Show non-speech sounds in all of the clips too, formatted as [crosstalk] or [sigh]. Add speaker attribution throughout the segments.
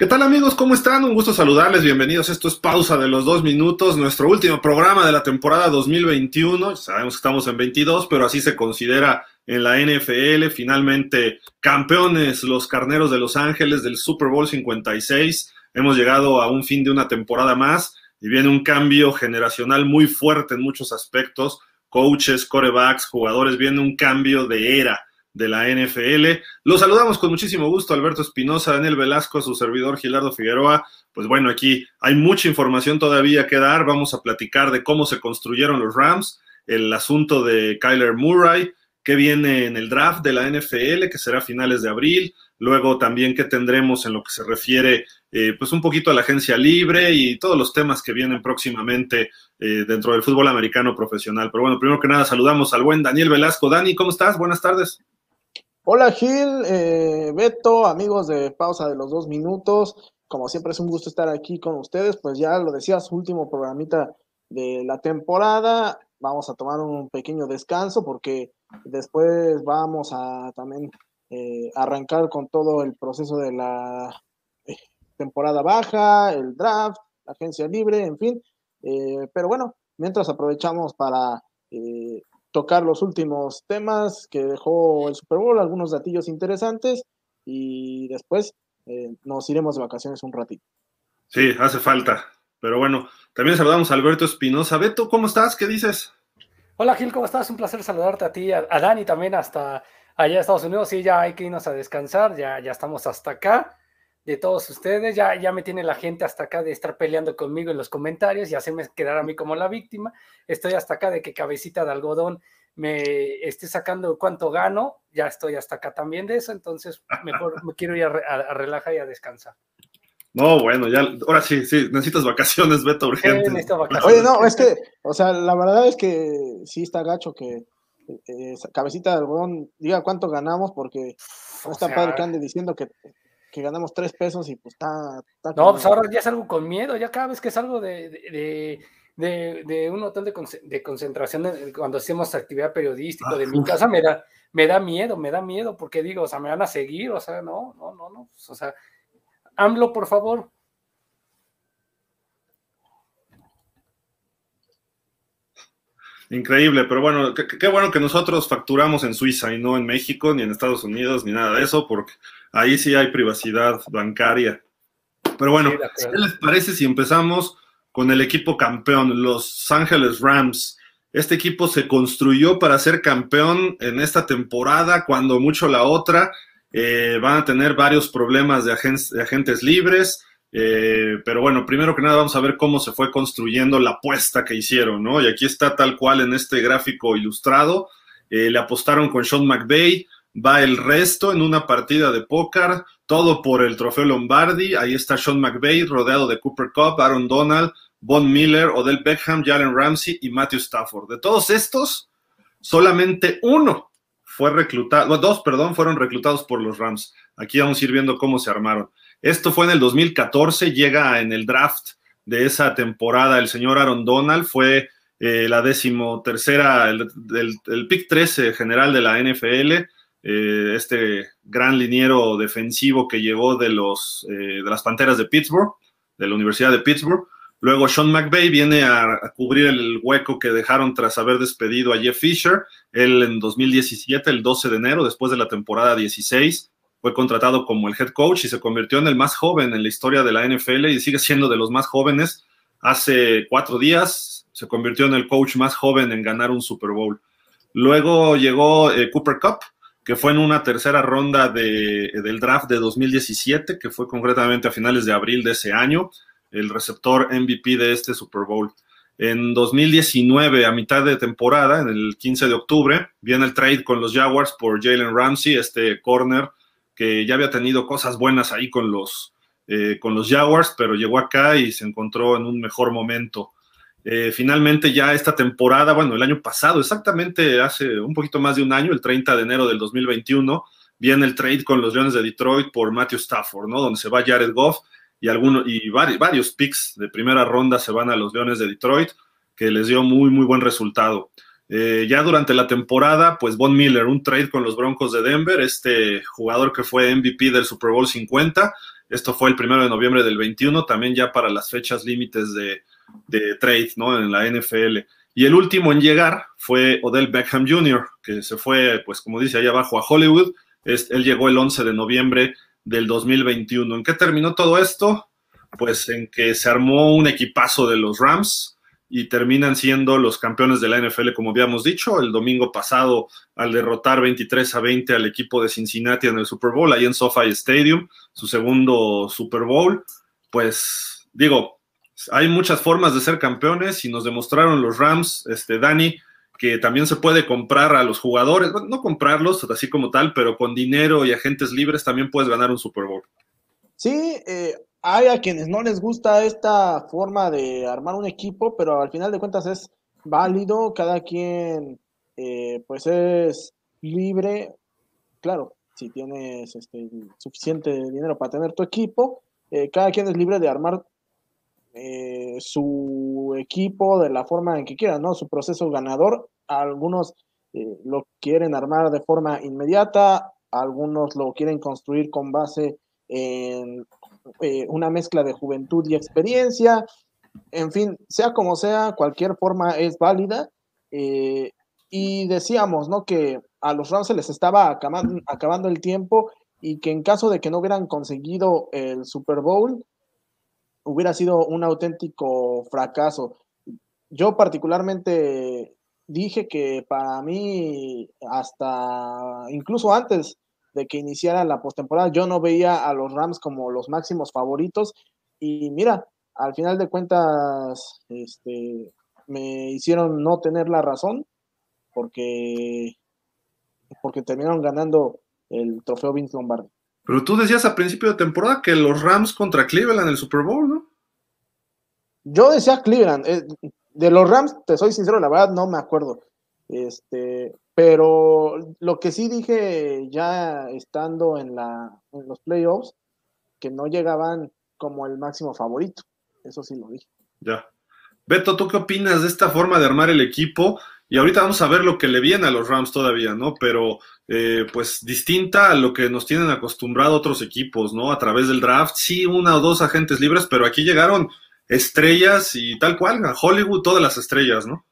Speaker 1: ¿Qué tal amigos? ¿Cómo están? Un gusto saludarles. Bienvenidos. Esto es Pausa de los dos minutos, nuestro último programa de la temporada 2021. Sabemos que estamos en 22, pero así se considera en la NFL. Finalmente, campeones los Carneros de Los Ángeles del Super Bowl 56. Hemos llegado a un fin de una temporada más y viene un cambio generacional muy fuerte en muchos aspectos. Coaches, corebacks, jugadores, viene un cambio de era de la NFL. Los saludamos con muchísimo gusto, Alberto Espinosa, Daniel Velasco, su servidor Gilardo Figueroa. Pues bueno, aquí hay mucha información todavía que dar. Vamos a platicar de cómo se construyeron los Rams, el asunto de Kyler Murray, qué viene en el draft de la NFL, que será a finales de abril. Luego también qué tendremos en lo que se refiere, eh, pues un poquito a la agencia libre y todos los temas que vienen próximamente eh, dentro del fútbol americano profesional. Pero bueno, primero que nada saludamos al buen Daniel Velasco. Dani, ¿cómo estás? Buenas tardes.
Speaker 2: Hola Gil, eh, Beto, amigos de Pausa de los Dos Minutos. Como siempre es un gusto estar aquí con ustedes. Pues ya lo decías, último programita de la temporada. Vamos a tomar un pequeño descanso porque después vamos a también eh, arrancar con todo el proceso de la eh, temporada baja, el draft, la agencia libre, en fin. pero bueno, mientras aprovechamos para tocar los últimos temas que dejó el Super Bowl, algunos datillos interesantes y después eh, nos iremos de vacaciones un ratito.
Speaker 1: Sí, hace falta. Pero bueno, también saludamos a Alberto Espinosa. Beto, ¿cómo estás? ¿Qué dices?
Speaker 3: Hola Gil, ¿cómo estás? Un placer saludarte a ti, a, Dani también hasta allá en Estados Unidos. Sí, ya hay que irnos a descansar, ya, ya estamos hasta acá de todos ustedes. Ya, ya me tiene la gente hasta acá de estar peleando conmigo en los comentarios y hacerme quedar a mí como la víctima. Estoy hasta acá de que cabecita de algodón me esté sacando cuánto gano. Ya estoy hasta acá también de eso. Entonces, mejor me quiero ir a, relajar y a descansar.
Speaker 1: No, bueno, ya, ahora sí, sí, necesitas vacaciones, Beto, urgente.
Speaker 2: Oye, no, es que, o sea, la verdad es que sí está gacho que eh, cabecita de algodón diga cuánto ganamos, porque no está padre que ande diciendo que que ganamos tres pesos y pues está...
Speaker 3: no, pues ahora ya salgo con miedo, ya cada vez que salgo de, de, de, un hotel de, concentración cuando hacemos actividad periodística de mi casa, me da, me da miedo, me da miedo, porque digo, o sea, me van a seguir, o sea, no, no, no, no, pues, o sea, AMLO, por favor.
Speaker 1: Increíble, pero bueno, qué, bueno que nosotros facturamos en Suiza y no en México, ni en Estados Unidos, ni nada de eso, porque ahí sí hay privacidad bancaria. Pero bueno, ¿qué les parece si empezamos con el equipo campeón, los Ángeles Rams? Este equipo se construyó para ser campeón en esta temporada, cuando mucho la otra. Eh, van a tener varios problemas de, de agentes libres. Eh, pero bueno, primero que nada vamos a ver cómo se fue construyendo la apuesta que hicieron, ¿no? Y aquí está tal cual en este gráfico ilustrado. Eh, le apostaron con Sean McVay, va el resto en una partida de póker, todo por el trofeo Lombardi. Ahí está Sean McVay rodeado de Cooper Cup, Aaron Donald, Von Miller, Odell Beckham, Jalen Ramsey y Matthew Stafford. De todos estos, solamente uno fue reclutado, dos, perdón, fueron reclutados por los Rams. Aquí vamos a ir viendo cómo se armaron. Esto fue en el 2014, llega en el draft de esa temporada el señor Aaron Donald, fue eh, la décimo tercera, el, pick 13 general de la NFL, eh, este gran liniero defensivo que llegó de, los, eh, de las Panteras de Pittsburgh, de la Universidad de Pittsburgh. Luego Sean McVay viene a, cubrir el hueco que dejaron tras haber despedido a Jeff Fisher, él en 2017, el 12 de enero, después de la temporada 16 fue contratado como el head coach y se convirtió en el más joven en la historia de la NFL y sigue siendo de los más jóvenes. Hace cuatro días se convirtió en el coach más joven en ganar un Super Bowl. Luego llegó eh, Cooper Cup, que fue en una tercera ronda del draft de 2017, que fue concretamente a finales de abril de ese año, el receptor MVP de este Super Bowl. En 2019, a mitad de temporada, en el 15 de octubre, viene el trade con los Jaguars por Jalen Ramsey, este corner que ya había tenido cosas buenas ahí con los, eh, con los Jaguars, pero llegó acá y se encontró en un mejor momento. Eh, finalmente ya esta temporada, bueno, el año pasado, exactamente hace un poquito más de un año, el 30 de enero del 2021, viene el trade con los Leones de Detroit por Matthew Stafford, ¿no? Donde se va Jared Goff y, algunos, y varios, varios picks de primera ronda se van a los Leones de Detroit, que les dio muy, muy buen resultado. Eh, ya durante la temporada, pues Von Miller, un trade con los Broncos de Denver, este jugador que fue MVP del Super Bowl 50, Esto fue el primero de noviembre del 21, también ya para las fechas límites de, de trade, ¿no? En la NFL. Y el último en llegar fue Odell Beckham Jr., que se fue, pues como dice ahí abajo, a Hollywood. él llegó el 11 de noviembre del 2021. ¿En qué terminó todo esto? Pues en que se armó un equipazo de los Rams y terminan siendo los campeones de la NFL, como habíamos dicho, el domingo pasado al derrotar 23 a 20 al equipo de Cincinnati en el Super Bowl, ahí en SoFi Stadium, su segundo Super Bowl. Pues digo, hay muchas formas de ser campeones y nos demostraron los Rams, este Dani, que también se puede comprar a los jugadores, no comprarlos así como tal, pero con dinero y agentes libres también puedes ganar un Super Bowl.
Speaker 2: Sí, eh, hay a quienes no les gusta esta forma de armar un equipo, pero al final de cuentas es válido, cada quien eh, pues es libre, claro, si tienes este, suficiente dinero para tener tu equipo, eh, cada quien es libre de armar eh, su equipo de la forma en que quiera, ¿no? Su proceso ganador. Algunos eh, lo quieren armar de forma inmediata, algunos lo quieren construir con base en eh, una mezcla de juventud y experiencia. En fin, sea como sea, cualquier forma es válida. y decíamos, ¿no? Que a los Rams se les estaba acabando el tiempo y que en caso de que no hubieran conseguido el Super Bowl, hubiera sido un auténtico fracaso. Yo particularmente dije que para mí, hasta incluso antes de que iniciara la postemporada, yo no veía a los Rams como los máximos favoritos. Y mira, al final de cuentas, este, me hicieron no tener la razón, porque, porque terminaron ganando el trofeo Vince Lombardi.
Speaker 1: Pero tú decías a principio de temporada que los Rams contra Cleveland en el Super Bowl, ¿no?
Speaker 2: Yo decía Cleveland. Eh, de los Rams, te soy sincero, la verdad no me acuerdo. Este, pero lo que sí dije ya estando en, la, en los playoffs, que no llegaban como el máximo favorito. Eso sí lo dije.
Speaker 1: Ya. Beto, ¿tú qué opinas de esta forma de armar el equipo? Y ahorita vamos a ver lo que le viene a los Rams todavía, ¿no? Pero eh, pues distinta a lo que nos tienen acostumbrado otros equipos, ¿no? A través del draft, sí, una o dos agentes libres, pero aquí llegaron estrellas y tal cual, a Hollywood todas las estrellas, ¿no?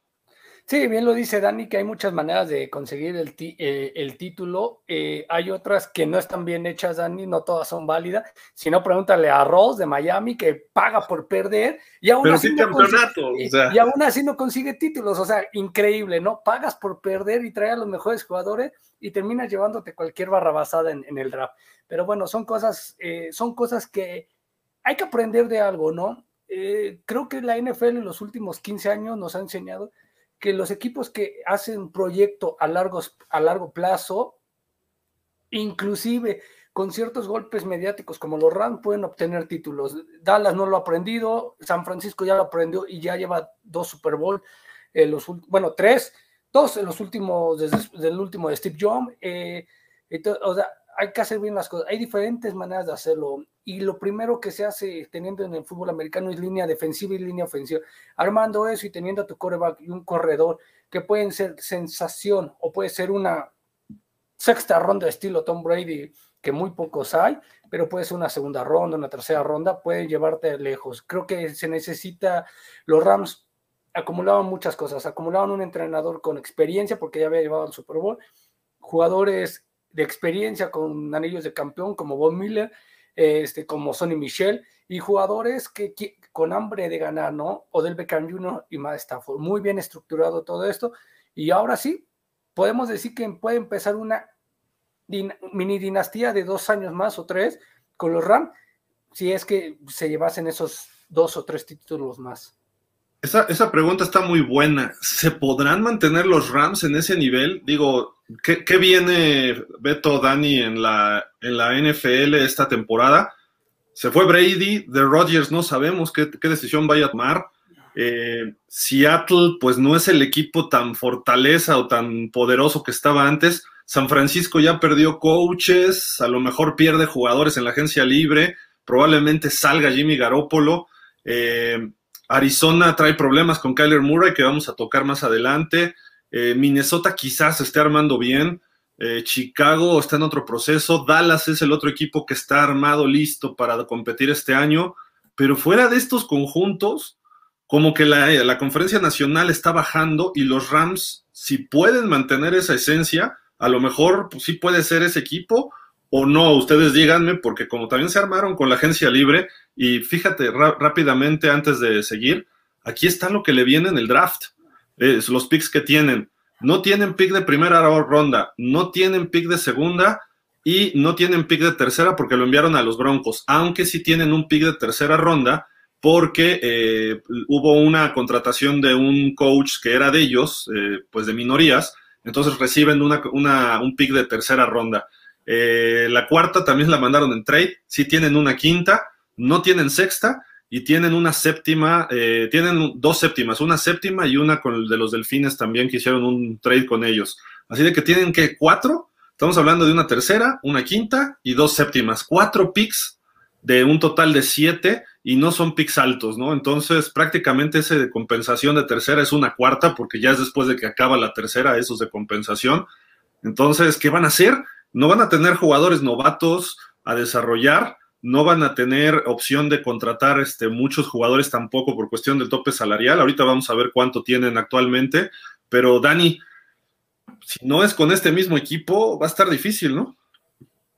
Speaker 3: Sí, bien lo dice Dani, que hay muchas maneras de conseguir el, eh, el título. Eh, hay otras que no están bien hechas, Dani, no todas son válidas. Si no, pregúntale a Ross de Miami, que paga por perder y aún, así no consigue, y aún así no consigue títulos. O sea, increíble, ¿no? Pagas por perder y trae a los mejores jugadores y terminas llevándote cualquier barrabasada en, en el draft. Pero bueno, son cosas, eh, son cosas que hay que aprender de algo, ¿no? creo que la NFL en los últimos 15 años nos ha enseñado que los equipos que hacen proyecto a, largos, a largo plazo, inclusive con ciertos golpes mediáticos como los Rams pueden obtener títulos. Dallas no lo ha aprendido, San Francisco ya lo aprendió y ya lleva dos Super Bowl, los, bueno, tres, dos en los últimos, desde, el último de Steve Jobs. Eh, o sea, hay que hacer bien las cosas. Hay diferentes maneras de hacerlo y lo primero que se hace teniendo en el fútbol americano es línea defensiva y línea ofensiva. Armando eso y teniendo a tu coreback y un corredor que pueden ser sensación o puede ser una sexta ronda estilo Tom Brady, que muy pocos hay, pero puede ser una segunda ronda, una tercera ronda, puede llevarte lejos. Creo que se necesita, los Rams acumulaban muchas cosas, acumulaban un entrenador con experiencia porque ya había llevado al Super Bowl, jugadores de experiencia con anillos de campeón como Von Miller, este, como Sonny Michel, y jugadores que, con hambre de ganar, ¿no? Odell Beckham Jr. y Matt Stafford. Muy bien estructurado todo esto. Y ahora sí, podemos decir que puede empezar una mini dinastía de dos años más o tres con los Rams, si es que se llevasen esos dos o tres títulos más.
Speaker 1: Esa, esa, pregunta está muy buena. ¿Se podrán mantener los Rams en ese nivel? Digo, ¿qué, qué viene Beto Dani en la, en la NFL esta temporada? Se fue Brady, de Rodgers no sabemos qué, qué decisión vaya a tomar. Eh, Seattle, pues no es el equipo tan fortaleza o tan poderoso que estaba antes. San Francisco ya perdió coaches, a lo mejor pierde jugadores en la agencia libre, probablemente salga Jimmy Garoppolo. Eh, Arizona trae problemas con Kyler Murray que vamos a tocar más adelante. Eh, Minnesota quizás esté armando bien. eh, Chicago está en otro proceso, Dallas es el otro equipo que está armado, listo para competir este año, pero fuera de estos conjuntos, como que la, la conferencia nacional está bajando y los Rams, si pueden mantener esa esencia, a lo mejor pues, sí puede ser ese equipo o no, ustedes díganme, porque como también se armaron con la agencia libre, y fíjate rápidamente antes de seguir, aquí está lo que le viene en el draft, es los picks que tienen. No tienen pick de primera ronda, no tienen pick de segunda y no tienen pick de tercera porque lo enviaron a los Broncos, aunque sí tienen un pick de tercera ronda porque eh, hubo una contratación de un coach que era de ellos, eh, pues de minorías, entonces reciben una, un pick de tercera ronda. Eh, la cuarta también la mandaron en trade, sí tienen una quinta, no tienen sexta y tienen una séptima, eh, tienen dos séptimas, una séptima y una con el de los delfines también que hicieron un trade con ellos. Así de que tienen que cuatro, estamos hablando de una tercera, una quinta y dos séptimas, cuatro picks de un total de siete y no son picks altos, ¿no? Entonces prácticamente ese de compensación de tercera es una cuarta porque ya es después de que acaba la tercera, esos de compensación. Entonces, ¿qué van a hacer? No van a tener jugadores novatos a desarrollar, no van a tener opción de contratar este, muchos jugadores tampoco por cuestión del tope salarial. Ahorita vamos a ver cuánto tienen actualmente, pero Dani, si no es con este mismo equipo, va a estar difícil, ¿no?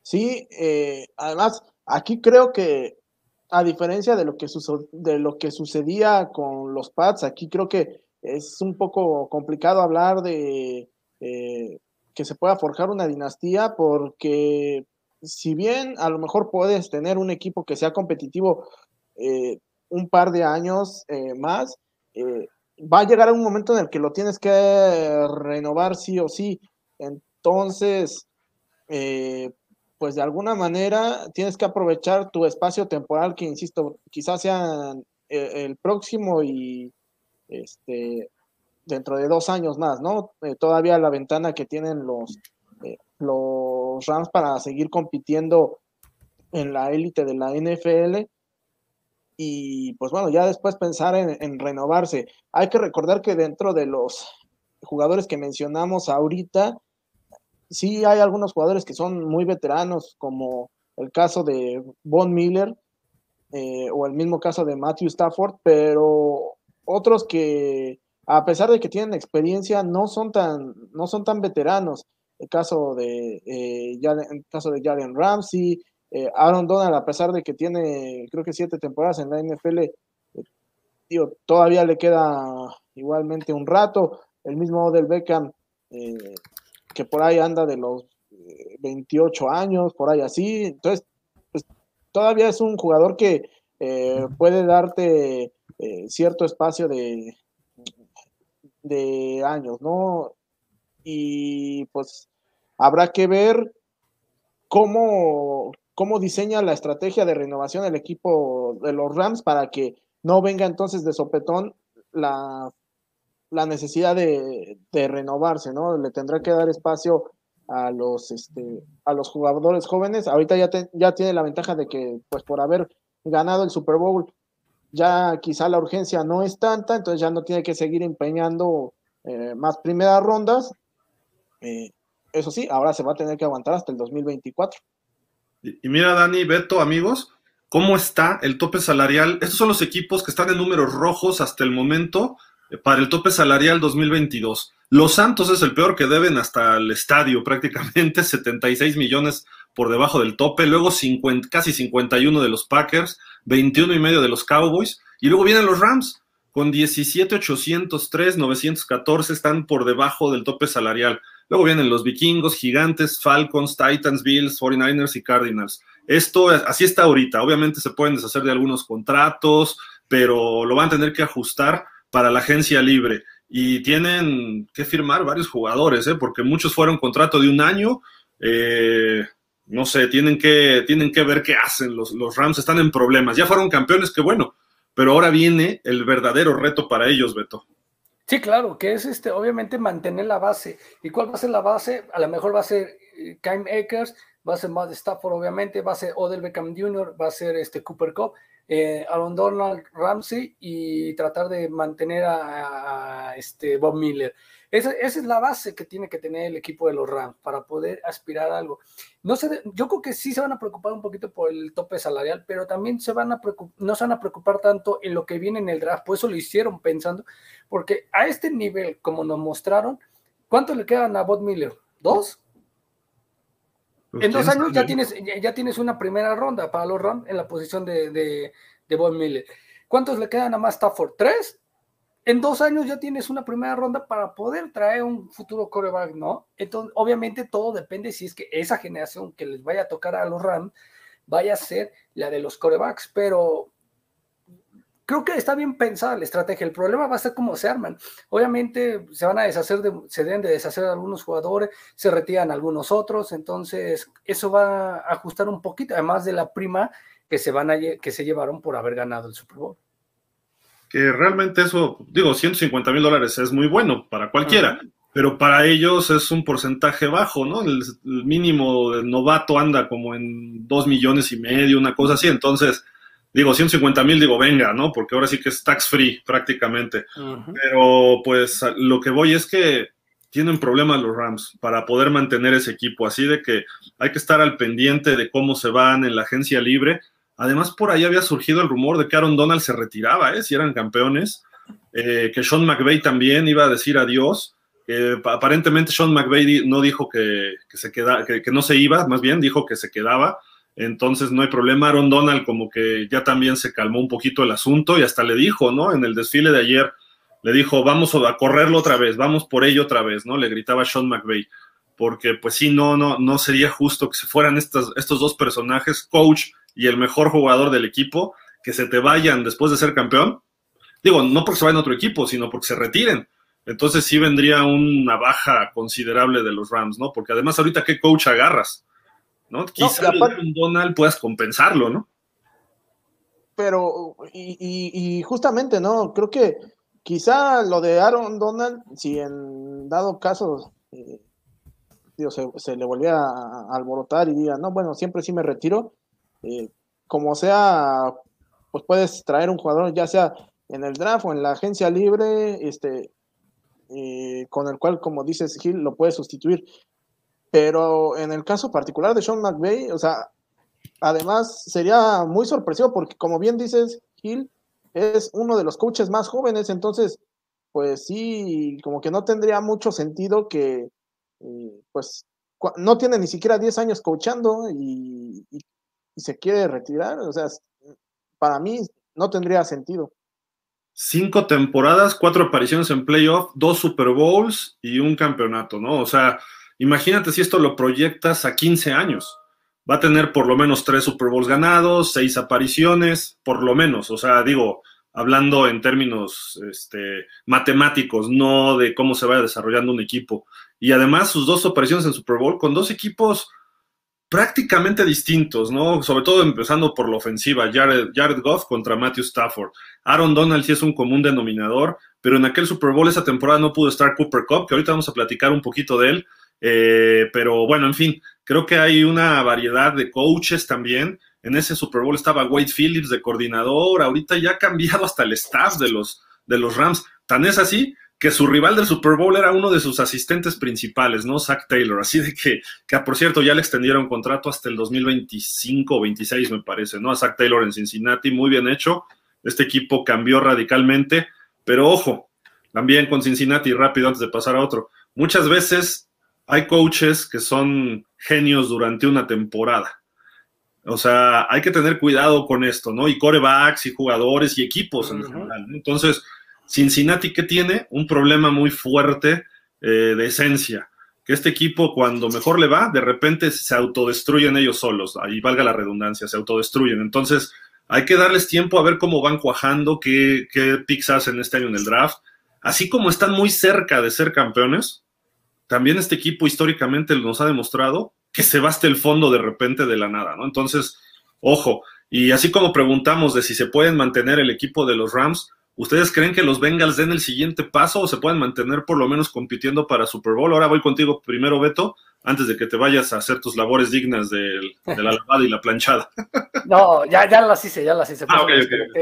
Speaker 2: Sí, eh, además, aquí creo que a diferencia de lo, que sucedía con los Pats, aquí creo que es un poco complicado hablar de eh, que se pueda forjar una dinastía porque si bien a lo mejor puedes tener un equipo que sea competitivo eh, un par de años eh, más, eh, va a llegar un momento en el que lo tienes que renovar sí o sí. Entonces, pues de alguna manera tienes que aprovechar tu espacio temporal que, insisto, quizás sea el próximo y este dentro de dos años más, ¿no? todavía la ventana que tienen los, los Rams para seguir compitiendo en la élite de la NFL. Y pues bueno, ya después pensar en, renovarse. Hay que recordar que dentro de los jugadores que mencionamos ahorita, sí hay algunos jugadores que son muy veteranos, como el caso de Von Miller eh, o el mismo caso de Matthew Stafford, pero otros que a pesar de que tienen experiencia no son tan, no son tan veteranos el caso de, eh, el caso de Jalen Ramsey, eh, Aaron Donald, a pesar de que tiene, creo que siete temporadas en la NFL, eh, todavía le queda igualmente un rato. El mismo Odell Beckham, que por ahí anda de los 28 años, por ahí así. Entonces, pues, todavía es un jugador que puede darte cierto espacio de, de años, ¿no? Y pues Habrá que ver cómo, cómo diseña la estrategia de renovación el equipo de los Rams para que no venga entonces de sopetón la, la necesidad de, renovarse, ¿no? Le tendrá que dar espacio a los, este, a los jugadores jóvenes. Ahorita ya, ya tiene la ventaja de que, pues por haber ganado el Super Bowl, ya quizá la urgencia no es tanta, entonces ya no tiene que seguir empeñando eh, más primeras rondas. Eh, eso sí, ahora se va a tener que aguantar hasta el 2024.
Speaker 1: Y, mira, Dani, Beto, amigos, cómo está el tope salarial. Estos son los equipos que están en números rojos hasta el momento eh, para el tope salarial 2022. Los Santos es el peor que deben hasta el estadio, [laughs] prácticamente 76 millones por debajo del tope, luego 50, casi 51 de los Packers, 21 y medio de los Cowboys, y luego vienen los Rams con 17, 803, 914 están por debajo del tope salarial. Luego vienen los vikingos, gigantes, Falcons, Titans, Bills, 49ers y Cardinals. Esto así está ahorita. Obviamente se pueden deshacer de algunos contratos, pero lo van a tener que ajustar para la agencia libre. Y tienen que firmar varios jugadores, ¿eh? porque muchos fueron contrato de un año. Eh, no sé, tienen que, tienen que ver qué hacen. Los, Rams están en problemas. Ya fueron campeones, qué bueno. Pero ahora viene el verdadero reto para ellos, Beto.
Speaker 3: Sí, claro, que es este, obviamente mantener la base. ¿Y cuál va a ser la base? A lo mejor va a ser Kyle eh, Akers, va a ser Matt Stafford, obviamente, va a ser Odell Beckham Jr., va a ser este Cooper Cup, eh, Aaron Donald Ramsey y tratar de mantener a, este Bob Miller. Esa, es la base que tiene que tener el equipo de los Rams para poder aspirar a algo. No sé, yo creo que sí se van a preocupar un poquito por el tope salarial, pero también se van a no se van a preocupar tanto en lo que viene en el draft. Por eso lo hicieron pensando, porque a este nivel, como nos mostraron, ¿cuánto le quedan a Bob Miller? ¿Dos? Pues en dos años ya tienes, ya tienes una primera ronda para los Rams en la posición de, de, de Bob Miller. ¿Cuántos le quedan a más Stafford? ¿Tres? En dos años ya tienes una primera ronda para poder traer un futuro coreback, ¿no? Entonces, obviamente todo depende si es que esa generación que les vaya a tocar a los Rams vaya a ser la de los corebacks, pero creo que está bien pensada la estrategia. El problema va a ser cómo se arman. Obviamente se van a deshacer, de, se deben de deshacer algunos jugadores, se retiran algunos otros, entonces eso va a ajustar un poquito, además de la prima que se van a que se llevaron por haber ganado el Super Bowl
Speaker 1: que realmente eso, digo, 150 mil dólares es muy bueno para cualquiera, pero para ellos es un porcentaje bajo, ¿no? El, mínimo del novato anda como en 2 millones y medio, una cosa así, entonces, digo, 150 mil, digo, venga, ¿no? Porque ahora sí que es tax free prácticamente, pero pues lo que voy es que tienen problemas los Rams para poder mantener ese equipo, así de que hay que estar al pendiente de cómo se van en la agencia libre Además, por ahí había surgido el rumor de que Aaron Donald se retiraba, ¿eh? si eran campeones, eh, que Sean McVay también iba a decir adiós. aparentemente Sean McVay no dijo que, se queda, que, no se iba, más bien dijo que se quedaba. Entonces no hay problema. Aaron Donald como que ya también se calmó un poquito el asunto y hasta le dijo, ¿no? En el desfile de ayer, le dijo, vamos a correrlo otra vez, vamos por ello otra vez, ¿no? Le gritaba Sean McVay. Porque pues sí, no, no, no sería justo que se fueran estos, estos dos personajes, coach y el mejor jugador del equipo que se te vayan después de ser campeón. Digo, no porque se vayan a otro equipo, sino porque se retiren. Entonces sí vendría una baja considerable de los Rams, ¿no? Porque además ahorita qué coach agarras, ¿no? Quizá un Donald puedas compensarlo, ¿no?
Speaker 2: Pero, y, justamente, ¿no? Creo que quizá lo de Aaron Donald, si en dado caso eh, se, le volvía a, alborotar y diga, no, bueno, siempre sí me retiro, eh, como sea, pues puedes traer un jugador, ya sea en el draft o en la agencia libre, este, eh, con el cual, como dices, Gil, lo puedes sustituir. Pero en el caso particular de Sean McVay, o sea, además sería muy sorpresivo porque, como bien dices, Gil es uno de los coaches más jóvenes, entonces, pues sí, como que no tendría mucho sentido que, eh, pues, no tiene ni siquiera 10 años coachando y, y se quiere retirar, o sea, para mí no tendría sentido.
Speaker 1: Cinco temporadas, cuatro apariciones en playoff, dos Super Bowls y un campeonato, ¿no? O sea, imagínate si esto lo proyectas a 15 años. Va a tener por lo menos tres Super Bowls ganados, seis apariciones, por lo menos. O sea, digo, hablando en términos este, matemáticos, no de cómo se vaya desarrollando un equipo. Y además sus dos apariciones en Super Bowl con dos equipos prácticamente distintos, ¿no? Sobre todo empezando por la ofensiva, Jared, Goff contra Matthew Stafford. Aaron Donald sí es un común denominador, pero en aquel Super Bowl esa temporada no pudo estar Cooper Cup, que ahorita vamos a platicar un poquito de él. Eh, pero bueno, en fin, creo que hay una variedad de coaches también. En ese Super Bowl estaba Wade Phillips de coordinador, ahorita ya ha cambiado hasta el staff de los, de los Rams. Tan es así que su rival del Super Bowl era uno de sus asistentes principales, ¿no? Zach Taylor. Así de que, que por cierto, ya le extendieron contrato hasta el 2025 o 26, me parece, ¿no? A Zach Taylor en Cincinnati, muy bien hecho. Este equipo cambió radicalmente, pero ojo, también con Cincinnati, rápido antes de pasar a otro. Muchas veces hay coaches que son genios durante una temporada. O sea, hay que tener cuidado con esto, ¿no? Y corebacks y jugadores y equipos en general. Entonces, Cincinnati, ¿qué tiene? Un problema muy fuerte eh, de esencia. Que este equipo, cuando mejor le va, de repente se autodestruyen ellos solos. Ahí valga la redundancia, se autodestruyen. Entonces, hay que darles tiempo a ver cómo van cuajando, qué, qué picks hacen este año en el draft. Así como están muy cerca de ser campeones, también este equipo históricamente nos ha demostrado que se va hasta el fondo de repente de la nada, ¿no? Entonces, ojo, y así como preguntamos de si se pueden mantener el equipo de los Rams, ¿Ustedes creen que los Bengals den el siguiente paso o se pueden mantener por lo menos compitiendo para Super Bowl? Ahora voy contigo primero, Beto, antes de que te vayas a hacer tus labores dignas de, la lavada y la planchada. [laughs]
Speaker 3: No, ya, ya las hice, ya las hice. Ah,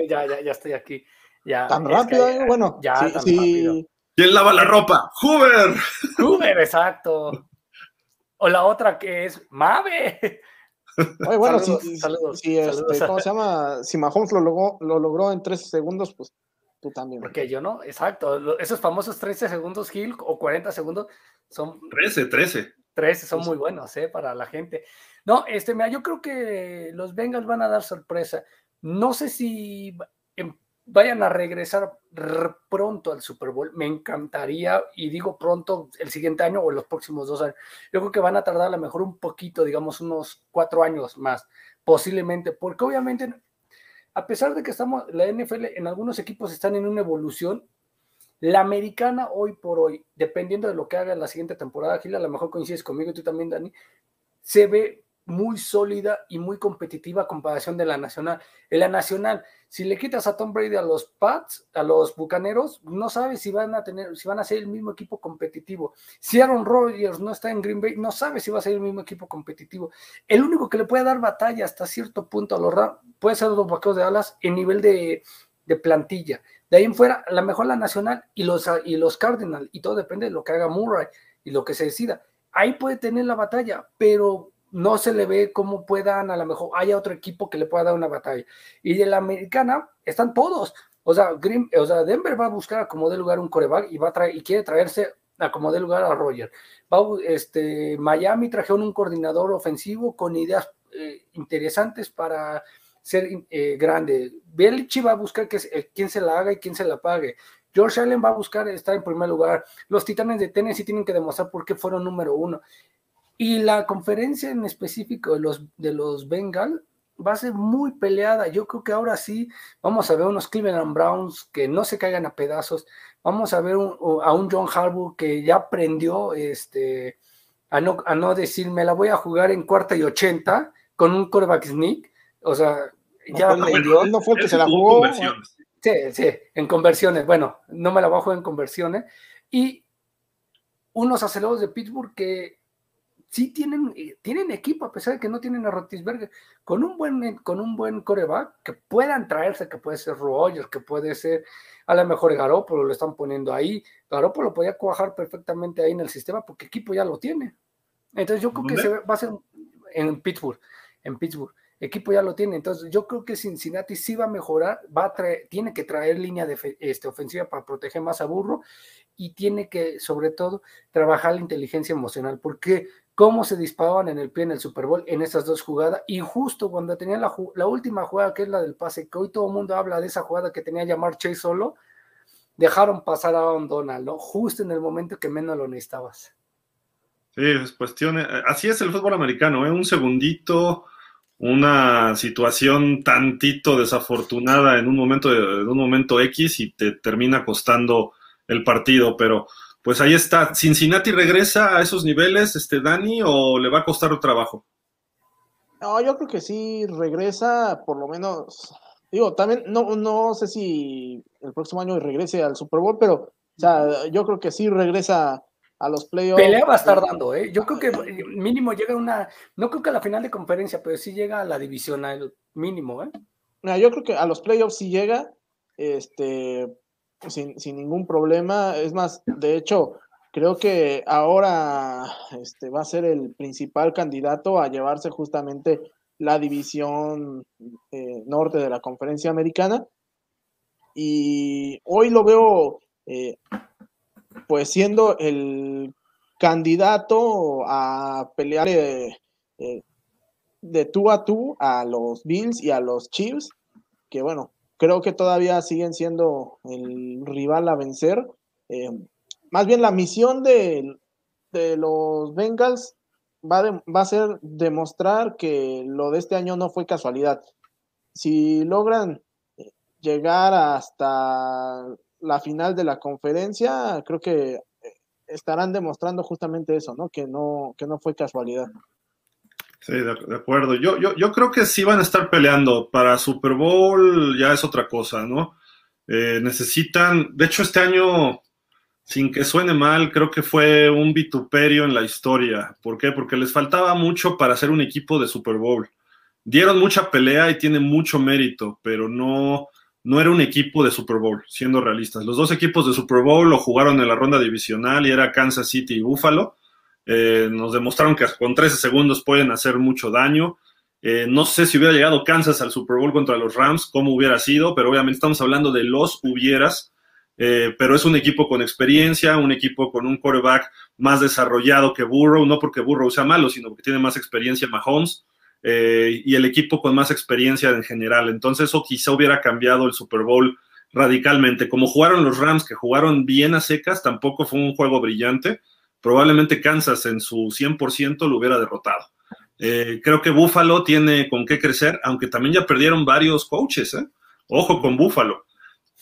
Speaker 3: Ya, ya, ya estoy aquí. Ya,
Speaker 2: tan rápido, eh, bueno, ya, tan rápido.
Speaker 1: ¿Quién lava la ropa? ¡Hoover!
Speaker 3: ¡Hoover, exacto! O la otra que es Mave.
Speaker 2: Oye, bueno, saludos, si, este, ¿cómo se llama? Si Mahomes lo logró, lo logró en 13 segundos, pues tú también.
Speaker 3: Porque yo no, exacto. Esos famosos 13 segundos Hill o 40 segundos son.
Speaker 1: 13, 13.
Speaker 3: 13 son muy buenos, ¿eh? Para la gente. No, este, mira, yo creo que los Bengals van a dar sorpresa. No sé si em, vayan a regresar pronto al Super Bowl. Me encantaría, y digo pronto, el siguiente año o los próximos dos años. Yo creo que van a tardar a lo mejor un poquito, digamos unos cuatro años más, posiblemente, porque obviamente, a pesar de que estamos, la NFL en algunos equipos están en una evolución, la americana hoy por hoy, dependiendo de lo que haga la siguiente temporada, Gil, a lo mejor coincides conmigo y tú también, Dani, se ve muy sólida y muy competitiva a comparación de la nacional. En la nacional, si le quitas a Tom Brady a los Pats, a los Bucaneros, no sabes si van a tener, si van a ser el mismo equipo competitivo. Si Aaron Rodgers no está en Green Bay, no sabe si va a ser el mismo equipo competitivo. El único que le puede dar batalla hasta cierto punto a los Rams puede ser los Vaqueros de Alas en nivel de, de plantilla. De ahí en fuera, a lo mejor la nacional y los, y los Cardinals, y todo depende de lo que haga Murray y lo que se decida. Ahí puede tener la batalla, pero no se le ve cómo puedan, a lo mejor haya otro equipo que le pueda dar una batalla. Y de la americana están todos. O sea, Green, o sea, Denver va a buscar a como de lugar un coreback y va a traer, y quiere traerse a como de lugar a Roger. Este, Miami trajeron un coordinador ofensivo con ideas eh, interesantes para ser eh, grande. Belichick va a buscar que, quién se la haga y quién se la pague. George Allen va a buscar estar en primer lugar. Los Titanes de Tennessee tienen que demostrar por qué fueron número uno. Y la conferencia en específico de los, de los Bengal va a ser muy peleada. Yo creo que ahora sí vamos a ver unos Cleveland Browns que no se caigan a pedazos. Vamos a ver a un John Harbaugh que ya aprendió este, a, no, a no decir, me la voy a jugar en cuarta y ochenta con un quarterback sneak. O sea, ya aprendió.
Speaker 2: no fue que se la jugó.
Speaker 3: Sí, sí, en conversiones. Bueno, no me la bajo en conversiones. Y unos aceleros de Pittsburgh que sí tienen, eh, tienen equipo, a pesar de que no tienen a Rotisberger, con un buen, eh, con un buen coreback que puedan traerse, que puede ser Rogers, que puede ser a lo mejor Garópolo, lo están poniendo ahí. Garópolo podía cuajar perfectamente ahí en el sistema porque equipo ya lo tiene. Entonces yo creo que se va a ser en Pittsburgh, en Pittsburgh. Equipo ya lo tiene, entonces yo creo que Cincinnati sí va a mejorar, va a traer, tiene que traer línea de este, ofensiva para proteger más a Burro y tiene que, sobre todo, trabajar la inteligencia emocional, porque cómo se disparaban en el pie en el Super Bowl en esas dos jugadas. Y justo cuando tenía la, última jugada, que es la del pase, que hoy todo el mundo habla de esa jugada que tenía llamar Chase solo, dejaron pasar a Don Donald, ¿no? Justo en el momento que menos lo necesitabas.
Speaker 1: Sí, es cuestión. Eh, así es el fútbol americano, ¿eh? Un segundito, una situación tantito desafortunada en un momento, en un momento X y te termina costando el partido, pero pues ahí está. ¿Cincinnati regresa a esos niveles, este Dani, o le va a costar un trabajo?
Speaker 2: No, yo creo que sí regresa, por lo menos. Digo, también no, no sé si el próximo año regrese al Super Bowl, pero o sea, yo creo que sí regresa a los playoffs.
Speaker 3: Pelea va a estar dando, ¿eh? Yo creo que mínimo llega a una, no creo que a la final de conferencia, pero sí llega a la divisional mínimo, ¿eh?
Speaker 2: yo creo que a los playoffs sí llega, este, sin, ningún problema. Es más, de hecho, creo que ahora este, va a ser el principal candidato a llevarse justamente la división eh, norte de la conferencia americana. Y hoy lo veo eh, pues siendo el candidato a pelear eh, de tú a tú a los Bills y a los Chiefs, que bueno, creo que todavía siguen siendo el rival a vencer. Eh, más bien la misión de, los Bengals va, va, a ser demostrar que lo de este año no fue casualidad. Si logran eh, llegar hasta la final de la conferencia, creo que eh, estarán demostrando justamente eso, ¿no? Que no, que no fue casualidad.
Speaker 1: Sí, de, acuerdo. Yo, yo, yo, creo que sí van a estar peleando. Para Super Bowl ya es otra cosa, ¿no? Eh, necesitan, de hecho este año, sin que suene mal, creo que fue un vituperio en la historia. ¿Por qué? Porque les faltaba mucho para ser un equipo de Super Bowl. Dieron mucha pelea y tienen mucho mérito, pero no, no era un equipo de Super Bowl, siendo realistas. Los dos equipos de Super Bowl lo jugaron en la ronda divisional y era Kansas City y Buffalo. Eh, nos demostraron que con 13 segundos pueden hacer mucho daño. Eh, no sé si hubiera llegado Kansas al Super Bowl contra los Rams, cómo hubiera sido, pero obviamente estamos hablando de los hubieras. Eh, pero es un equipo con experiencia, un equipo con un quarterback más desarrollado que Burrow, no porque Burrow sea malo, sino porque tiene más experiencia Mahomes. Eh, y el equipo con más experiencia en general. Entonces eso quizá hubiera cambiado el Super Bowl radicalmente. Como jugaron los Rams, que jugaron bien a secas, tampoco fue un juego brillante. Probablemente Kansas en su 100% lo hubiera derrotado. Eh, creo que Buffalo tiene con qué crecer, aunque también ya perdieron varios coaches. ¿eh? Ojo con Buffalo.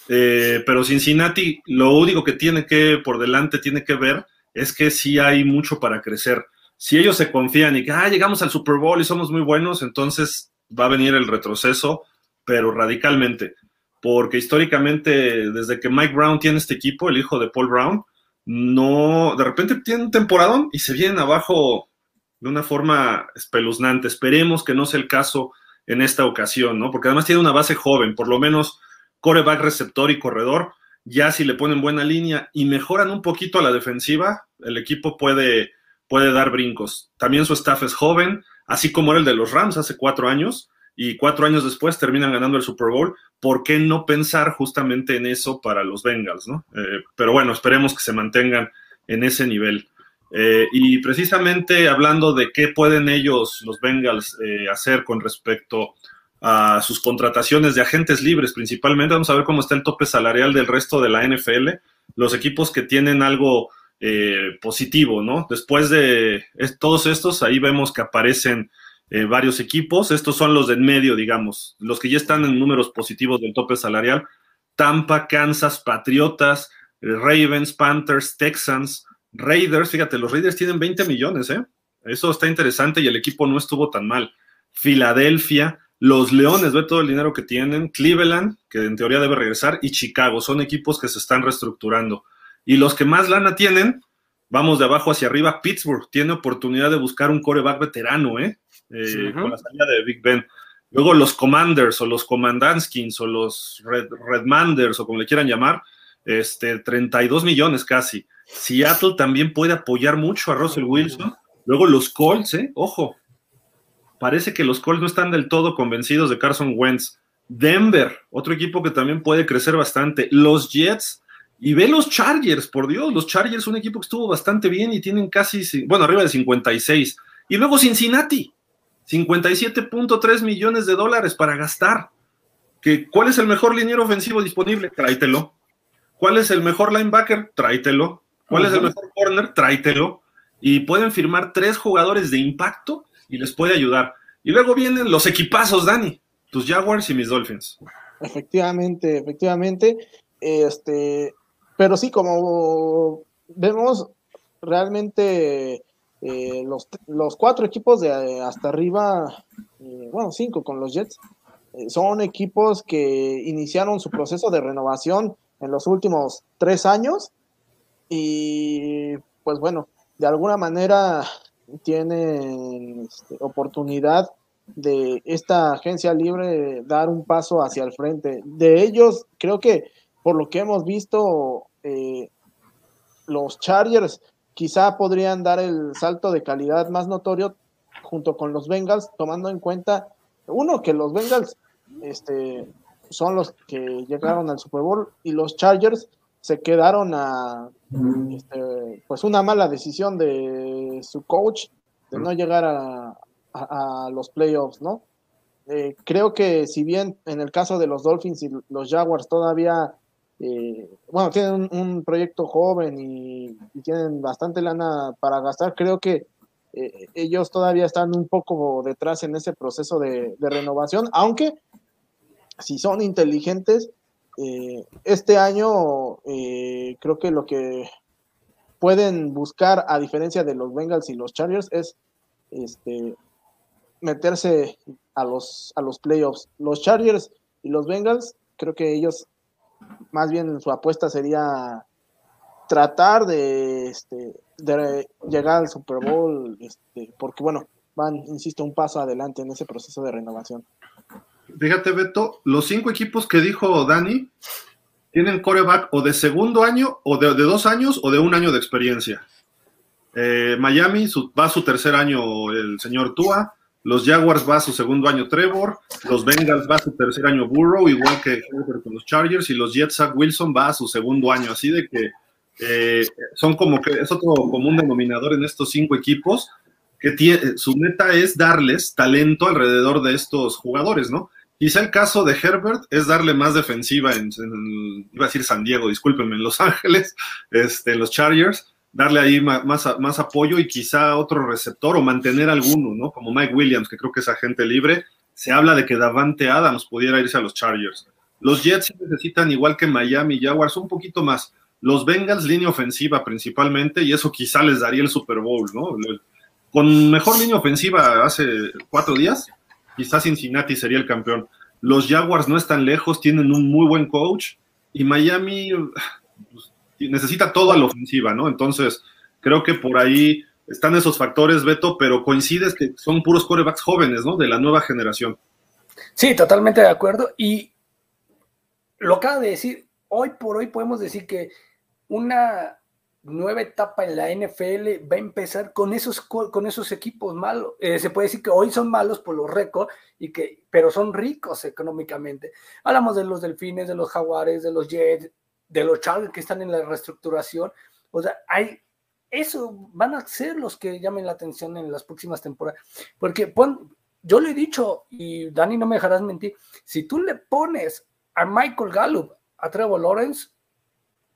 Speaker 1: pero Cincinnati, lo único que tiene que por delante tiene que ver es que sí hay mucho para crecer si ellos se confían y que, ah, llegamos al Super Bowl y somos muy buenos, entonces va a venir el retroceso, pero radicalmente. Porque históricamente, desde que Mike Brown tiene este equipo, el hijo de Paul Brown, no, de repente tiene un temporadón y se vienen abajo de una forma espeluznante. Esperemos que no sea el caso en esta ocasión, ¿no? Porque además tiene una base joven, por lo menos coreback, receptor y corredor. Ya si le ponen buena línea y mejoran un poquito a la defensiva, el equipo puede puede dar brincos. También su staff es joven, así como era el de los Rams hace cuatro años, y cuatro años después terminan ganando el Super Bowl. ¿Por qué no pensar justamente en eso para los Bengals? ¿no? Eh, pero bueno, esperemos que se mantengan en ese nivel. Eh, y precisamente hablando de qué pueden ellos, los Bengals, eh, hacer con respecto a sus contrataciones de agentes libres principalmente, vamos a ver cómo está el tope salarial del resto de la NFL. Los equipos que tienen algo positivo, ¿no? Después de todos estos, ahí vemos que aparecen eh, varios equipos. Estos son los de en medio, digamos, los que ya están en números positivos del tope salarial. Tampa, Kansas, Patriotas, eh, Ravens, Panthers, Texans, Raiders. Fíjate, los Raiders tienen 20 millones, ¿eh? Eso está interesante y el equipo no estuvo tan mal. Filadelfia, los Leones, ve todo el dinero que tienen. Cleveland, que en teoría debe regresar, y Chicago. Son equipos que se están reestructurando. Y los que más lana tienen, vamos de abajo hacia arriba, Pittsburgh tiene oportunidad de buscar un coreback veterano, ¿eh? Eh con la salida de Big Ben. Luego los Commanders o los Commandanskins o los Red, Redmanders o como le quieran llamar, este, 32 millones casi. Seattle también puede apoyar mucho a Russell Wilson. Luego los Colts, ¿eh? Ojo, parece que los Colts no están del todo convencidos de Carson Wentz. Denver, otro equipo que también puede crecer bastante. Los Jets, y ve los Chargers, por Dios, los Chargers, un equipo que estuvo bastante bien y tienen casi, bueno, arriba de 56. Y luego Cincinnati, 57.3 millones de dólares para gastar. ¿Que, ¿Cuál es el mejor liniero ofensivo disponible? Tráetelo. ¿Cuál es el mejor linebacker? Tráetelo. ¿Cuál es el mejor corner? Tráetelo. Y pueden firmar tres jugadores de impacto y les puede ayudar. Y luego vienen los equipazos, Dani, tus Jaguars y mis Dolphins.
Speaker 2: Efectivamente, efectivamente. Este, pero sí, como vemos, realmente eh, los, los, cuatro equipos de hasta arriba, eh, bueno, cinco con los Jets, eh, son equipos que iniciaron su proceso de renovación en los últimos tres años y pues bueno, de alguna manera tienen este, oportunidad de esta agencia libre dar un paso hacia el frente. De ellos, creo que por lo que hemos visto, eh, los Chargers quizá podrían dar el salto de calidad más notorio junto con los Bengals, tomando en cuenta, uno, que los Bengals este, son los que llegaron al Super Bowl y los Chargers se quedaron a este, pues una mala decisión de su coach de no llegar a, los playoffs, ¿no? Eh, creo que si bien en el caso de los Dolphins y los Jaguars todavía eh, bueno, tienen un, proyecto joven y, tienen bastante lana para gastar. Creo que eh, ellos todavía están un poco detrás en ese proceso de, renovación, aunque si son inteligentes, eh, este año creo que lo que pueden buscar, a diferencia de los Bengals y los Chargers, es este, meterse a los, a los playoffs. Los Chargers y los Bengals, creo que ellos más bien su apuesta sería tratar de, este, de llegar al Super Bowl, este, porque bueno, van, insisto, un paso adelante en ese proceso de renovación.
Speaker 1: fíjate, Beto, los cinco equipos que dijo Dani tienen coreback o de segundo año, o de, dos años, o de un año de experiencia. Eh, Miami va a su tercer año el señor Tua, los Jaguars va a su segundo año Trevor, los Bengals va a su tercer año Burrow, igual que con los Chargers, y los Jets Zach Wilson va a su segundo año, así de que eh, son como que es otro común denominador en estos cinco equipos que tiene, su meta es darles talento alrededor de estos jugadores, ¿no? Quizá el caso de Herbert es darle más defensiva en, iba a decir San Diego, discúlpenme, en Los Ángeles, este, en los Chargers, darle ahí más, más, apoyo y quizá otro receptor o mantener alguno, ¿no? Como Mike Williams, que creo que es agente libre. Se habla de que Davante Adams pudiera irse a los Chargers. Los Jets necesitan, igual que Miami Jaguars, un poquito más. Los Bengals, línea ofensiva principalmente, y eso quizá les daría el Super Bowl, ¿no? Con mejor línea ofensiva hace cuatro días, quizás Cincinnati sería el campeón. Los Jaguars no están lejos, tienen un muy buen coach, y Miami pues, necesita toda la ofensiva, ¿no? Entonces, creo que por ahí están esos factores, Beto, pero coincides que son puros corebacks jóvenes, ¿no? De la nueva generación.
Speaker 3: Sí, totalmente de acuerdo. Y lo acaba de decir, hoy por hoy podemos decir que una nueva etapa en la NFL va a empezar con esos, con esos equipos malos. Eh, se puede decir que hoy son malos por los récords, y que, pero son ricos económicamente. Hablamos de los delfines, de los jaguares, de los jets, de los Chargers que están en la reestructuración. O sea, hay, eso van a ser los que llamen la atención en las próximas temporadas. Porque yo le he dicho, y Dani no me dejarás mentir, si tú le pones a Michael Gallup, a Trevor Lawrence,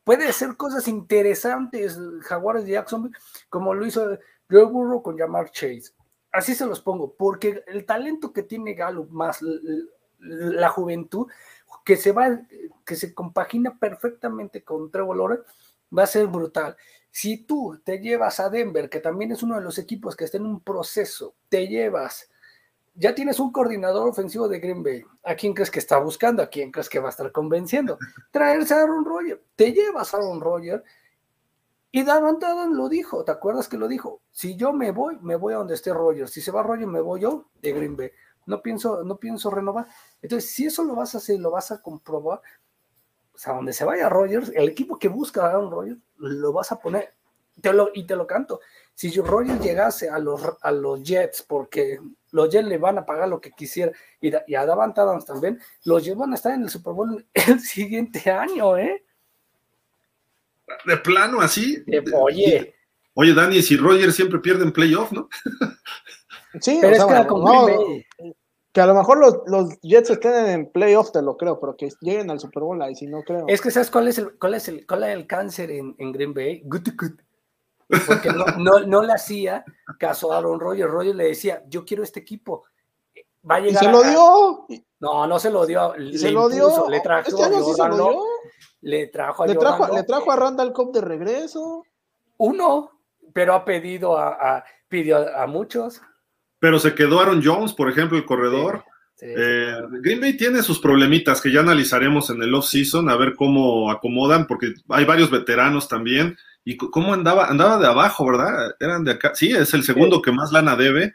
Speaker 3: puede hacer cosas interesantes Jaguares de Jacksonville, como lo hizo Joe Burrow con Jamar Chase. Así se los pongo, porque el talento que tiene Gallup más la juventud que se va, que se compagina perfectamente con Trevor Lawrence, va a ser brutal. Si tú te llevas a Denver, que también es uno de los equipos que está en un proceso, te llevas, ya tienes un coordinador ofensivo de Green Bay. ¿A quién crees que está buscando? ¿A quién crees que va a estar convenciendo? [laughs] Traerse a Aaron Rodgers. Te llevas a Aaron Rodgers y Davante Adams lo dijo. ¿Te acuerdas que lo dijo? Si yo me voy, me voy a donde esté Rodgers. Si se va Rodgers, me voy yo de Green Bay no pienso, no pienso renovar. Entonces, si eso lo vas a hacer, lo vas a comprobar, o sea, donde se vaya Rogers, el equipo que busca a un Rogers, lo vas a poner, te lo, y te lo canto. Si Rogers llegase a los, a los Jets, porque los Jets le van a pagar lo que quisiera, y, y a Davante Adams también, los Jets van a estar en el Super Bowl [laughs] el siguiente año, ¿eh?
Speaker 1: De plano, así.
Speaker 3: oye.
Speaker 1: Oye, Dani, si Rogers siempre pierde en playoff, ¿no? [laughs]
Speaker 2: Sí, pero es que, que a lo mejor los, los, Jets estén en playoff, te lo creo, pero que lleguen al Super Bowl ahí, si no creo.
Speaker 3: Es que ¿sabes cuál es el, cuál es el, cuál es el cáncer en, en Green Bay? Good, good. Porque no, no, no, le hacía caso a Aaron Rodgers. Rodgers le decía, yo quiero este equipo. Va a llegar
Speaker 2: ¿Y se lo dio?
Speaker 3: No, no se lo dio.
Speaker 2: ¿Se lo dio?
Speaker 3: Le trajo
Speaker 2: ¿Este año sí se lo dio?
Speaker 3: Le trajo a
Speaker 2: ¿Le trajo, ¿Le trajo a Randall Cobb de regreso?
Speaker 3: Uno, pero ha pedido a, a pidió a muchos
Speaker 1: pero se quedó Aaron Jones, por ejemplo, el corredor. Eh, Green Bay tiene sus problemitas que ya analizaremos en el off-season, a ver cómo acomodan, porque hay varios veteranos también. ¿Y cómo andaba? Andaba de abajo, ¿verdad? Eran de acá. Sí, es el segundo que más lana debe.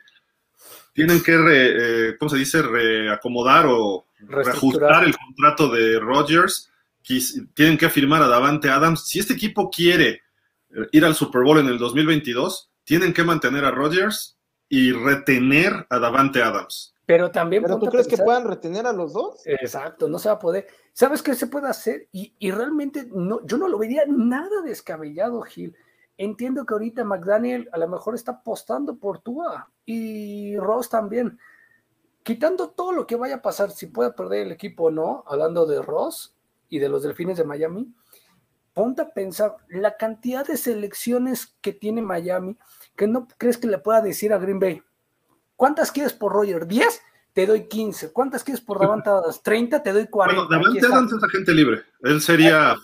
Speaker 1: Tienen que, eh, ¿cómo se dice? Reacomodar o reajustar el contrato de Rodgers. Tienen que firmar a Davante Adams. Si este equipo quiere eh, ir al Super Bowl en el 2022, tienen que mantener a Rodgers y retener a Davante Adams.
Speaker 3: Pero también.
Speaker 2: ¿Pero tú crees que puedan retener a los dos?
Speaker 3: Exacto, no se va a poder. ¿Sabes qué se puede hacer? Y, realmente no, yo no lo vería nada descabellado, Gil. Entiendo que ahorita McDaniel a lo mejor está apostando por Tua y Ross también. Quitando todo lo que vaya a pasar, si puede perder el equipo o no, hablando de Ross y de los Delfines de Miami, ponte a pensar la cantidad de selecciones que tiene Miami que no crees que le pueda decir a Green Bay, ¿cuántas quieres por Roger? ¿10? Te doy 15. ¿Cuántas quieres por Davante [laughs] Adams? 30, te doy 40.
Speaker 1: Bueno, Davante Adams es agente libre. Él sería...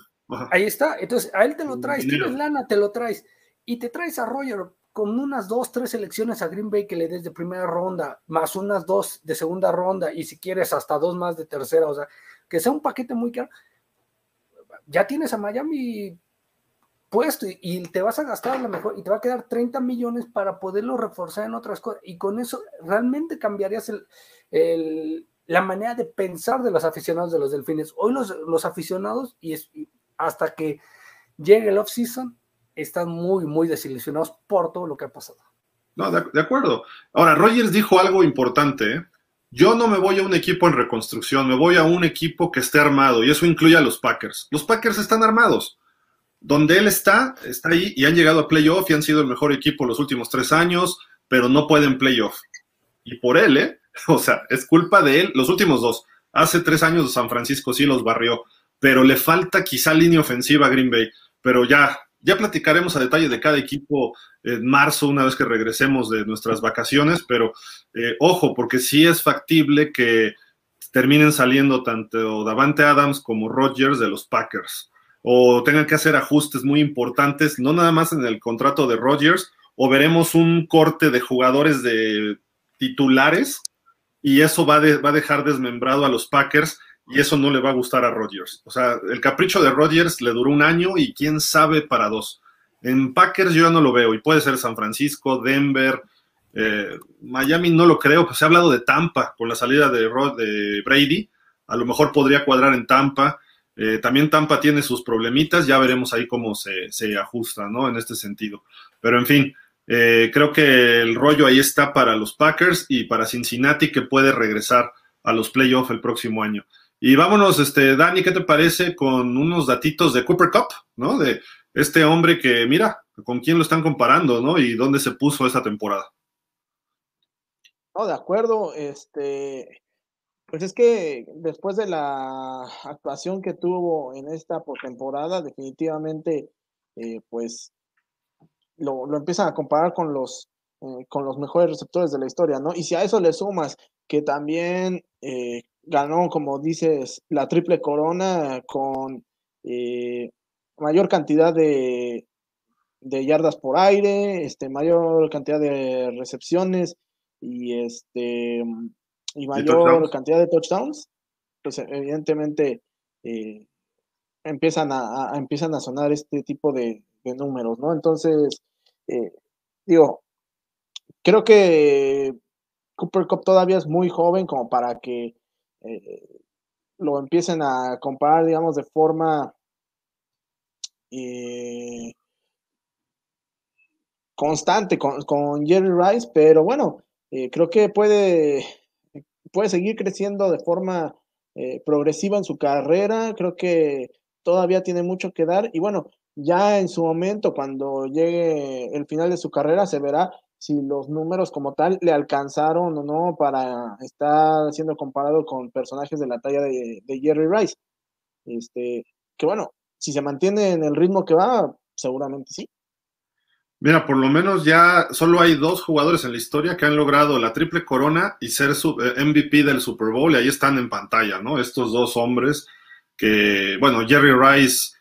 Speaker 3: Ahí, está. Entonces, a él te lo traes. Tienes lana, te lo traes. Y te traes a Roger con unas dos, tres selecciones a Green Bay que le des de primera ronda, más unas dos de segunda ronda, y si quieres hasta dos más de tercera, o sea, que sea un paquete muy caro. Ya tienes a Miami puesto y, te vas a gastar a lo mejor y te va a quedar 30 millones para poderlo reforzar en otras cosas y con eso realmente cambiarías el, la manera de pensar de los aficionados de los Delfines. Hoy los, los aficionados, y, es, hasta que llegue el off-season, están muy, muy desilusionados por todo lo que ha pasado.
Speaker 1: No, de, acuerdo. Ahora, Rogers dijo algo importante. ¿eh? Yo no me voy a un equipo en reconstrucción, me voy a un equipo que esté armado, y eso incluye a los Packers. Los Packers están armados. Donde él está, está ahí, y han llegado a playoff y han sido el mejor equipo los últimos tres años, pero no pueden playoff. Y por él, ¿eh? [laughs] O sea, es culpa de él, los últimos dos. Hace tres años San Francisco sí los barrió, pero le falta quizá línea ofensiva a Green Bay. Pero ya, ya platicaremos a detalle de cada equipo en marzo, una vez que regresemos de nuestras vacaciones, pero eh, ojo, porque sí es factible que terminen saliendo tanto Davante Adams como Rodgers de los Packers, o tengan que hacer ajustes muy importantes, no nada más en el contrato de Rodgers, o veremos un corte de jugadores de titulares y eso va, va a dejar desmembrado a los Packers y eso no le va a gustar a Rodgers. O sea, el capricho de Rodgers le duró un año y quién sabe para dos. En Packers yo no lo veo y puede ser San Francisco, Denver, eh, Miami no lo creo, pues se ha hablado de Tampa con la salida de, de Brady, a lo mejor podría cuadrar en Tampa. Eh, también Tampa tiene sus problemitas, ya veremos ahí cómo se, se ajusta, ¿no? En este sentido. Pero en fin, eh, creo que el rollo ahí está para los Packers y para Cincinnati que puede regresar a los playoffs el próximo año. Y vámonos, este, Dani, ¿qué te parece con unos datitos de Cooper Cup, ¿no? De este hombre que, mira, con quién lo están comparando, ¿no? Y dónde se puso esta temporada.
Speaker 2: No, de acuerdo, este, pues es que después de la actuación que tuvo en esta temporada, definitivamente, eh, pues lo, lo, empiezan a comparar con los, eh, con los mejores receptores de la historia, ¿no? Y si a eso le sumas que también eh, ganó, como dices, la triple corona con mayor cantidad de, de, yardas por aire, este, mayor cantidad de recepciones y, este, y mayor cantidad de touchdowns, pues evidentemente eh, empiezan, a, empiezan a sonar este tipo de, de números, ¿no? Entonces, eh, digo, creo que Cooper Cup todavía es muy joven como para que eh, lo empiecen a comparar, digamos, de forma eh, constante con, Jerry Rice, pero bueno, eh, creo que puede, puede seguir creciendo de forma progresiva en su carrera, creo que todavía tiene mucho que dar y bueno, ya en su momento, cuando llegue el final de su carrera, se verá si los números como tal le alcanzaron o no para estar siendo comparado con personajes de la talla de, Jerry Rice. Este, que bueno, si se mantiene en el ritmo que va, seguramente sí.
Speaker 1: Mira, por lo menos ya solo hay dos jugadores en la historia que han logrado la triple corona y ser eh, MVP del Super Bowl, y ahí están en pantalla, ¿no? Estos dos hombres que, bueno, Jerry Rice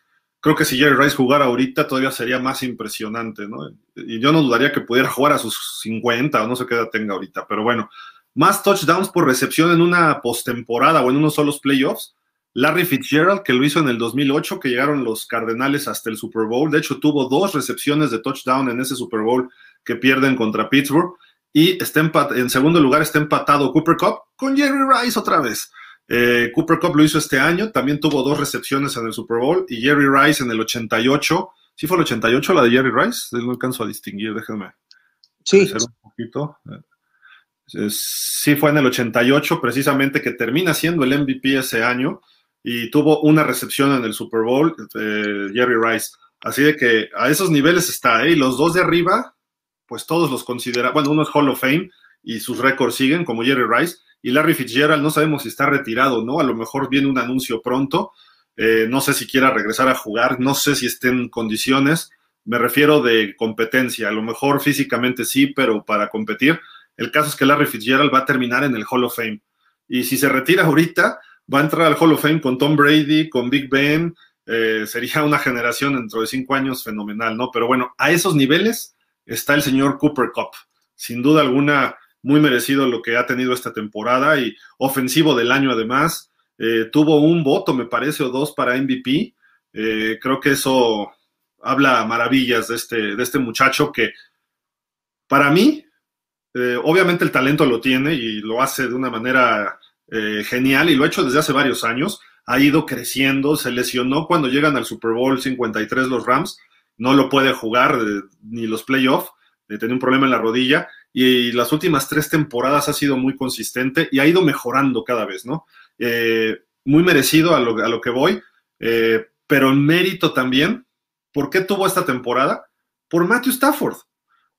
Speaker 1: creo que si Jerry Rice jugara ahorita todavía sería más impresionante, ¿no? Y yo no dudaría que pudiera jugar a sus 50 o no sé qué edad tenga ahorita, pero bueno, más touchdowns por recepción en una postemporada o en unos solos playoffs. Larry Fitzgerald, que lo hizo en el 2008, que llegaron los Cardenales hasta el Super Bowl. De hecho, tuvo dos recepciones de touchdown en ese Super Bowl que pierden contra Pittsburgh. Y está en segundo lugar está empatado Cooper Cup con Jerry Rice otra vez. Eh, Cooper Cup lo hizo este año, también tuvo dos recepciones en el Super Bowl y Jerry Rice en el 88. ¿Sí fue el 88 la de Jerry Rice? No alcanzo a distinguir, déjenme.
Speaker 2: Sí.
Speaker 1: Un poquito. Eh, sí fue en el 88 precisamente que termina siendo el MVP ese año y tuvo una recepción en el Super Bowl, eh, Jerry Rice. Así de que a esos niveles está, ¿eh? Y los dos de arriba, pues todos los consideran, bueno, uno es Hall of Fame y sus récords siguen como Jerry Rice, y Larry Fitzgerald no sabemos si está retirado, ¿no? A lo mejor viene un anuncio pronto. Eh, no sé si quiera regresar a jugar, no sé si esté en condiciones. Me refiero de competencia. A lo mejor físicamente sí, pero para competir. El caso es que Larry Fitzgerald va a terminar en el Hall of Fame. Y si se retira ahorita, va a entrar al Hall of Fame con Tom Brady, con Big Ben. Eh, sería una generación dentro de cinco años fenomenal, ¿no? Pero bueno, a esos niveles está el señor Cooper Cup. Sin duda alguna, muy merecido lo que ha tenido esta temporada y ofensivo del año además. Eh, tuvo un voto, me parece, o dos para MVP. Eh, creo que eso habla maravillas de este, de este muchacho que para mí, obviamente el talento lo tiene y lo hace de una manera eh, genial y lo ha hecho desde hace varios años. Ha ido creciendo, se lesionó cuando llegan al Super Bowl 53 los Rams, no lo puede jugar eh, ni los playoffs, eh, tiene un problema en la rodilla y las últimas tres temporadas ha sido muy consistente y ha ido mejorando cada vez, ¿no? muy merecido a lo, a lo que voy, pero en mérito también, ¿por qué tuvo esta temporada? Por Matthew Stafford.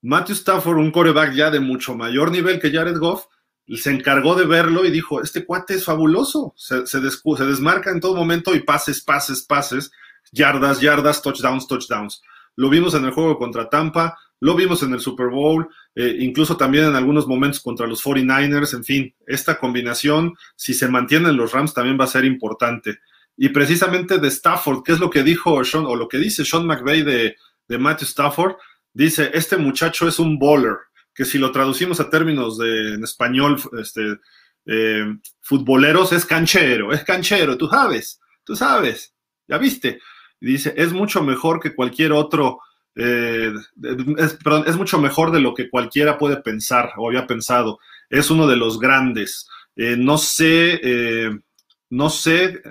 Speaker 1: Matthew Stafford, un coreback ya de mucho mayor nivel que Jared Goff, se encargó de verlo y dijo, este cuate es fabuloso, se, desmarca en todo momento y pases, pases, pases, yardas, yardas, touchdowns, touchdowns. Lo vimos en el juego contra Tampa, lo vimos en el Super Bowl, eh, incluso también en algunos momentos contra los 49ers, en fin, esta combinación, si se mantiene en los Rams, también va a ser importante. Y precisamente de Stafford, ¿qué es lo que dijo Sean, o lo que dice Sean McVay de, de Matthew Stafford? Dice, este muchacho es un bowler, que si lo traducimos a términos de, en español, este, eh, futboleros, es canchero, es canchero, tú sabes, tú sabes, ya viste. dice, es mucho mejor que cualquier otro, eh, es, perdón, es mucho mejor de lo que cualquiera puede pensar o había pensado. Es uno de los grandes. Eh, no sé, no sé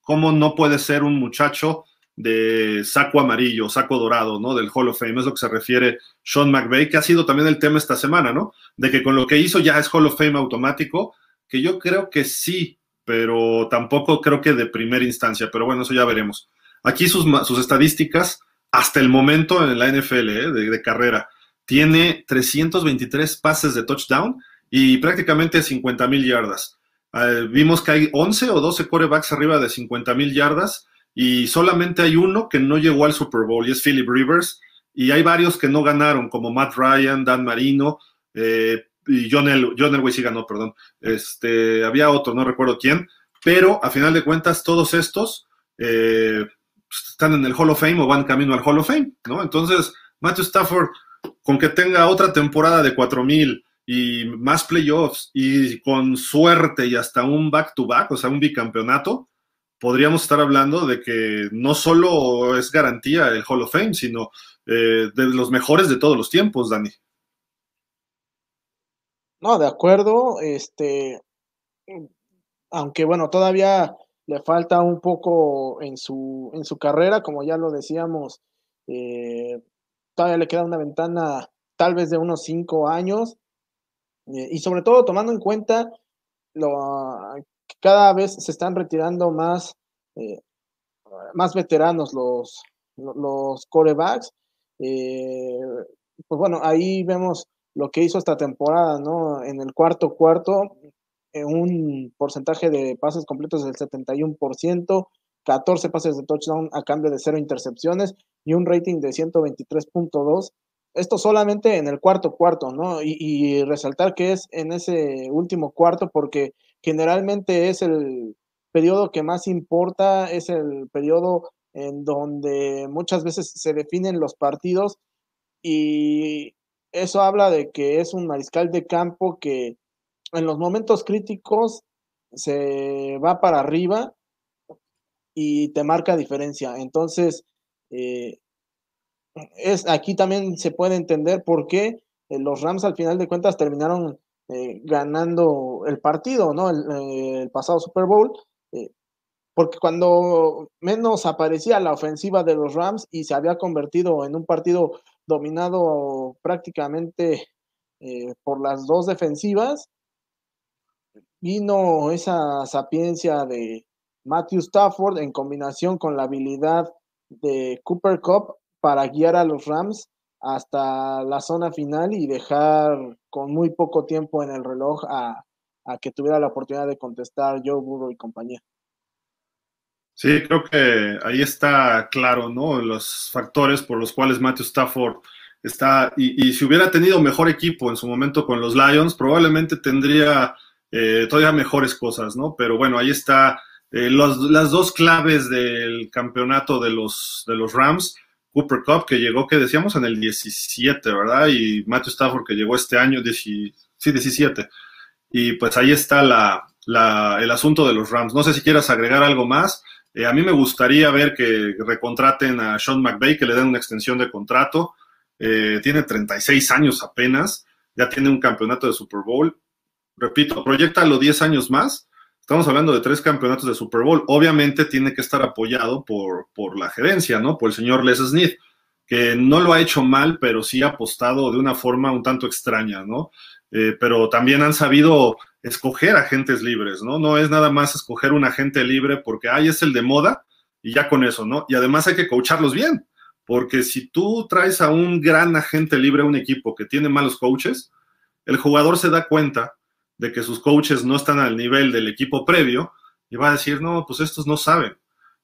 Speaker 1: cómo no puede ser un muchacho de saco amarillo, saco dorado, ¿no? Del Hall of Fame, es lo que se refiere Sean McVay, que ha sido también el tema esta semana, ¿no? De que con lo que hizo ya es Hall of Fame automático, que yo creo que sí, pero tampoco creo que de primera instancia, pero bueno, eso ya veremos. Aquí sus, sus estadísticas, hasta el momento en la NFL, ¿eh? de, carrera, tiene 323 pases de touchdown y prácticamente 50 mil yardas. Eh, vimos que hay 11 o 12 corebacks arriba de 50 mil yardas y solamente hay uno que no llegó al Super Bowl y es Philip Rivers, y hay varios que no ganaron, como Matt Ryan, Dan Marino, eh, y John, El, Elway sí ganó, perdón. Este, había otro, no recuerdo quién, pero a final de cuentas todos estos eh, están en el Hall of Fame o van camino al Hall of Fame, ¿no? Entonces, Matthew Stafford, con que tenga otra temporada de 4000 y más playoffs y con suerte y hasta un back-to-back, -back, o sea, un bicampeonato, podríamos estar hablando de que no solo es garantía el Hall of Fame, sino eh, de los mejores de todos los tiempos, Dani.
Speaker 2: No, de acuerdo. Este, aunque bueno, todavía le falta un poco en su, en su carrera, como ya lo decíamos, eh, todavía le queda una ventana tal vez de unos cinco años, eh, y sobre todo tomando en cuenta lo, cada vez se están retirando más, eh, más veteranos los, los corebacks. Eh, pues bueno, ahí vemos lo que hizo esta temporada, ¿no? En el cuarto cuarto, en un porcentaje de pases completos del 71%, 14 pases de touchdown a cambio de cero intercepciones y un rating de 123.2. Esto solamente en el cuarto cuarto, ¿no? y, resaltar que es en ese último cuarto porque generalmente es el periodo que más importa, es el periodo en donde muchas veces se definen los partidos y eso habla de que es un mariscal de campo que en los momentos críticos se va para arriba y te marca diferencia. Entonces, eh, es, aquí también se puede entender por qué eh, los Rams al final de cuentas terminaron eh, ganando el partido, ¿no? El, eh, pasado Super Bowl, eh, porque cuando menos aparecía la ofensiva de los Rams y se había convertido en un partido dominado prácticamente por las dos defensivas, vino esa sapiencia de Matthew Stafford en combinación con la habilidad de Cooper Cup para guiar a los Rams hasta la zona final y dejar con muy poco tiempo en el reloj a, que tuviera la oportunidad de contestar Joe Burrow y compañía.
Speaker 1: Sí, creo que ahí está claro, ¿no? Los factores por los cuales Matthew Stafford está, y, si hubiera tenido mejor equipo en su momento con los Lions, probablemente tendría eh, todavía mejores cosas, ¿no? Pero bueno, ahí está eh, las dos claves del campeonato de los, de los Rams Cooper Cup, que llegó, que decíamos, en el 17, ¿verdad? Y Matthew Stafford, que llegó este año, sí, 17. Y pues ahí está el asunto de los Rams. No sé si quieras agregar algo más. Eh, a mí me gustaría ver que recontraten a Sean McVay, que le den una extensión de contrato. Eh, tiene 36 años apenas, ya tiene un campeonato de Super Bowl. Repito, proyecta los 10 años más Estamos hablando de tres campeonatos de Super Bowl. Obviamente tiene que estar apoyado por, por la gerencia, ¿no? Por el señor Les Smith, que no lo ha hecho mal, pero sí ha apostado de una forma un tanto extraña, ¿no? Eh, pero también han sabido escoger agentes libres, ¿no? No es nada más escoger un agente libre porque, ay, es el de moda y ya con eso, ¿no? Y además hay que coacharlos bien, porque si tú traes a un gran agente libre a un equipo que tiene malos coaches, el jugador se da cuenta de que sus coaches no están al nivel del equipo previo y va a decir, no, pues estos no saben.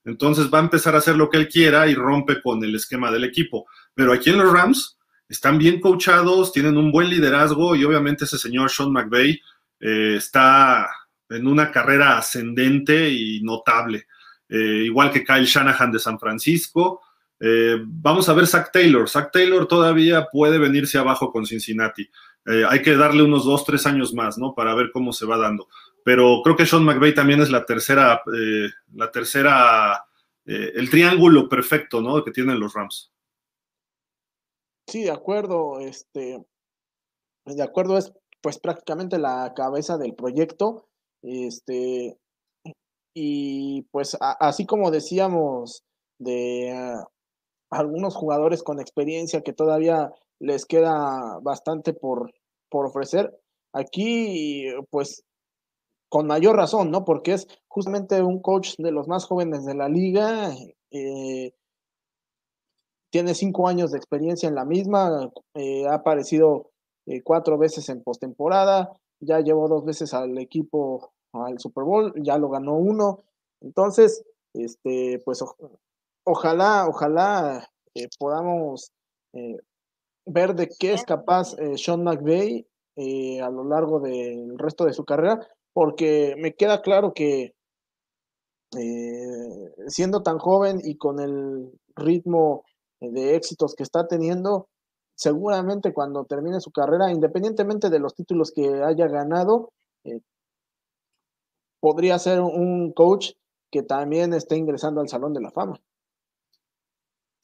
Speaker 1: Entonces va a empezar a hacer lo que él quiera y rompe con el esquema del equipo. Pero aquí en los Rams están bien coachados, tienen un buen liderazgo y obviamente ese señor Sean McVay eh, está en una carrera ascendente y notable. Eh, igual que Kyle Shanahan de San Francisco. Eh, vamos a ver Zach Taylor. Zach Taylor todavía puede venirse abajo con Cincinnati. Hay que darle unos dos, tres años más, ¿no? Para ver cómo se va dando. Pero creo que Sean McVay también es la tercera, la tercera, el triángulo perfecto, ¿no? Que tienen los Rams.
Speaker 2: Sí, de acuerdo. Este, de acuerdo, es pues prácticamente la cabeza del proyecto. Este, y pues así como decíamos de ah, algunos jugadores con experiencia que todavía les queda bastante por, por ofrecer, aquí pues con mayor razón, ¿no? Porque es justamente un coach de los más jóvenes de la liga, eh, tiene cinco años de experiencia en la misma, eh, ha aparecido eh, cuatro veces en postemporada, ya llevó dos veces al equipo al Super Bowl, ya lo ganó uno. Entonces, este, pues ojalá, ojalá podamos ver de qué es capaz Sean McVay a lo largo del resto de su carrera, porque me queda claro que siendo tan joven y con el ritmo de éxitos que está teniendo, seguramente cuando termine su carrera, independientemente de los títulos que haya ganado, eh, podría ser un coach que también esté ingresando al Salón de la Fama.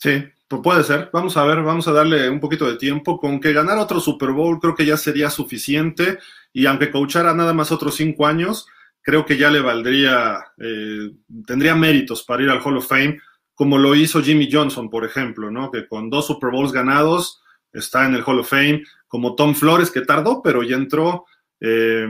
Speaker 1: Sí, pues puede ser. Vamos a ver, vamos a darle un poquito de tiempo. Con que ganar otro Super Bowl creo que ya sería suficiente. Y aunque coachara nada más otros cinco años, creo que ya le valdría, eh, tendría méritos para ir al Hall of Fame, como lo hizo Jimmy Johnson, por ejemplo, ¿no? Que con dos Super Bowls ganados, está en el Hall of Fame, como Tom Flores, que tardó, pero ya entró. Eh,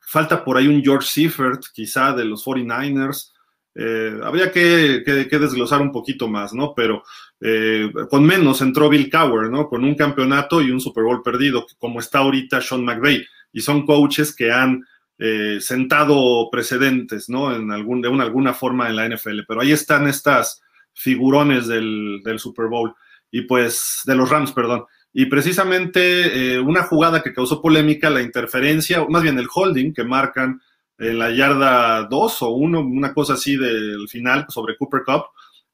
Speaker 1: falta por ahí un George Seifert, quizá de los 49ers. Eh, habría que, desglosar un poquito más, ¿no? Pero eh, con menos entró Bill Cower, ¿no? Con un campeonato y un Super Bowl perdido, como está ahorita Sean McVay. Y son coaches que han sentado precedentes, ¿no? En algún, de una, alguna forma en la NFL. Pero ahí están estas figurones del, del Super Bowl y pues de los Rams, perdón. Y precisamente eh, una jugada que causó polémica, la interferencia, más bien el holding que marcan en la yarda 2 o 1, una cosa así del final sobre Cooper Cup.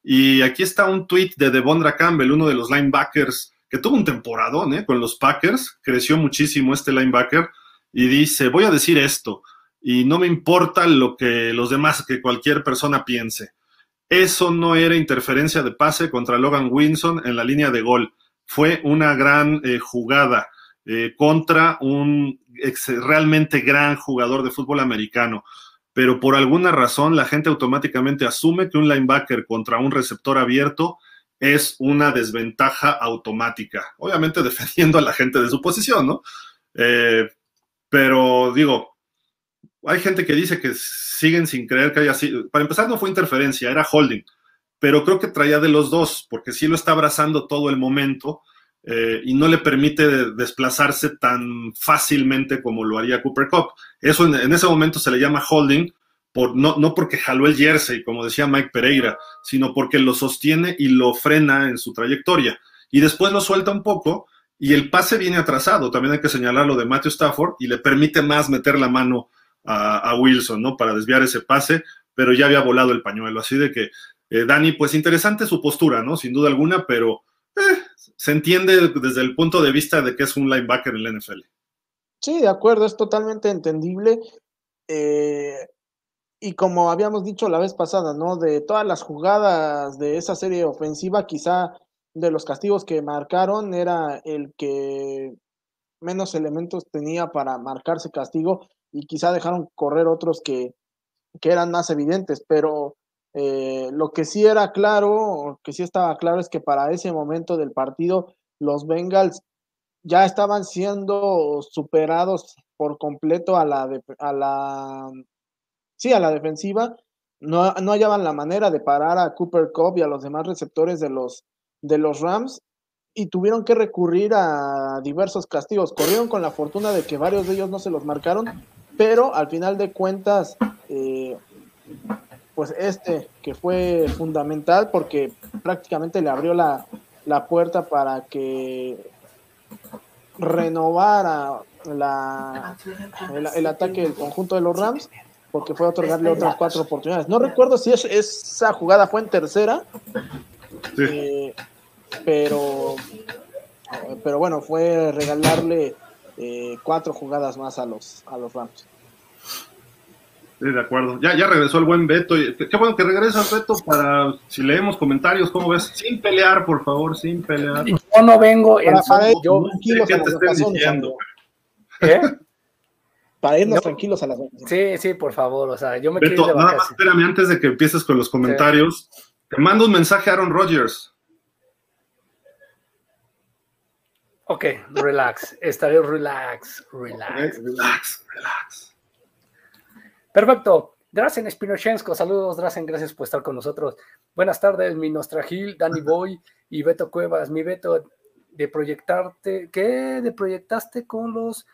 Speaker 1: Y aquí está un tweet de Devondra Campbell, uno de los linebackers que tuvo un temporadón ¿eh? con los Packers, creció muchísimo este linebacker, y dice, voy a decir esto, y no me importa lo que los demás, que cualquier persona piense. Eso no era interferencia de pase contra Logan Winson en la línea de gol. Fue una gran eh, jugada eh, contra un realmente gran jugador de fútbol americano. Pero por alguna razón la gente automáticamente asume que un linebacker contra un receptor abierto es una desventaja automática. Obviamente [laughs] defendiendo a la gente de su posición, ¿no? Eh, pero digo, hay gente que dice que siguen sin creer que haya sido. Para empezar, no fue interferencia, era holding. Pero creo que traía de los dos, porque sí lo está abrazando todo el momento eh, y no le permite desplazarse tan fácilmente como lo haría Cooper Cup. Eso en, ese momento se le llama holding, por, no, no porque jaló el jersey, como decía Mike Pereira, sino porque lo sostiene y lo frena en su trayectoria. Y después lo suelta un poco y el pase viene atrasado. También hay que señalar lo de Matthew Stafford y le permite más meter la mano a, Wilson, ¿no? Para desviar ese pase, pero ya había volado el pañuelo. Así de que, eh, Dani, pues interesante su postura, ¿no? Sin duda alguna, pero eh, se entiende desde el punto de vista de que es un linebacker en la NFL.
Speaker 2: Sí, de acuerdo, es totalmente entendible. Eh, y como habíamos dicho la vez pasada, ¿no? De todas las jugadas de esa serie ofensiva, quizá de los castigos que marcaron era el que menos elementos tenía para marcarse castigo y quizá dejaron correr otros que que eran más evidentes, pero eh, lo que sí era claro, que sí estaba claro, es que para ese momento del partido, los Bengals ya estaban siendo superados por completo a la, a la, sí, a la defensiva. No, no hallaban la manera de parar a Cooper Cup y a los demás receptores de los, de los Rams y tuvieron que recurrir a diversos castigos. Corrieron con la fortuna de que varios de ellos no se los marcaron, pero al final de cuentas, eh, pues este que fue fundamental porque prácticamente le abrió la, puerta para que renovara la, el, ataque del conjunto de los Rams porque fue otorgarle otras cuatro oportunidades. No recuerdo si esa jugada fue en tercera, eh, pero, pero bueno, fue regalarle eh, cuatro jugadas más a los, a los Rams.
Speaker 1: Sí, de acuerdo. Ya, ya regresó el buen Beto. Qué bueno que regresa Beto para si leemos comentarios, ¿cómo ves? Sin pelear, por favor, sin pelear.
Speaker 3: Yo no vengo en
Speaker 2: para, yo, tranquilos te diciendo. ¿Qué? Para irnos tranquilos a las
Speaker 3: Sí, sí, por favor. O sea, yo me
Speaker 1: Beto, nada más espérame antes de que empieces con los comentarios. Te mando un mensaje a Aaron Rodgers.
Speaker 3: Ok, relax. Estaré relax, relax.
Speaker 1: Relax, relax.
Speaker 3: Perfecto. Drazen Spinochenko, saludos Drazen, gracias por estar con nosotros. Buenas tardes, mi Nostragil, Danny [laughs] Boy y Beto Cuevas. Mi Beto, de proyectarte, ¿qué? De proyectaste con los,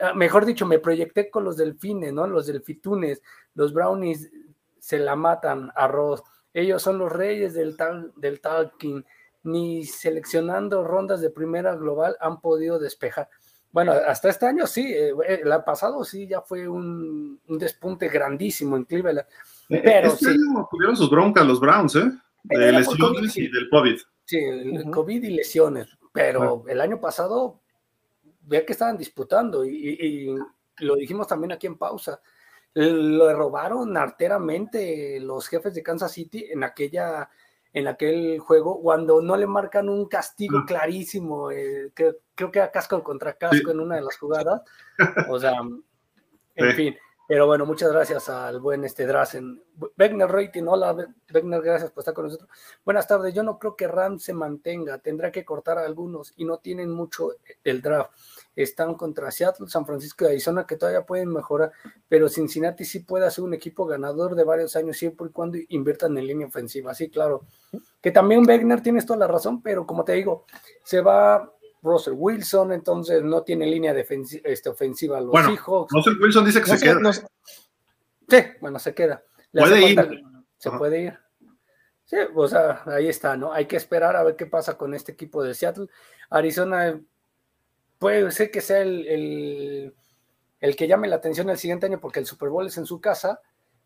Speaker 3: ah, mejor dicho, me proyecté con los delfines, ¿no? Los delfitunes, los brownies se la matan, arroz. Ellos son los reyes del, tal, del talking. Ni seleccionando rondas de primera global han podido despejar. Bueno, hasta este año sí, eh, el año pasado sí ya fue un, despunte grandísimo en Cleveland.
Speaker 1: Eh, pero este año tuvieron sus broncas los Browns, ¿eh? De lesiones y del COVID.
Speaker 3: Sí, el COVID y lesiones, pero el año pasado vea que estaban disputando y, lo dijimos también aquí en pausa. Lo robaron arteramente los jefes de Kansas City en aquella en aquel juego cuando no le marcan un castigo clarísimo, eh, que, creo que era casco contra casco en una de las jugadas. O sea, en fin. Pero bueno, muchas gracias al buen este Drazen. Wegner Rating, hola Wegner, gracias por estar con nosotros. Buenas tardes, yo no creo que Ram se mantenga, tendrá que cortar a algunos y no tienen mucho el draft. Están contra Seattle, San Francisco y Arizona que todavía pueden mejorar, pero Cincinnati sí puede ser un equipo ganador de varios años siempre y cuando inviertan en línea ofensiva. Sí, claro. Que también Wegner tienes toda la razón, pero como te digo, se va Russell Wilson, entonces no tiene línea este, ofensiva los
Speaker 1: bueno,
Speaker 3: Seahawks.
Speaker 1: Russell Wilson dice que se, queda.
Speaker 3: sí, bueno, se queda.
Speaker 1: puede ir.
Speaker 3: Se puede ir. Sí, o sea, ahí está, ¿no? Hay que esperar a ver qué pasa con este equipo de Seattle. Arizona puede ser que sea el, el, que llame la atención el siguiente año porque el Super Bowl es en su casa,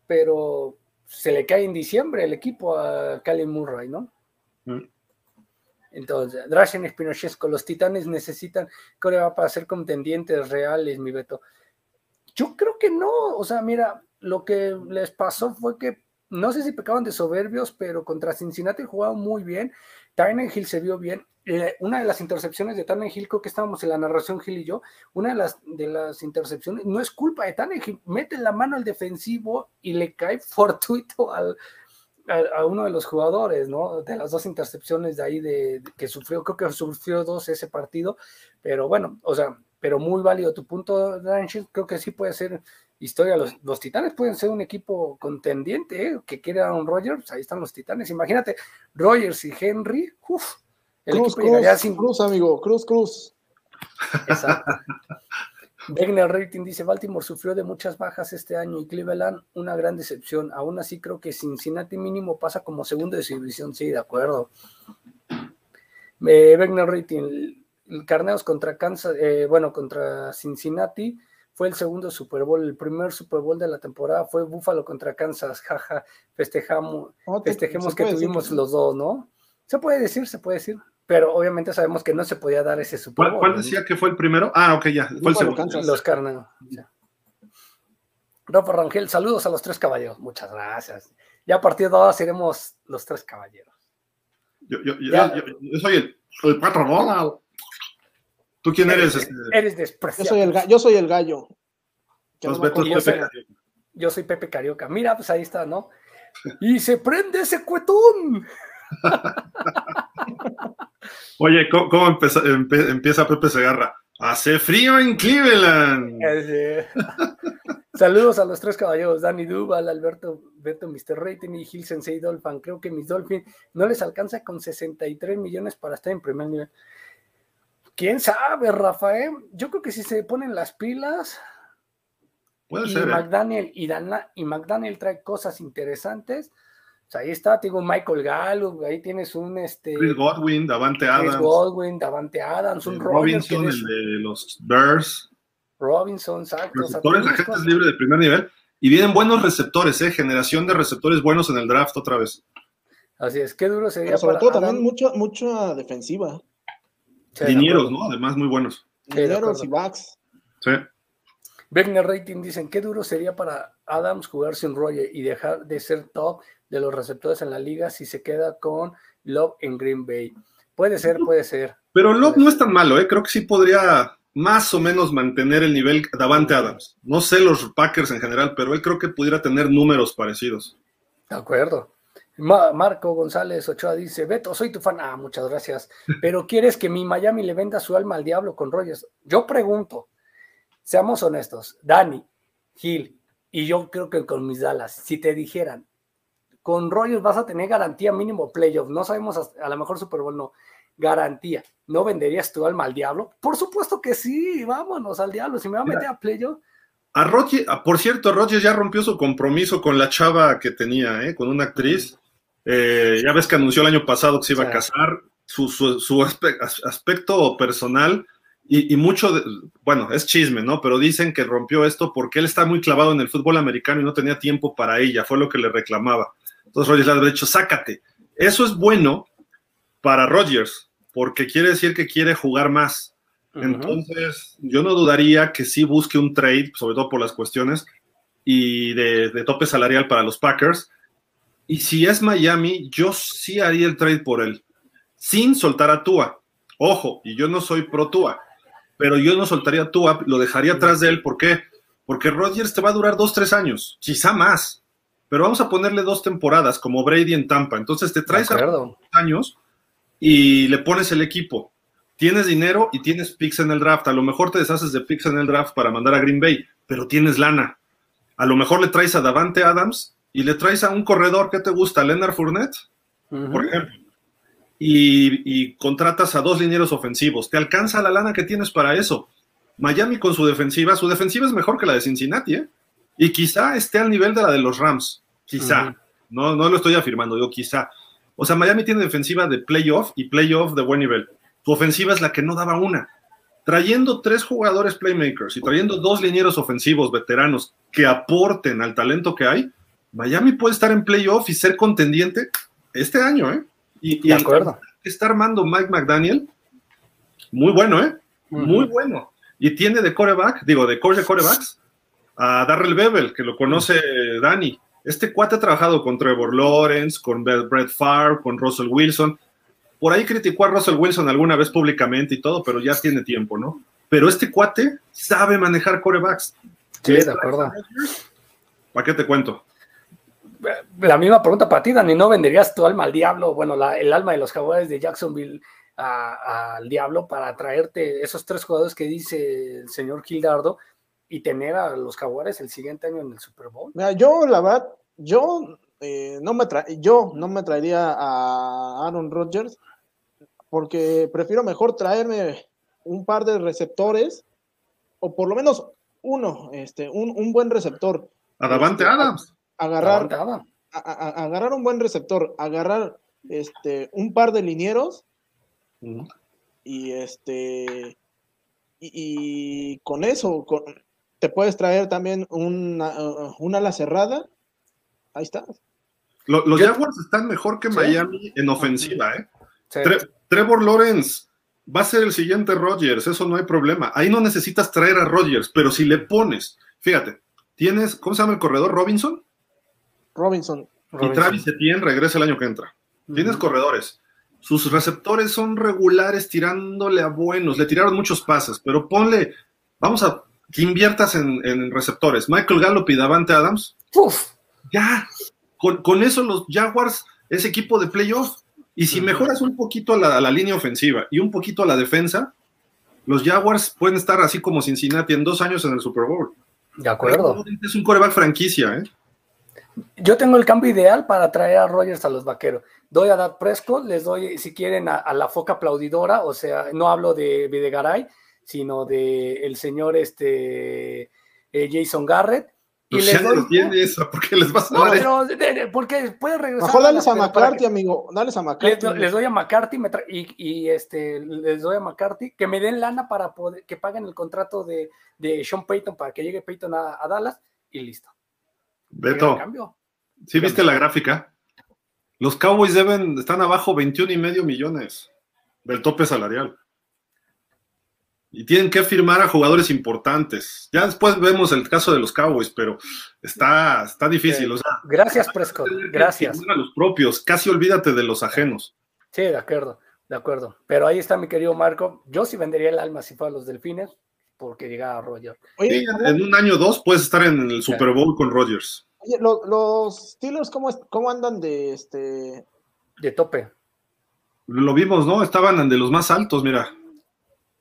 Speaker 3: pero se le cae en diciembre el equipo a Cali Murray, ¿no? Mm. Entonces, Drachen Spinochesco, los titanes necesitan va para ser contendientes reales, mi Beto. Yo creo que no, o sea, mira, lo que les pasó fue que no sé si pecaban de soberbios, pero contra Cincinnati jugaban muy bien. Hill se vio bien. Eh, una de las intercepciones de Hill, creo que estábamos en la narración Hill y yo, una de las, de las intercepciones no es culpa de Hill, mete la mano al defensivo y le cae fortuito al, a, uno de los jugadores, ¿no? De las dos intercepciones de ahí de, que sufrió, creo que sufrió dos ese partido, pero bueno, o sea, pero muy válido tu punto, creo que sí puede ser historia. Los, los Titanes pueden ser un equipo contendiente, ¿eh? que quiera un Rogers, ahí están los Titanes. Imagínate, Rogers y Henry, uff,
Speaker 2: el Cruz, equipo Cruz, sin... Cruz, amigo, Cruz, Cruz.
Speaker 3: Exacto. [laughs] Wegner Rating dice, Baltimore sufrió de muchas bajas este año y Cleveland una gran decepción. Aún así creo que Cincinnati mínimo pasa como segundo de su división. Sí, de acuerdo. Eh, Wegner Rating, Carneos contra Kansas, eh, bueno, contra Cincinnati fue el segundo Super Bowl. El primer Super Bowl de la temporada fue Buffalo contra Kansas. [laughs] Jaja, festejamos, festejemos que tuvimos los dos, ¿no? Se puede decir, se puede decir pero obviamente sabemos que no se podía dar ese Super
Speaker 1: Bowl. ¿Cuál, decía que fue el primero? Ah, ok, ya, fue el segundo.
Speaker 3: Los Carneros. Rafa Rangel, saludos a los tres caballeros. Muchas gracias. Ya a partir de ahora seremos los tres caballeros.
Speaker 1: Yo, yo, yo, soy el, el patrón. ¿Tú quién eres?
Speaker 3: Eres, este? eres despreciable.
Speaker 2: Yo soy el, yo soy el gallo.
Speaker 1: Los Beto
Speaker 3: yo soy Pepe Carioca. Mira, pues ahí está, ¿no? Y se prende ese cuetón. [laughs]
Speaker 1: Oye, ¿cómo, empieza Pepe Segarra? Hace frío en Cleveland. [laughs]
Speaker 3: Saludos a los tres caballeros, Danny Duval, Alberto, Beto, Mr. Rating y Gil Sensei Dolphin. Creo que mis Dolphins no les alcanza con 63 millones para estar en primer nivel. ¿Quién sabe, Rafael? Yo creo que si se ponen las pilas,
Speaker 1: Puede
Speaker 3: y
Speaker 1: ser. ¿eh?
Speaker 3: McDaniel, y McDaniel trae cosas interesantes. Ahí está, tengo Michael Gallup, ahí tienes un este.
Speaker 1: Chris Godwin, Davante Adams.
Speaker 3: Chris Godwin, Davante Adams, un
Speaker 1: Robinson, el de los Bears.
Speaker 3: Robinson, exacto.
Speaker 1: Receptores, agentes libres de primer nivel. Y vienen buenos receptores, ¿eh? Generación de receptores buenos en el draft otra vez.
Speaker 3: Así es, qué duro sería.
Speaker 2: Pero sobre todo también mucho, mucha defensiva.
Speaker 1: Dineros, ¿no? Además, muy buenos.
Speaker 2: Dineros y backs.
Speaker 1: Sí.
Speaker 3: Wegner Rating dicen, qué duro sería para Adams jugar sin Roger y dejar de ser top de los receptores en la liga si se queda con Love en Green Bay. Puede ser, puede ser.
Speaker 1: Pero Love no es tan malo, ¿eh? Creo que sí podría más o menos mantener el nivel Davante Adams. No sé los Packers en general, pero él creo que pudiera tener números parecidos.
Speaker 3: De acuerdo. Marco González Ochoa dice, Beto, soy tu fan. Ah, muchas gracias. [laughs] Pero ¿quieres que mi Miami le venda su alma al diablo con Rogers? Yo pregunto, seamos honestos, Dani, Gil y yo creo que con mis Dallas, si te dijeran, con Rogers vas a tener garantía mínimo playoff, no sabemos, a lo mejor Super Bowl no, garantía, ¿no venderías tu alma al diablo? Por supuesto que sí, vámonos al diablo, si me va a meter a playoff.
Speaker 1: A Roger, por cierto, Roger ya rompió su compromiso con la chava que tenía, ¿eh? con una actriz. Eh, ya ves que anunció el año pasado que se iba a casar. Su, su, aspecto personal y, mucho, bueno, es chisme, ¿no? Pero dicen que rompió esto porque él está muy clavado en el fútbol americano y no tenía tiempo para ella, fue lo que le reclamaba. Entonces Rogers le ha dicho, sácate. Eso es bueno para Rogers, porque quiere decir que quiere jugar más. Entonces, yo no dudaría que sí busque un trade, sobre todo por las cuestiones y de, de tope salarial para los Packers. Y si es Miami, yo sí haría el trade por él, sin soltar a Tua. Ojo, y yo no soy pro Tua pero yo no soltaría a Tua, lo dejaría atrás de él. ¿Por qué? Porque Rodgers te va a durar dos, tres años, quizá más. Pero vamos a ponerle dos temporadas, como Brady en Tampa. Entonces te traes a años y le pones el equipo. Tienes dinero y tienes picks en el draft. A lo mejor te deshaces de picks en el draft para mandar a Green Bay, pero tienes lana. A lo mejor le traes a Davante Adams y le traes a un corredor que te gusta, Leonard Fournette, por ejemplo y, contratas a dos linieros ofensivos. Te alcanza la lana que tienes para eso. Miami con su defensiva, su defensiva es mejor que la de Cincinnati, ¿eh? Y quizá esté al nivel de la de los Rams. Quizá. no, no lo estoy afirmando, yo quizá. O sea, Miami tiene defensiva de playoff y playoff de buen nivel. Tu ofensiva es la que no daba una. Trayendo tres jugadores playmakers y trayendo dos linieros ofensivos veteranos que aporten al talento que hay, Miami puede estar en playoff y ser contendiente este año, ¿eh? Y, y
Speaker 3: acuerdo.
Speaker 1: está armando Mike McDaniel, muy bueno, ¿eh? Muy bueno. Y tiene de coreback, digo, de coach de corebacks, a Darrell Bevel, que lo conoce Dani. Este cuate ha trabajado con Trevor Lawrence, con Brett Favre, con Russell Wilson. Por ahí criticó a Russell Wilson alguna vez públicamente y todo, pero ya tiene tiempo, ¿no? Pero este cuate sabe manejar corebacks.
Speaker 3: Sí, de acuerdo.
Speaker 1: ¿Para qué te cuento?
Speaker 3: la misma pregunta para ti, Dani, ¿no venderías tu alma al diablo, bueno, el alma de los jaguares de Jacksonville al diablo para traerte esos tres jugadores que dice el señor Gildardo y tener a los jaguares el siguiente año en el Super Bowl?
Speaker 2: Mira, yo, la verdad, yo, eh, no me yo no me traería a Aaron Rodgers porque prefiero mejor traerme un par de receptores o por lo menos uno, este, un, buen receptor.
Speaker 1: A Davante este, Adams
Speaker 2: agarrar, agarrar un buen receptor, agarrar este, un par de linieros y este y, con eso te puedes traer también una, una ala cerrada. Ahí está.
Speaker 1: los Jaguars están mejor que Miami en ofensiva, ¿eh? Trevor Lawrence va a ser el siguiente Rodgers, eso no hay problema. Ahí no necesitas traer a Rodgers, pero si le pones, fíjate, tienes, ¿cómo se llama el corredor? Robinson.
Speaker 2: Robinson.
Speaker 1: Y Travis Etienne regresa el año que entra. Tienes corredores. Sus receptores son regulares tirándole a buenos. Le tiraron muchos pases, pero ponle, vamos a que inviertas en, receptores. Michael Gallup y Davante Adams. Uf. Ya, con, eso los Jaguars es equipo de playoffs. Y si mejoras un poquito a la, línea ofensiva y un poquito a la defensa, los Jaguars pueden estar así como Cincinnati en dos años en el Super Bowl.
Speaker 3: De acuerdo.
Speaker 1: Es un coreback franquicia, ¿eh?
Speaker 3: Yo tengo el cambio ideal para traer a Rogers a los vaqueros. Doy a Dad Prescott, les doy, si quieren, a, la foca aplaudidora, o sea, no hablo de Videgaray, sino de el señor este, eh, Jason Garrett.
Speaker 1: Y pues les doy, tiene eso, porque les vas a
Speaker 3: no, dar porque puede regresar.
Speaker 2: Mejor dales a McCarthy, amigo. Dales a McCarthy.
Speaker 3: Les, doy a McCarthy y, este, les doy a McCarthy que me den lana para poder, que paguen el contrato de, de Sean Payton para que llegue Payton a, a Dallas y listo.
Speaker 1: Beto, ¿sí viste la gráfica? Los Cowboys deben, están abajo 21 y medio millones del tope salarial. Y tienen que firmar a jugadores importantes. Ya después vemos el caso de los Cowboys, pero está, está difícil.
Speaker 3: Gracias, Prescott. Gracias.
Speaker 1: A los propios, casi olvídate de los ajenos.
Speaker 3: Sí, de acuerdo, de acuerdo. Pero ahí está mi querido Marco. Yo sí vendería el alma si fuera los delfines porque llegaba Roger.
Speaker 1: en un año o dos puedes estar en el Super Bowl con Rogers.
Speaker 2: Oye, los Steelers, ¿cómo, ¿cómo andan de este?
Speaker 3: De tope.
Speaker 1: Lo vimos, ¿no? Estaban de los más altos, mira.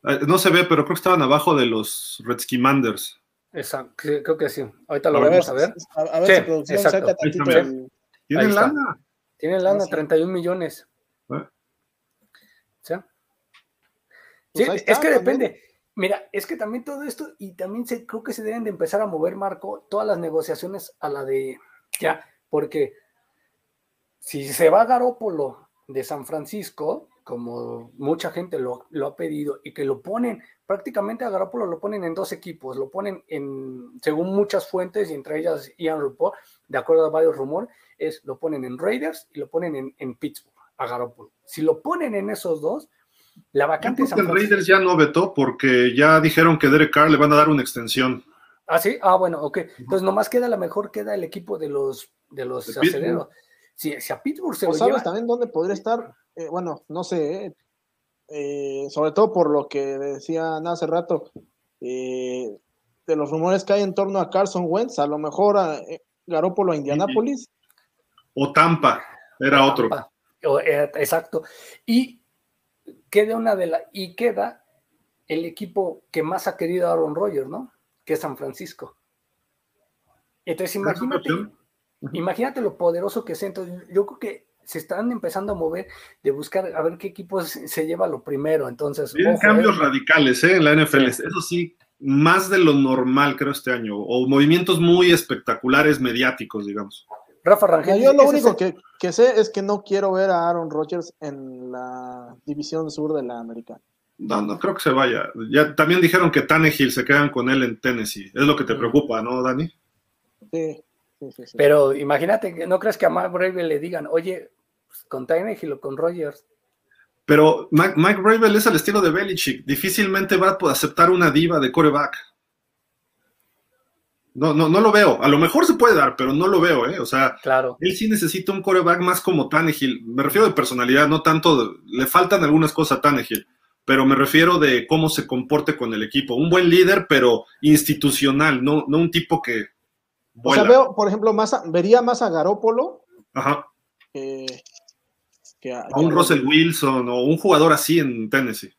Speaker 1: Eh, no se ve, pero creo que estaban abajo de los Redskimanders.
Speaker 3: Exacto, creo que sí. Ahorita lo vamos a ver. A, ver si exacto.
Speaker 1: Tienen lana.
Speaker 3: Tienen lana, 31 millones. ¿Eh? ¿Sí? Pues es que depende. Mira, es que también todo esto, y también se, creo que se deben de empezar a mover, Marco, todas las negociaciones a la de ya, porque si se va a Garópolo de San Francisco, como mucha gente lo, ha pedido, y que lo ponen, prácticamente a Garópolo lo ponen en dos equipos, lo ponen en, según muchas fuentes, y entre ellas Ian Report, de acuerdo a varios rumores, es lo ponen en Raiders y lo ponen en, en Pittsburgh, a Garópolo. Si lo ponen en esos dos, la vacante
Speaker 1: San Raiders ya no vetó porque ya dijeron que Derek Carr le van a dar una extensión.
Speaker 3: Ah, sí, ah, bueno, ok. Entonces nomás queda, la mejor queda el equipo de los de los aceleros. Si, a Pittsburgh se lo
Speaker 2: sabes también dónde podría estar? Eh, bueno, no sé, eh, eh, sobre todo por lo que decían hace rato, de los rumores que hay en torno a Carson Wentz, a lo mejor a Garópolo a Indianápolis.
Speaker 1: O Tampa, era otro.
Speaker 3: exacto. Y queda una de la y queda el equipo que más ha querido Aaron Rodgers, ¿no? Que es San Francisco. Entonces imagínate, imagínate lo poderoso que es. Entonces, yo creo que se están empezando a mover de buscar a ver qué equipo se lleva lo primero. Entonces,
Speaker 1: Vienen cambios eh. radicales ¿eh? en la NFL. Eso sí, más de lo normal, creo, este año. O movimientos muy espectaculares mediáticos, digamos.
Speaker 2: Rafa Rangel. Yo lo único que, sé es que no quiero ver a Aaron Rodgers en la división sur de la América.
Speaker 1: No, no creo que se vaya. Ya también dijeron que Tannehill se quedan con él en Tennessee. Es lo que te preocupa, ¿no, Dani?
Speaker 2: Sí,
Speaker 3: Pero imagínate, ¿no crees que a Mike Bravel le digan, oye, pues, con Tannehill o con Rodgers?
Speaker 1: Pero Mike, Mike es al estilo de Belichick. Difícilmente va a aceptar una diva de coreback. No, no, no lo veo. A lo mejor se puede dar, pero no lo veo, ¿eh? O sea,
Speaker 3: claro.
Speaker 1: él sí necesita un coreback más como Tannehill. Me refiero de personalidad, no tanto. le faltan algunas cosas a Tannehill, pero me refiero de cómo se comporte con el equipo. Un buen líder, pero institucional, no, no un tipo que.
Speaker 2: O sea, veo, por ejemplo, más vería más a Garópolo.
Speaker 1: Ajá. a, a un Russell Wilson o un jugador así en Tennessee.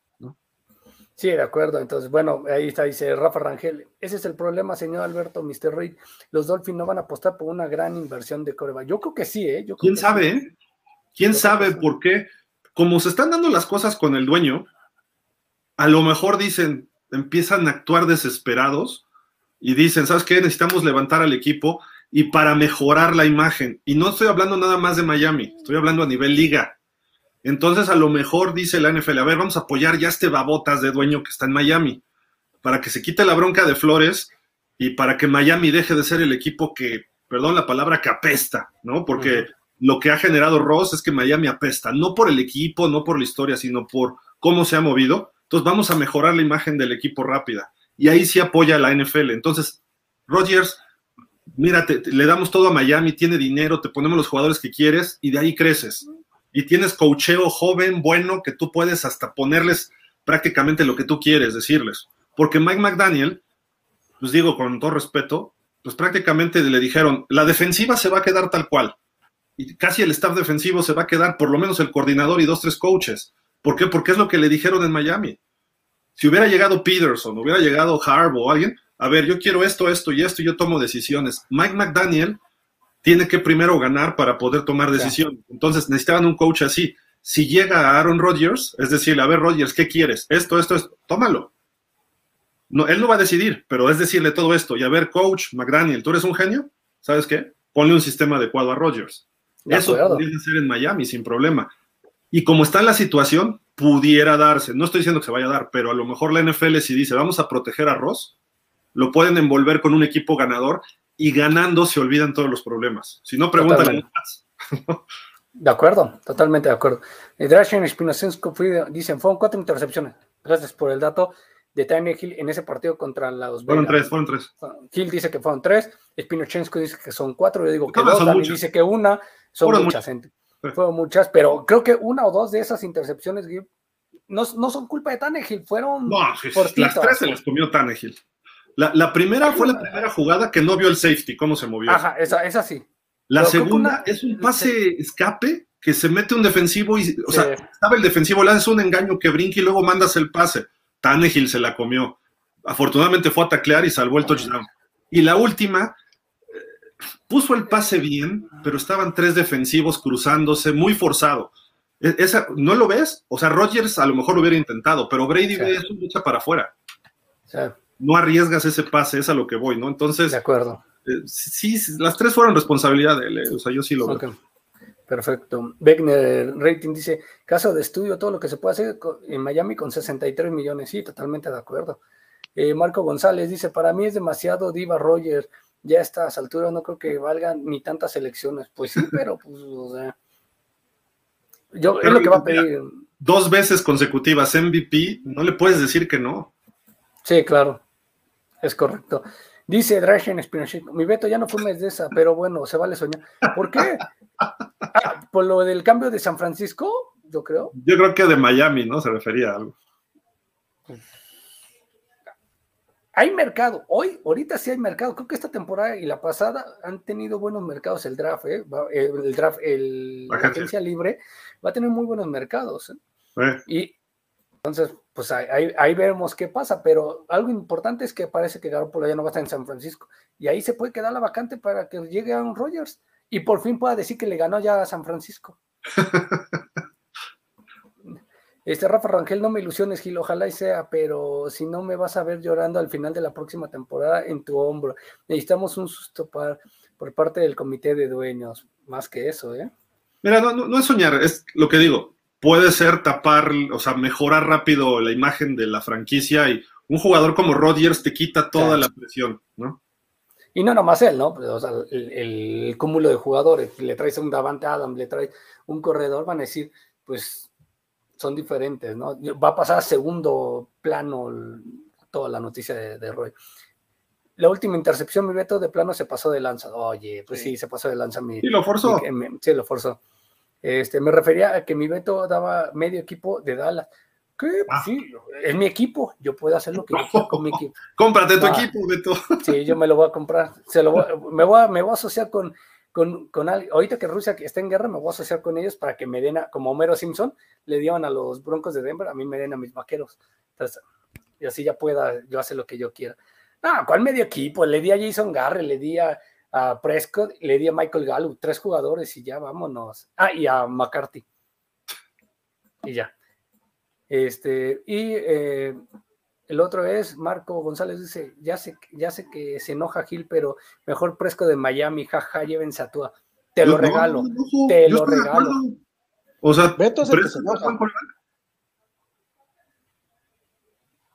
Speaker 3: Sí, de acuerdo. Entonces, bueno, ahí está, dice Rafa Rangel. Ese es el problema, señor Alberto, Mr. Reid. Los Dolphins no van a apostar por una gran inversión de coreback. Yo creo que sí, ¿eh?
Speaker 1: ¿Quién sabe? Eh? ¿Quién sabe por qué? Como se están dando las cosas con el dueño, a lo mejor dicen, empiezan a actuar desesperados y dicen, ¿sabes qué? Necesitamos levantar al equipo y para mejorar la imagen. Y no estoy hablando nada más de Miami, estoy hablando a nivel liga. Entonces, a lo mejor dice la NFL, a ver, vamos a apoyar ya este babotas de dueño que está en Miami, para que se quite la bronca de Flores y para que Miami deje de ser el equipo que, perdón la palabra, que apesta, ¿no? Porque lo que ha generado Ross es que Miami apesta, no por el equipo, no por la historia, sino por cómo se ha movido. Entonces, vamos a mejorar la imagen del equipo rápida. Y ahí sí apoya la NFL. Entonces, Rodgers, mírate, le damos todo a Miami, tiene dinero, te ponemos los jugadores que quieres y de ahí creces y tienes cocheo joven, bueno, que tú puedes hasta ponerles prácticamente lo que tú quieres decirles. Porque Mike McDaniel pues digo con todo respeto, pues prácticamente le dijeron, la defensiva se va a quedar tal cual. Y casi el staff defensivo se va a quedar, por lo menos el coordinador y dos, tres coaches. ¿Por qué? Porque es lo que le dijeron en Miami. Si hubiera llegado Peterson, hubiera llegado Harbaugh o alguien, a ver, yo quiero esto, esto y esto, y yo tomo decisiones. Mike McDaniel tiene que primero ganar para poder tomar decisiones. Entonces necesitaban un coach así. Si llega Aaron Rodgers, es decir, a ver, Rodgers, ¿qué quieres? Esto, esto, esto, tómalo. No, él no va a decidir, pero es decirle todo esto. Y a ver, coach McDaniel, ¿tú eres un genio? ¿Sabes qué? Ponle un sistema adecuado a Rodgers. Eso podría ser en Miami sin problema. Y como está la situación, pudiera darse. No estoy diciendo que se vaya a dar, pero a lo mejor la NFL si dice vamos a proteger a Ross, lo pueden envolver con un equipo ganador y ganando se olvidan todos los problemas. Si no, pregúntale.
Speaker 3: De acuerdo, totalmente de acuerdo. Drashen Espinosensko dicen, fueron cuatro intercepciones. Gracias por el dato de Tiny Hill en ese partido contra los
Speaker 1: Fueron tres, fueron tres.
Speaker 3: Hill dice que fueron tres, Espinochenko dice que son cuatro, yo digo que dos, Dani dice que una, son muchas, gente. Fueron muchas, pero creo que una o dos de esas intercepciones no, no son culpa de Tannehill, fueron
Speaker 1: no, las tres se las comió Tannehill. La, la, primera fue la primera jugada que no vio el safety, cómo se movió.
Speaker 3: Ajá, esa, esa sí.
Speaker 1: La segunda es un pase escape que se mete un defensivo y, o sea, estaba el defensivo, haces un engaño que brinque y luego mandas el pase. Tannehill se la comió. Afortunadamente fue a taclear y salvó el touchdown. Y la última, puso el pase bien, pero estaban tres defensivos cruzándose, muy forzado. E, esa, ¿No lo ves? O sea, Rodgers a lo mejor lo hubiera intentado, pero Brady ve eso lucha para afuera. No arriesgas ese pase, es a lo que voy, ¿no? Entonces.
Speaker 3: De acuerdo.
Speaker 1: Eh, sí, las tres fueron responsabilidad de él, ¿eh? o sea, yo sí lo veo.
Speaker 3: Perfecto. Wegner Rating dice, caso de estudio, todo lo que se puede hacer en Miami con 63 millones. Sí, totalmente de acuerdo. Eh, Marco González dice, para mí es demasiado Diva Roger. Ya a estas alturas no creo que valgan ni tantas elecciones. Pues sí, [laughs] pero pues, o sea... Yo, es lo que va a pedir.
Speaker 1: Dos veces consecutivas MVP, no le puedes decir que no.
Speaker 3: Sí, claro. Es correcto. Dice Drachen Spinochet, mi Beto ya no fumes de esa, pero bueno, se vale soñar. ¿Por qué? [laughs] Ah, por lo del cambio de San Francisco, yo creo.
Speaker 1: Yo creo que de Miami, ¿no? Se refería a algo.
Speaker 3: Hay mercado, hoy, ahorita sí hay mercado. Creo que esta temporada y la pasada han tenido buenos mercados el draft, ¿eh? El draft, el, la agencia libre va a tener muy buenos mercados. ¿eh? Eh. Y entonces, pues ahí, ahí, vemos qué pasa, pero algo importante es que parece que Garoppolo ya no va a estar en San Francisco y ahí se puede quedar la vacante para que llegue Aaron Rodgers y por fin pueda decir que le ganó ya a San Francisco. [laughs] Este Rafa Rangel, no me ilusiones, Gil, ojalá y sea, pero si no me vas a ver llorando al final de la próxima temporada en tu hombro. Necesitamos un susto por parte del comité de dueños, más que eso, ¿eh?
Speaker 1: Mira, no, no es soñar, es lo que digo puede ser tapar, o sea, mejorar rápido la imagen de la franquicia y un jugador como Rodgers te quita toda la presión, ¿no?
Speaker 3: Y no nomás él, ¿no? O sea, el, cúmulo de jugadores, le traes un Davante Adam, le traes un corredor, van a decir, pues son diferentes, ¿no? Va a pasar a segundo plano toda la noticia de, Roy. La última intercepción, mi Beto, de plano se pasó de lanza. Oye, pues sí, se pasó de lanza mi.
Speaker 1: Sí, lo forzó.
Speaker 3: sí, lo forzó. Este, me refería a que mi Beto daba medio equipo de Dallas. ¿Qué? Pues ah. sí, es mi equipo. Yo puedo hacer lo que yo [laughs] quiera con mi equipo.
Speaker 1: Cómprate tu equipo, Beto.
Speaker 3: Sí, yo me lo voy a comprar. Se lo me, voy a, me voy a asociar con, con, con alguien. Ahorita que Rusia está en guerra, me voy a asociar con ellos para que me den, como Homero Simpson, le dieron a los Broncos de Denver, a mí me den a mis vaqueros. Entonces, y así ya pueda yo hacer lo que yo quiera. Ah, ¿cuál medio equipo? Le di a Jason Garre, le di a, a Prescott, le di a Michael Gallup, tres jugadores y ya vámonos. Ah, y a McCarthy. Y ya. Este, y eh, el otro es Marco González dice, ya sé, ya sé que se enoja Gil, pero mejor Prescott de Miami, jaja, llévense a tu. Te lo regalo, te lo regalo.
Speaker 1: O sea, Beto se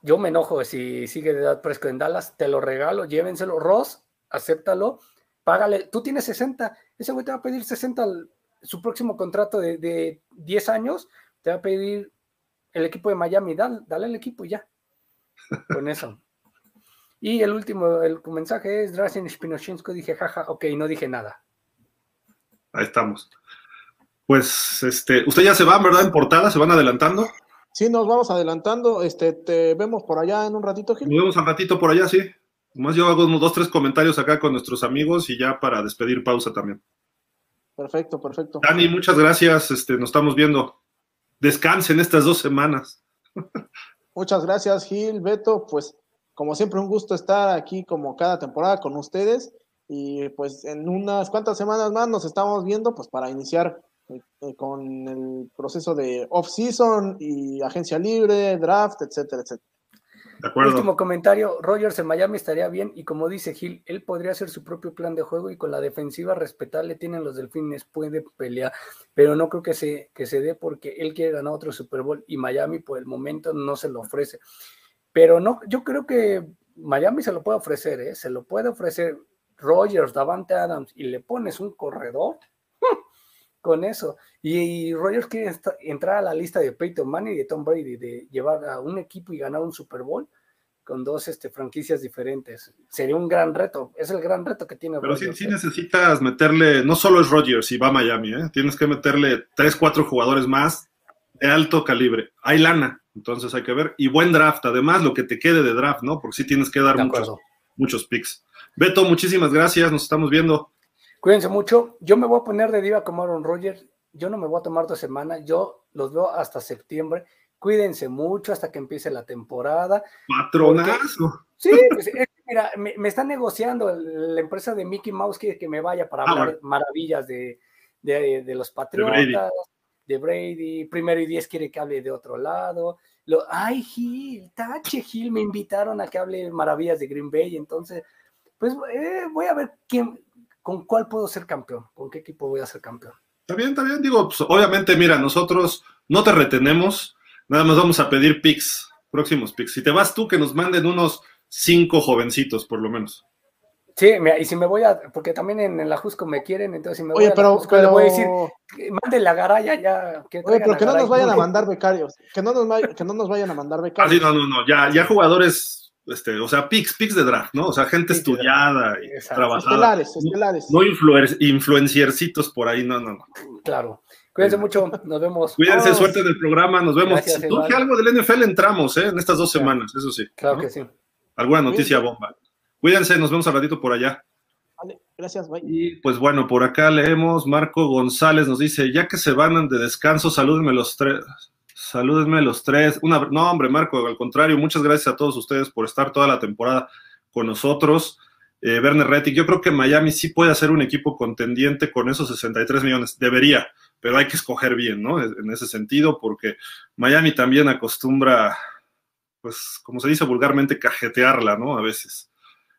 Speaker 3: Yo me enojo si sigue de edad Prescott en Dallas, te lo regalo, llévenselo. Ross, acéptalo págale, tú tienes 60, ese güey te va a pedir 60 su próximo contrato de, 10 años, te va a pedir el equipo de Miami, dale, dale el equipo y ya, con eso. Y el último, el mensaje es Drazen Spinochinsko, dije jaja, ok, no dije nada.
Speaker 1: Ahí estamos. Pues, este, usted ya se va, ¿verdad? En portada, se van adelantando.
Speaker 2: Sí, nos vamos adelantando. Este, te vemos por allá en un ratito, Gil.
Speaker 1: Nos vemos un ratito por allá, sí. Más yo hago unos dos, tres comentarios acá con nuestros amigos y ya para despedir pausa también.
Speaker 2: Perfecto, perfecto.
Speaker 1: Dani, muchas gracias. Este, nos estamos viendo. Descansen estas dos semanas.
Speaker 2: Muchas gracias, Gil, Beto. Pues, como siempre, un gusto estar aquí como cada temporada con ustedes. Y pues en unas cuantas semanas más nos estamos viendo pues para iniciar eh, eh, con el proceso de off-season y agencia libre, draft, etcétera, etcétera.
Speaker 3: Último comentario, Rogers en Miami estaría bien y como dice Gil, él podría hacer su propio plan de juego y con la defensiva respetable tienen los delfines, puede pelear, pero no creo que se, que se dé porque él quiere ganar otro Super Bowl y Miami por el momento no se lo ofrece. Pero no, yo creo que Miami se lo puede ofrecer, ¿eh? se lo puede ofrecer Rogers, Davante Adams y le pones un corredor con eso. Y, Rogers quiere entrar a la lista de Peyton Manning y de Tom Brady, de llevar a un equipo y ganar un Super Bowl con dos este, franquicias diferentes. Sería un gran reto, es el gran reto que tiene
Speaker 1: Pero sí, ¿eh? necesitas meterle, no solo es Rogers y va a Miami, ¿eh? tienes que meterle tres, cuatro jugadores más de alto calibre. Hay lana, entonces hay que ver. Y buen draft, además, lo que te quede de draft, ¿no? Porque sí tienes que dar muchos, muchos picks. Beto, muchísimas gracias, nos estamos viendo.
Speaker 3: Cuídense mucho. Yo me voy a poner de diva como Aaron Rodgers. Yo no me voy a tomar dos semanas. Yo los veo hasta septiembre. Cuídense mucho hasta que empiece la temporada.
Speaker 1: Patronazo.
Speaker 3: sí, pues, mira, me, está negociando la empresa de Mickey Mouse que, que me vaya para ah, hablar maravillas de, los Patriotas, de Brady. Primero y diez quiere que hable de otro lado. Lo, ay, Gil, Tache Gil, me invitaron a que hable maravillas de Green Bay. Entonces, pues eh, voy a ver quién, con cuál puedo ser campeón, con qué equipo voy a ser campeón.
Speaker 1: Está bien, está bien. Digo, pues, obviamente, mira, nosotros no te retenemos, nada más vamos a pedir picks, próximos picks. Si te vas tú, que nos manden unos cinco jovencitos, por lo menos.
Speaker 3: Sí, y si me voy a, porque también en, la Jusco me quieren, entonces si me voy a la Jusco, le voy a decir, mande la garaya ya.
Speaker 2: Que Oye, pero que no nos vayan a mandar becarios, que no nos, que no nos vayan a mandar becarios. Ah,
Speaker 1: sí, no, no, no, ya, ya jugadores este, o sea, picks, picks de draft, ¿no? O sea, gente estudiada y trabajada. Estelares, estelares. No, influenciercitos por ahí, no, no, no.
Speaker 3: Claro. Cuídense mucho, nos vemos.
Speaker 1: Cuídense, suerte del programa, nos vemos. si surge algo del NFL, entramos, ¿eh? En estas dos semanas, eso sí.
Speaker 3: Claro que sí.
Speaker 1: Alguna noticia bomba. Cuídense, nos vemos al ratito por allá.
Speaker 2: Vale, gracias, bye.
Speaker 1: Y pues bueno, por acá leemos, Marco González nos dice, ya que se van de descanso, salúdenme los tres. Salúdenme los tres. Una, no, hombre, Marco, al contrario, muchas gracias a todos ustedes por estar toda la temporada con nosotros. Eh, Werner Rettig, yo creo que Miami sí puede hacer un equipo contendiente con esos 63 millones. Debería, pero hay que escoger bien, ¿no? En ese sentido, porque Miami también acostumbra, pues, como se dice vulgarmente, cajetearla, ¿no? A veces.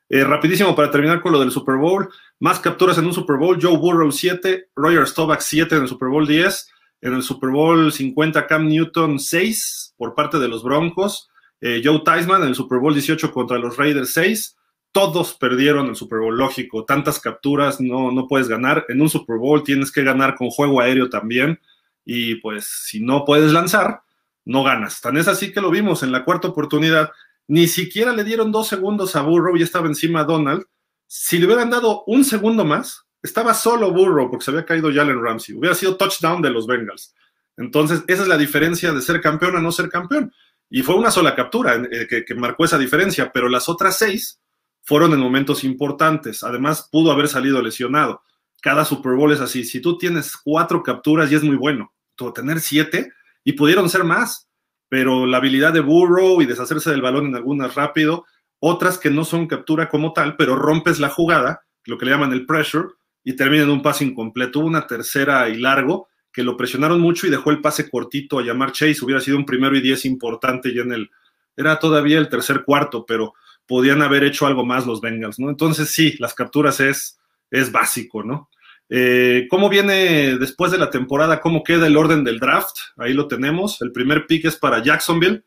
Speaker 1: Eh, rapidísimo para terminar con lo del Super Bowl. Más capturas en un Super Bowl. Joe Burrow 7, Roger Staubach 7 en el Super Bowl 10. En el Super Bowl 50, Cam Newton 6 por parte de los Broncos. Eh, Joe Theismann en el Super Bowl 18 contra los Raiders 6. Todos perdieron el Super Bowl, lógico. Tantas capturas no, no puedes ganar. En un Super Bowl tienes que ganar con juego aéreo también. Y pues si no puedes lanzar, no ganas. Tan es así que lo vimos en la cuarta oportunidad. Ni siquiera le dieron dos segundos a Burrow y estaba encima Donald. Si le hubieran dado un segundo más, estaba solo Burrow porque se había caído Jalen Ramsey. Hubiera sido touchdown de los Bengals. Entonces, esa es la diferencia de ser campeón a no ser campeón. Y fue una sola captura eh, que, marcó esa diferencia, pero las otras seis fueron en momentos importantes. Además, pudo haber salido lesionado. Cada Super Bowl es así. Si tú tienes cuatro capturas, y es muy bueno. Tú tener siete, y pudieron ser más, pero la habilidad de Burrow y deshacerse del balón en algunas rápido, otras que no son captura como tal, pero rompes la jugada, lo que le llaman el pressure, y termina en un pase incompleto. Una tercera y largo que lo presionaron mucho y dejó el pase cortito a llamar Chase. Hubiera sido un primero y diez importante ya en el. Era todavía el tercer cuarto, pero podían haber hecho algo más los Bengals, ¿no? Entonces sí, las capturas es, es básico, ¿no? Eh, ¿Cómo viene después de la temporada? ¿Cómo queda el orden del draft? Ahí lo tenemos. El primer pick es para Jacksonville,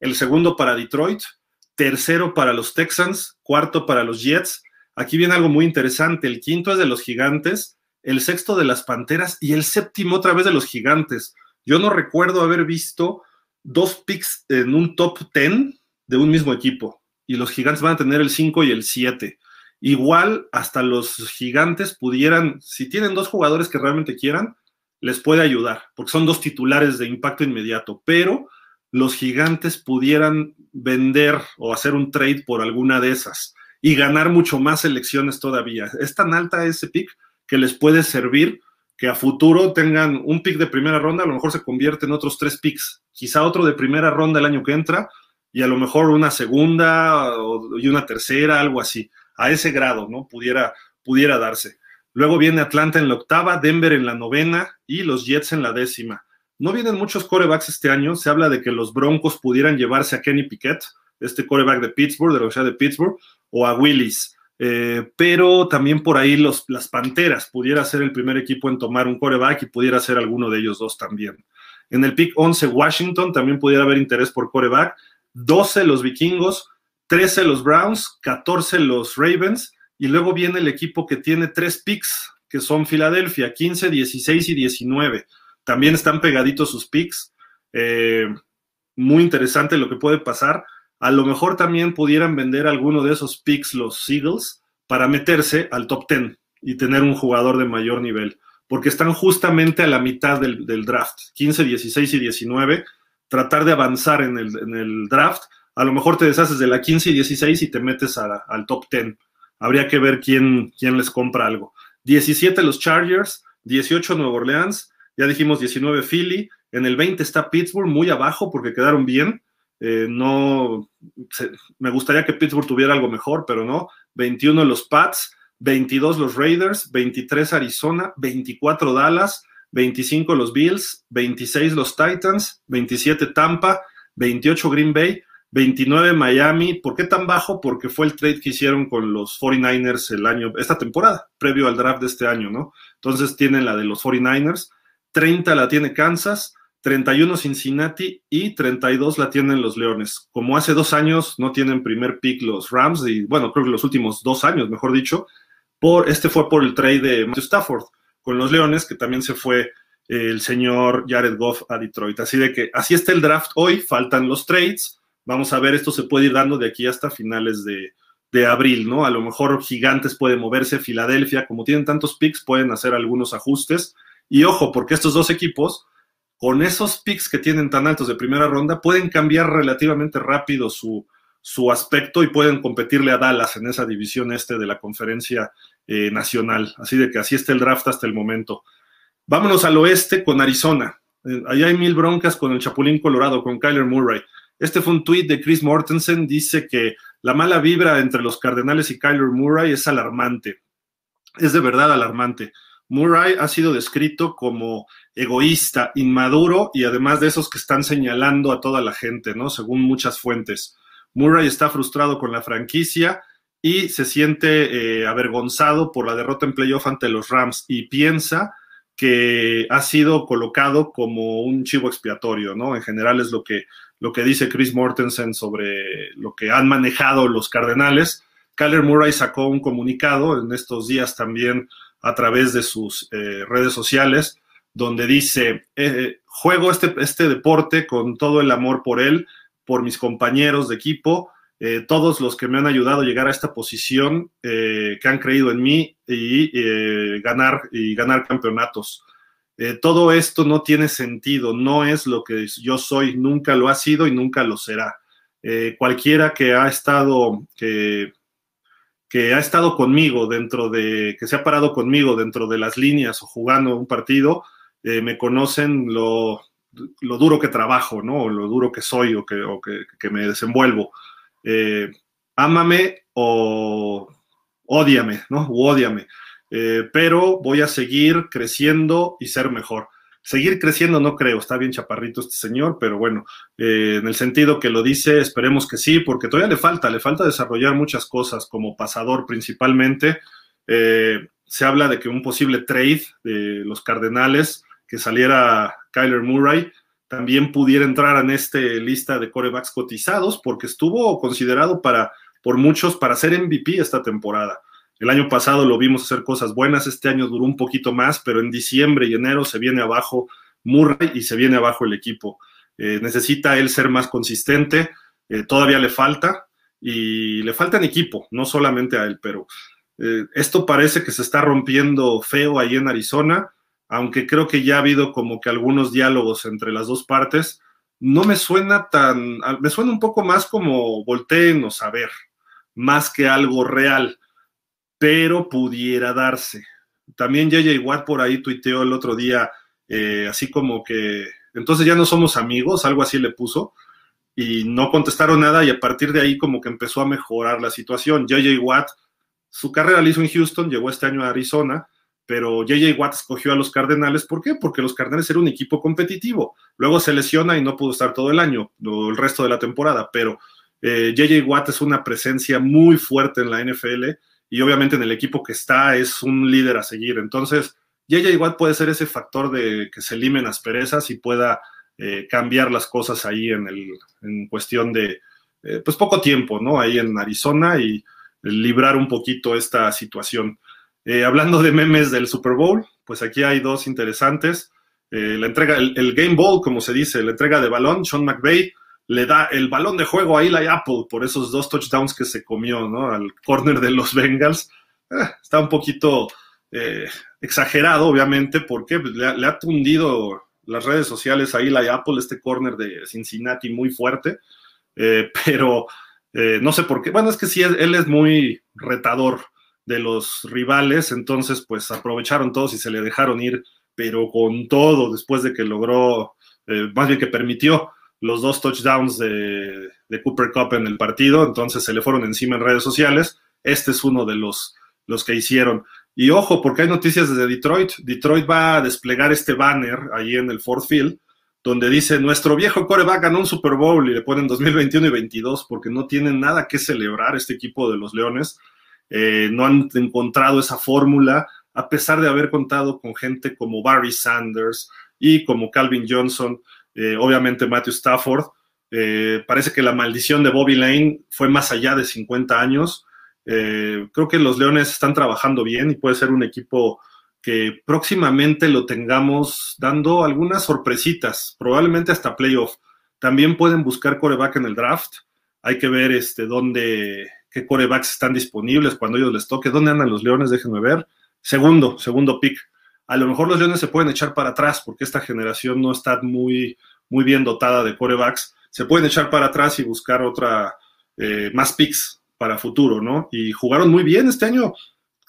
Speaker 1: el segundo para Detroit, tercero para los Texans, cuarto para los Jets, Aquí viene algo muy interesante. El quinto es de los gigantes, el sexto de las panteras y el séptimo otra vez de los gigantes. Yo no recuerdo haber visto dos picks en un top ten de un mismo equipo. Y los gigantes van a tener el 5 y el 7. Igual hasta los gigantes pudieran, si tienen dos jugadores que realmente quieran, les puede ayudar, porque son dos titulares de impacto inmediato, pero los gigantes pudieran vender o hacer un trade por alguna de esas y ganar mucho más elecciones todavía. Es tan alta ese pick que les puede servir que a futuro tengan un pick de primera ronda, a lo mejor se convierte en otros tres picks, quizá otro de primera ronda el año que entra y a lo mejor una segunda y una tercera, algo así, a ese grado, ¿no? Pudiera, pudiera darse. Luego viene Atlanta en la octava, Denver en la novena y los Jets en la décima. No vienen muchos corebacks este año. Se habla de que los Broncos pudieran llevarse a Kenny Piquet, este coreback de Pittsburgh, de la Universidad de Pittsburgh, o a Willis. Eh, pero también por ahí los, las Panteras pudiera ser el primer equipo en tomar un coreback y pudiera ser alguno de ellos dos también. En el pick 11, Washington también pudiera haber interés por coreback. 12 los vikingos, 13 los Browns, 14 los Ravens, y luego viene el equipo que tiene tres picks, que son Filadelfia, 15, 16 y 19. También están pegaditos sus picks. Eh, muy interesante lo que puede pasar. A lo mejor también pudieran vender alguno de esos picks los Eagles para meterse al top 10 y tener un jugador de mayor nivel, porque están justamente a la mitad del, draft, 15, 16 y 19. Tratar de avanzar en el, draft, a lo mejor te deshaces de la 15 y 16 y te metes al top 10. Habría que ver quién, quién les compra algo. 17 los Chargers, 18 Nueva Orleans, ya dijimos 19 Philly, en el 20 está Pittsburgh, muy abajo porque quedaron bien. Eh, no, me gustaría que Pittsburgh tuviera algo mejor, pero no. 21 los Pats, 22 los Raiders, 23 Arizona, 24 Dallas, 25 los Bills, 26 los Titans, 27 Tampa, 28 Green Bay, 29 Miami. ¿Por qué tan bajo? Porque fue el trade que hicieron con los 49ers el año, esta temporada, previo al draft de este año, ¿no? Entonces tienen la de los 49ers, 30 la tiene Kansas, 31 Cincinnati y 32 la tienen los Leones. Como hace dos años no tienen primer pick los Rams, y bueno, creo que los últimos dos años, mejor dicho, por, este fue por el trade de Matthew Stafford con los Leones, que también se fue el señor Jared Goff a Detroit. Así de que así está el draft hoy, faltan los trades. Vamos a ver, esto se puede ir dando de aquí hasta finales de, de abril, ¿no? A lo mejor Gigantes puede moverse, Filadelfia, como tienen tantos picks, pueden hacer algunos ajustes. Y ojo, porque estos dos equipos con esos picks que tienen tan altos de primera ronda, pueden cambiar relativamente rápido su, su aspecto y pueden competirle a Dallas en esa división este de la conferencia eh, nacional. Así de que así está el draft hasta el momento. Vámonos al oeste con Arizona. Eh, allá hay mil broncas con el Chapulín Colorado, con Kyler Murray. Este fue un tweet de Chris Mortensen, dice que la mala vibra entre los Cardenales y Kyler Murray es alarmante. Es de verdad alarmante. Murray ha sido descrito como egoísta, inmaduro y además de esos que están señalando a toda la gente, ¿no? Según muchas fuentes. Murray está frustrado con la franquicia y se siente eh, avergonzado por la derrota en playoff ante los Rams y piensa que ha sido colocado como un chivo expiatorio, ¿no? En general es lo que, lo que dice Chris Mortensen sobre lo que han manejado los Cardenales. Kyler Murray sacó un comunicado en estos días también a través de sus eh, redes sociales, donde dice, eh, juego este, este deporte con todo el amor por él, por mis compañeros de equipo, eh, todos los que me han ayudado a llegar a esta posición, que han creído en mí y ganar y ganar campeonatos. todo esto no tiene sentido, no es lo que yo soy, nunca lo ha sido y nunca lo será. cualquiera que ha estado, que ha estado conmigo dentro de, que se ha parado conmigo dentro de las líneas o jugando un partido, eh, me conocen lo, duro que trabajo, ¿no? O lo duro que soy o que, que, me desenvuelvo. Eh, ámame o odiame, ¿no? O odiame. Eh, pero voy a seguir creciendo y ser mejor. Seguir creciendo no creo, está bien chaparrito este señor, pero bueno, eh, en el sentido que lo dice, esperemos que sí, porque todavía le falta, le falta desarrollar muchas cosas como pasador principalmente. Eh, se habla de que un posible trade de los Cardenales, que saliera Kyler Murray, también pudiera entrar en esta lista de corebacks cotizados, porque estuvo considerado para, por muchos para ser MVP esta temporada. El año pasado lo vimos hacer cosas buenas, este año duró un poquito más, pero en diciembre y enero se viene abajo Murray y se viene abajo el equipo. Eh, necesita él ser más consistente, eh, todavía le falta y le falta en equipo, no solamente a él, pero eh, esto parece que se está rompiendo feo ahí en Arizona, aunque creo que ya ha habido como que algunos diálogos entre las dos partes. No me suena tan, me suena un poco más como volteen o saber, más que algo real, pero pudiera darse. También JJ Watt por ahí tuiteó el otro día, eh, así como que, entonces ya no somos amigos, algo así le puso, y no contestaron nada y a partir de ahí como que empezó a mejorar la situación. JJ Watt, su carrera la hizo en Houston, llegó este año a Arizona, pero JJ Watt escogió a los Cardenales, ¿por qué? Porque los Cardenales eran un equipo competitivo. Luego se lesiona y no pudo estar todo el año, o el resto de la temporada, pero JJ eh, Watt es una presencia muy fuerte en la NFL y obviamente en el equipo que está es un líder a seguir. Entonces, JJ Watt puede ser ese factor de que se limen asperezas y pueda eh, cambiar las cosas ahí en, el, en cuestión de, eh, pues poco tiempo, ¿no? Ahí en Arizona y librar un poquito esta situación. Eh, hablando de memes del Super Bowl, pues aquí hay dos interesantes. Eh, la entrega, el, Game Ball, como se dice, la entrega de balón, Sean McVay le da el balón de juego a Eli Apple por esos dos touchdowns que se comió, ¿no? Al corner de los Bengals. Eh, está un poquito exagerado, obviamente, porque le, le, ha tundido las redes sociales a Eli Apple, este corner de Cincinnati muy fuerte, pero no sé por qué. Bueno, es que sí, él es muy retador de los rivales, entonces pues aprovecharon todos y se le dejaron ir, pero con todo, después de que logró, eh, más bien que permitió los dos touchdowns de, Cooper Cup en el partido, entonces se le fueron encima en redes sociales. Este es uno de los, los que hicieron. Y ojo, porque hay noticias desde Detroit. Detroit va a desplegar este banner ahí en el Ford Field, donde dice, nuestro viejo coreback ganó un Super Bowl y le ponen 2021 y 22 porque no tienen nada que celebrar este equipo de los Leones. Eh, no han encontrado esa fórmula, a pesar de haber contado con gente como Barry Sanders y como Calvin Johnson, eh, obviamente Matthew Stafford. Eh, parece que la maldición de Bobby Lane fue más allá de 50 años. creo que los Leones están trabajando bien y puede ser un equipo que próximamente lo tengamos dando algunas sorpresitas, probablemente hasta playoff. También pueden buscar coreback en el draft. Hay que ver este, dónde, qué corebacks están disponibles cuando ellos les toque, dónde andan los Leones, déjenme ver. Segundo, segundo pick. A lo mejor los Leones se pueden echar para atrás porque esta generación no está muy, muy bien dotada de corebacks. Se pueden echar para atrás y buscar otra, eh, más picks para futuro, ¿no? Y jugaron muy bien este año.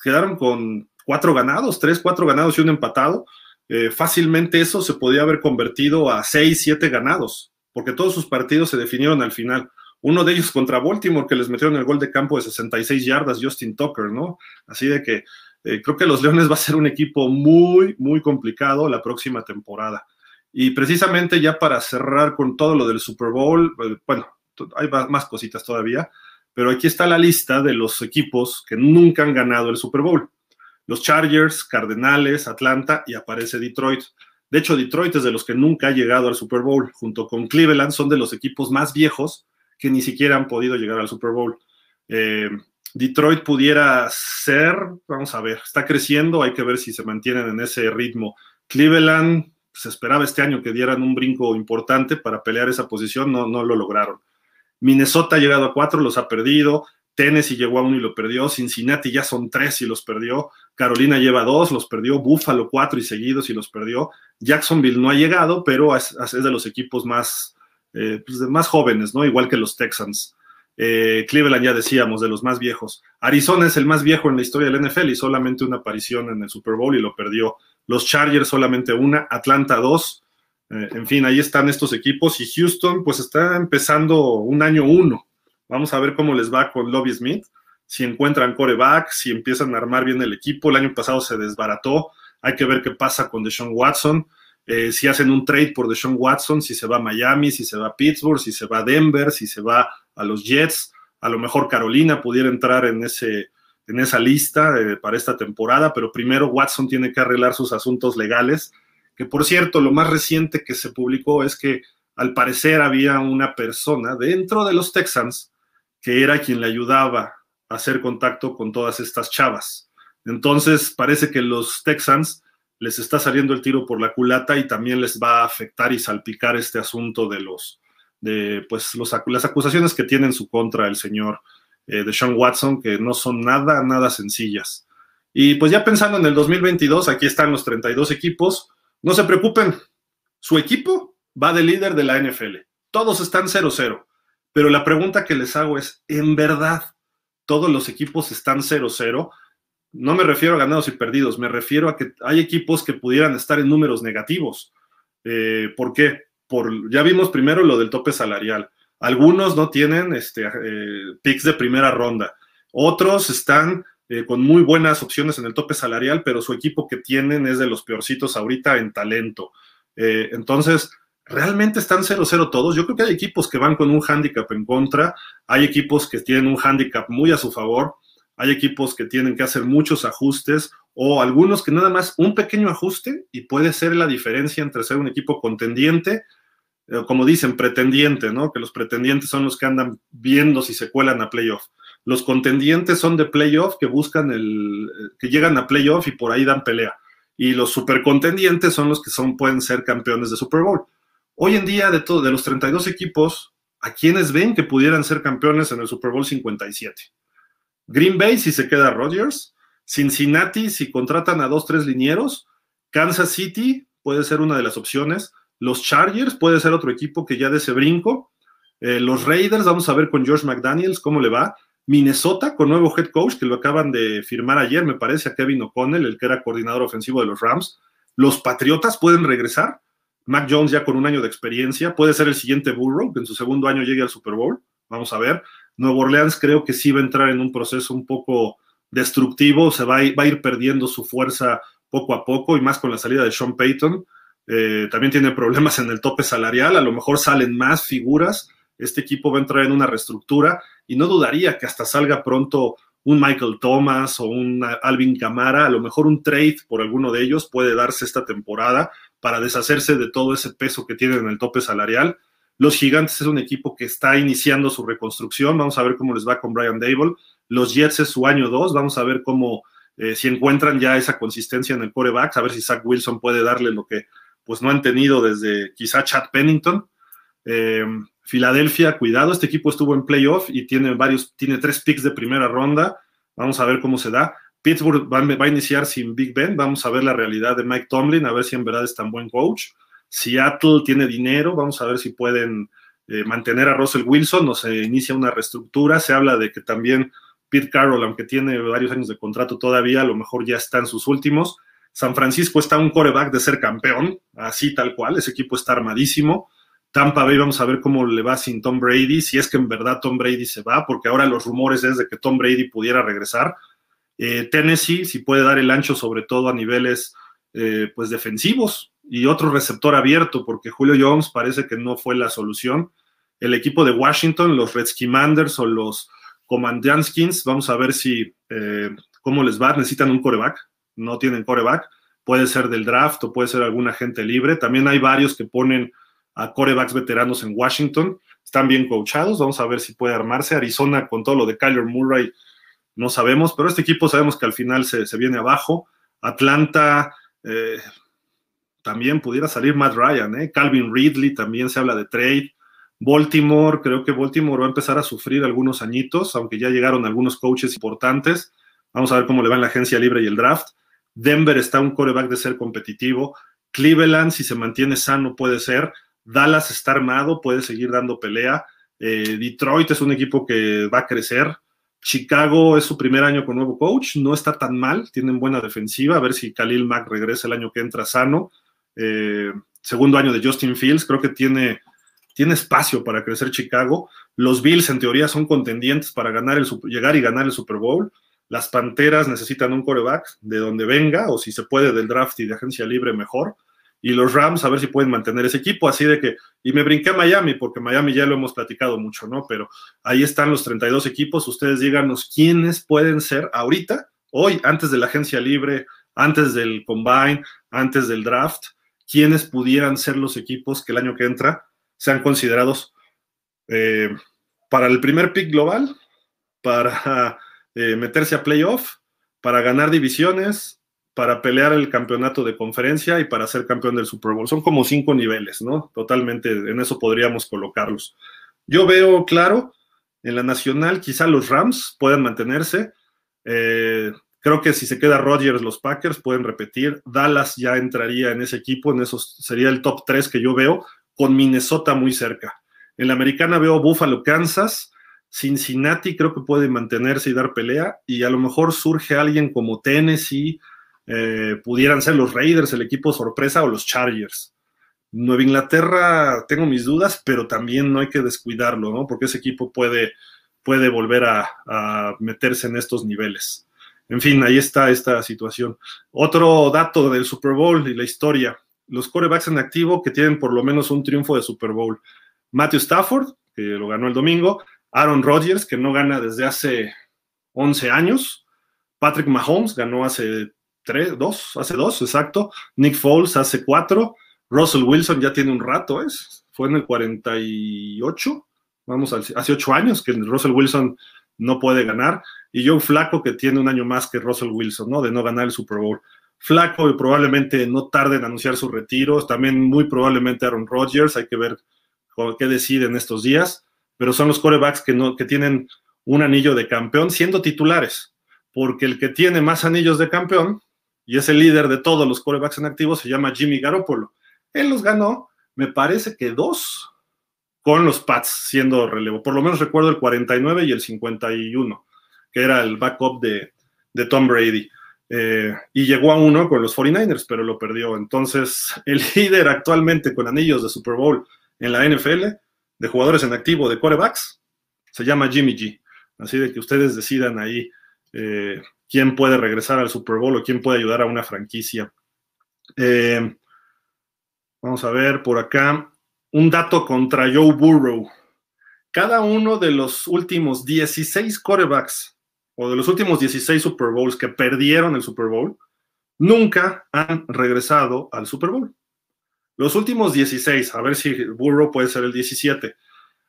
Speaker 1: Quedaron con cuatro ganados, tres, cuatro ganados y un empatado. Eh, fácilmente eso se podía haber convertido a seis, siete ganados, porque todos sus partidos se definieron al final. Uno de ellos contra Baltimore, que les metieron el gol de campo de 66 yardas, Justin Tucker, ¿no? Así de que eh, creo que los Leones va a ser un equipo muy, muy complicado la próxima temporada. Y precisamente ya para cerrar con todo lo del Super Bowl, eh, bueno, hay más cositas todavía, pero aquí está la lista de los equipos que nunca han ganado el Super Bowl. Los Chargers, Cardenales, Atlanta y aparece Detroit. De hecho, Detroit es de los que nunca ha llegado al Super Bowl, junto con Cleveland, son de los equipos más viejos que ni siquiera han podido llegar al Super Bowl. Eh, Detroit pudiera ser, vamos a ver, está creciendo, hay que ver si se mantienen en ese ritmo. Cleveland, se esperaba este año que dieran un brinco importante para pelear esa posición, no, no lo lograron. Minnesota ha llegado a cuatro, los ha perdido. Tennessee llegó a uno y lo perdió. Cincinnati ya son tres y los perdió. Carolina lleva dos, los perdió. Buffalo cuatro y seguidos y los perdió. Jacksonville no ha llegado, pero es de los equipos más, eh, pues más jóvenes, ¿no? Igual que los Texans. Eh, Cleveland ya decíamos, de los más viejos. Arizona es el más viejo en la historia del NFL y solamente una aparición en el Super Bowl y lo perdió. Los Chargers solamente una, Atlanta dos. Eh, en fin, ahí están estos equipos y Houston pues está empezando un año uno. Vamos a ver cómo les va con Lobby Smith, si encuentran coreback, si empiezan a armar bien el equipo. El año pasado se desbarató. Hay que ver qué pasa con Deshaun Watson. Eh, si hacen un trade por Deshaun Watson, si se va a Miami, si se va a Pittsburgh, si se va a Denver, si se va a los Jets, a lo mejor Carolina pudiera entrar en, ese, en esa lista eh, para esta temporada, pero primero Watson tiene que arreglar sus asuntos legales, que por cierto, lo más reciente que se publicó es que al parecer había una persona dentro de los Texans que era quien le ayudaba a hacer contacto con todas estas chavas. Entonces parece que los Texans les está saliendo el tiro por la culata y también les va a afectar y salpicar este asunto de los, de pues las acusaciones que tiene en su contra el señor eh, de Sean Watson, que no son nada, nada sencillas. Y pues ya pensando en el 2022, aquí están los 32 equipos, no se preocupen, su equipo va de líder de la NFL, todos están 0-0, pero la pregunta que les hago es, ¿en verdad todos los equipos están 0-0. No me refiero a ganados y perdidos, me refiero a que hay equipos que pudieran estar en números negativos. Eh, ¿Por qué? Ya vimos primero lo del tope salarial. Algunos no tienen este, eh, picks de primera ronda. Otros están eh, con muy buenas opciones en el tope salarial, pero su equipo que tienen es de los peorcitos ahorita en talento. Eh, entonces, realmente están 0-0 todos. Yo creo que hay equipos que van con un handicap en contra, hay equipos que tienen un handicap muy a su favor, hay equipos que tienen que hacer muchos ajustes o algunos que nada más un pequeño ajuste y puede ser la diferencia entre ser un equipo contendiente, como dicen, pretendiente, ¿no? Que los pretendientes son los que andan viendo si se cuelan a playoff. Los contendientes son de playoff que buscan el, que llegan a playoff y por ahí dan pelea. Y los supercontendientes son los que son, pueden ser campeones de Super Bowl. Hoy en día, de, todo, de los 32 equipos, ¿a quiénes ven que pudieran ser campeones en el Super Bowl 57? Green Bay, si se queda Rodgers. Cincinnati, si contratan a dos, tres linieros. Kansas City puede ser una de las opciones. Los Chargers puede ser otro equipo que ya de ese brinco. Eh, los Raiders, vamos a ver con George McDaniels cómo le va. Minnesota con nuevo head coach, que lo acaban de firmar ayer, me parece, a Kevin O'Connell, el que era coordinador ofensivo de los Rams. Los Patriotas pueden regresar. Mac Jones ya con un año de experiencia. Puede ser el siguiente Burrow, que en su segundo año llegue al Super Bowl. Vamos a ver. Nuevo Orleans creo que sí va a entrar en un proceso un poco destructivo. Se va a ir, va a ir perdiendo su fuerza poco a poco y más con la salida de Sean Payton. Eh, también tiene problemas en el tope salarial. A lo mejor salen más figuras este equipo va a entrar en una reestructura y no dudaría que hasta salga pronto un Michael Thomas o un Alvin Camara, a lo mejor un trade por alguno de ellos puede darse esta temporada para deshacerse de todo ese peso que tienen en el tope salarial. Los Gigantes es un equipo que está iniciando su reconstrucción, vamos a ver cómo les va con Brian Dable. Los Jets es su año 2, vamos a ver cómo, eh, si encuentran ya esa consistencia en el coreback, a ver si Zach Wilson puede darle lo que pues no han tenido desde quizá Chad Pennington. Eh, Filadelfia, cuidado, este equipo estuvo en playoff y tiene varios, tiene tres picks de primera ronda. Vamos a ver cómo se da. Pittsburgh va, a iniciar sin Big Ben. Vamos a ver la realidad de Mike Tomlin, a ver si en verdad es tan buen coach. Seattle tiene dinero, vamos a ver si pueden eh, mantener a Russell Wilson o se inicia una reestructura. Se habla de que también Pete Carroll, aunque tiene varios años de contrato todavía, a lo mejor ya está en sus últimos. San Francisco está un coreback de ser campeón, así tal cual, ese equipo está armadísimo. Tampa Bay, vamos a ver cómo le va sin Tom Brady, si es que en verdad Tom Brady se va, porque ahora los rumores es de que Tom Brady pudiera regresar. Eh, Tennessee, si puede dar el ancho, sobre todo a niveles eh, pues defensivos, y otro receptor abierto, porque Julio Jones parece que no fue la solución. El equipo de Washington, los Redskins o los Commandantskins, vamos a ver si eh, cómo les va. Necesitan un coreback, no tienen coreback. Puede ser del draft o puede ser algún agente libre. También hay varios que ponen a corebacks veteranos en Washington. Están bien coachados, vamos a ver si puede armarse. Arizona con todo lo de Kyler Murray, no sabemos, pero este equipo sabemos que al final se, viene abajo. Atlanta eh, también pudiera salir Matt Ryan, ¿eh? Calvin Ridley también se habla de trade. Baltimore, creo que Baltimore va a empezar a sufrir algunos añitos, aunque ya llegaron algunos coaches importantes. Vamos a ver cómo le va en la agencia libre y el draft. Denver está un coreback de ser competitivo. Cleveland, si se mantiene sano, puede ser. Dallas está armado, puede seguir dando pelea. Eh, Detroit es un equipo que va a crecer. Chicago es su primer año con nuevo coach, no está tan mal, tienen buena defensiva, a ver si Khalil Mack regresa el año que entra sano. Eh, segundo año de Justin Fields, creo que tiene, tiene espacio para crecer Chicago. Los Bills en teoría son contendientes para ganar el, llegar y ganar el Super Bowl. Las Panteras necesitan un coreback de donde venga, o si se puede del draft y de agencia libre, mejor y los Rams a ver si pueden mantener ese equipo, así de que, y me brinqué a Miami, porque Miami ya lo hemos platicado mucho, ¿no? Pero ahí están los 32 equipos, ustedes díganos quiénes pueden ser ahorita, hoy, antes de la agencia libre, antes del combine, antes del draft, quiénes pudieran ser los equipos que el año que entra sean considerados eh, para el primer pick global, para eh, meterse a playoff, para ganar divisiones, para pelear el campeonato de conferencia y para ser campeón del Super Bowl. Son como cinco niveles, ¿no? Totalmente, en eso podríamos colocarlos. Yo veo claro, en la nacional quizá los Rams puedan mantenerse. Eh, creo que si se queda Rodgers, los Packers pueden repetir. Dallas ya entraría en ese equipo, en esos sería el top 3 que yo veo, con Minnesota muy cerca. En la americana veo Buffalo, Kansas, Cincinnati creo que puede mantenerse y dar pelea, y a lo mejor surge alguien como Tennessee, eh, pudieran ser los Raiders, el equipo sorpresa, o los Chargers. Nueva Inglaterra, tengo mis dudas, pero también no hay que descuidarlo, ¿no? Porque ese equipo puede, puede volver a, a meterse en estos niveles. En fin, ahí está esta situación. Otro dato del Super Bowl y la historia. Los corebacks en activo que tienen por lo menos un triunfo de Super Bowl. Matthew Stafford, que lo ganó el domingo. Aaron Rodgers, que no gana desde hace 11 años. Patrick Mahomes ganó hace tres, dos, hace dos, exacto. Nick Foles hace cuatro. Russell Wilson ya tiene un rato, ¿es? Fue en el 48, vamos, hace ocho años que Russell Wilson no puede ganar. Y Joe Flaco, que tiene un año más que Russell Wilson, ¿no? De no ganar el Super Bowl. Flaco y probablemente no tarde en anunciar su retiro. También muy probablemente Aaron Rodgers, hay que ver qué deciden estos días. Pero son los corebacks que, no, que tienen un anillo de campeón siendo titulares. Porque el que tiene más anillos de campeón y es el líder de todos los corebacks en activo se llama Jimmy Garoppolo. Él los ganó, me parece que dos con los Pats siendo relevo. Por lo menos recuerdo el 49 y el 51, que era el backup de, Tom Brady. Eh, y llegó a uno con los 49ers, pero lo perdió. Entonces, el [laughs] líder actualmente con anillos de Super Bowl en la NFL, de jugadores en activo, de corebacks, se llama Jimmy G. Así de que ustedes decidan ahí eh, quién puede regresar al Super Bowl o quién puede ayudar a una franquicia. Eh, vamos a ver por acá un dato contra Joe Burrow. Cada uno de los últimos 16 corebacks o de los últimos 16 Super Bowls que perdieron el Super Bowl, nunca han regresado al Super Bowl. Los últimos 16, a ver si Burrow puede ser el 17.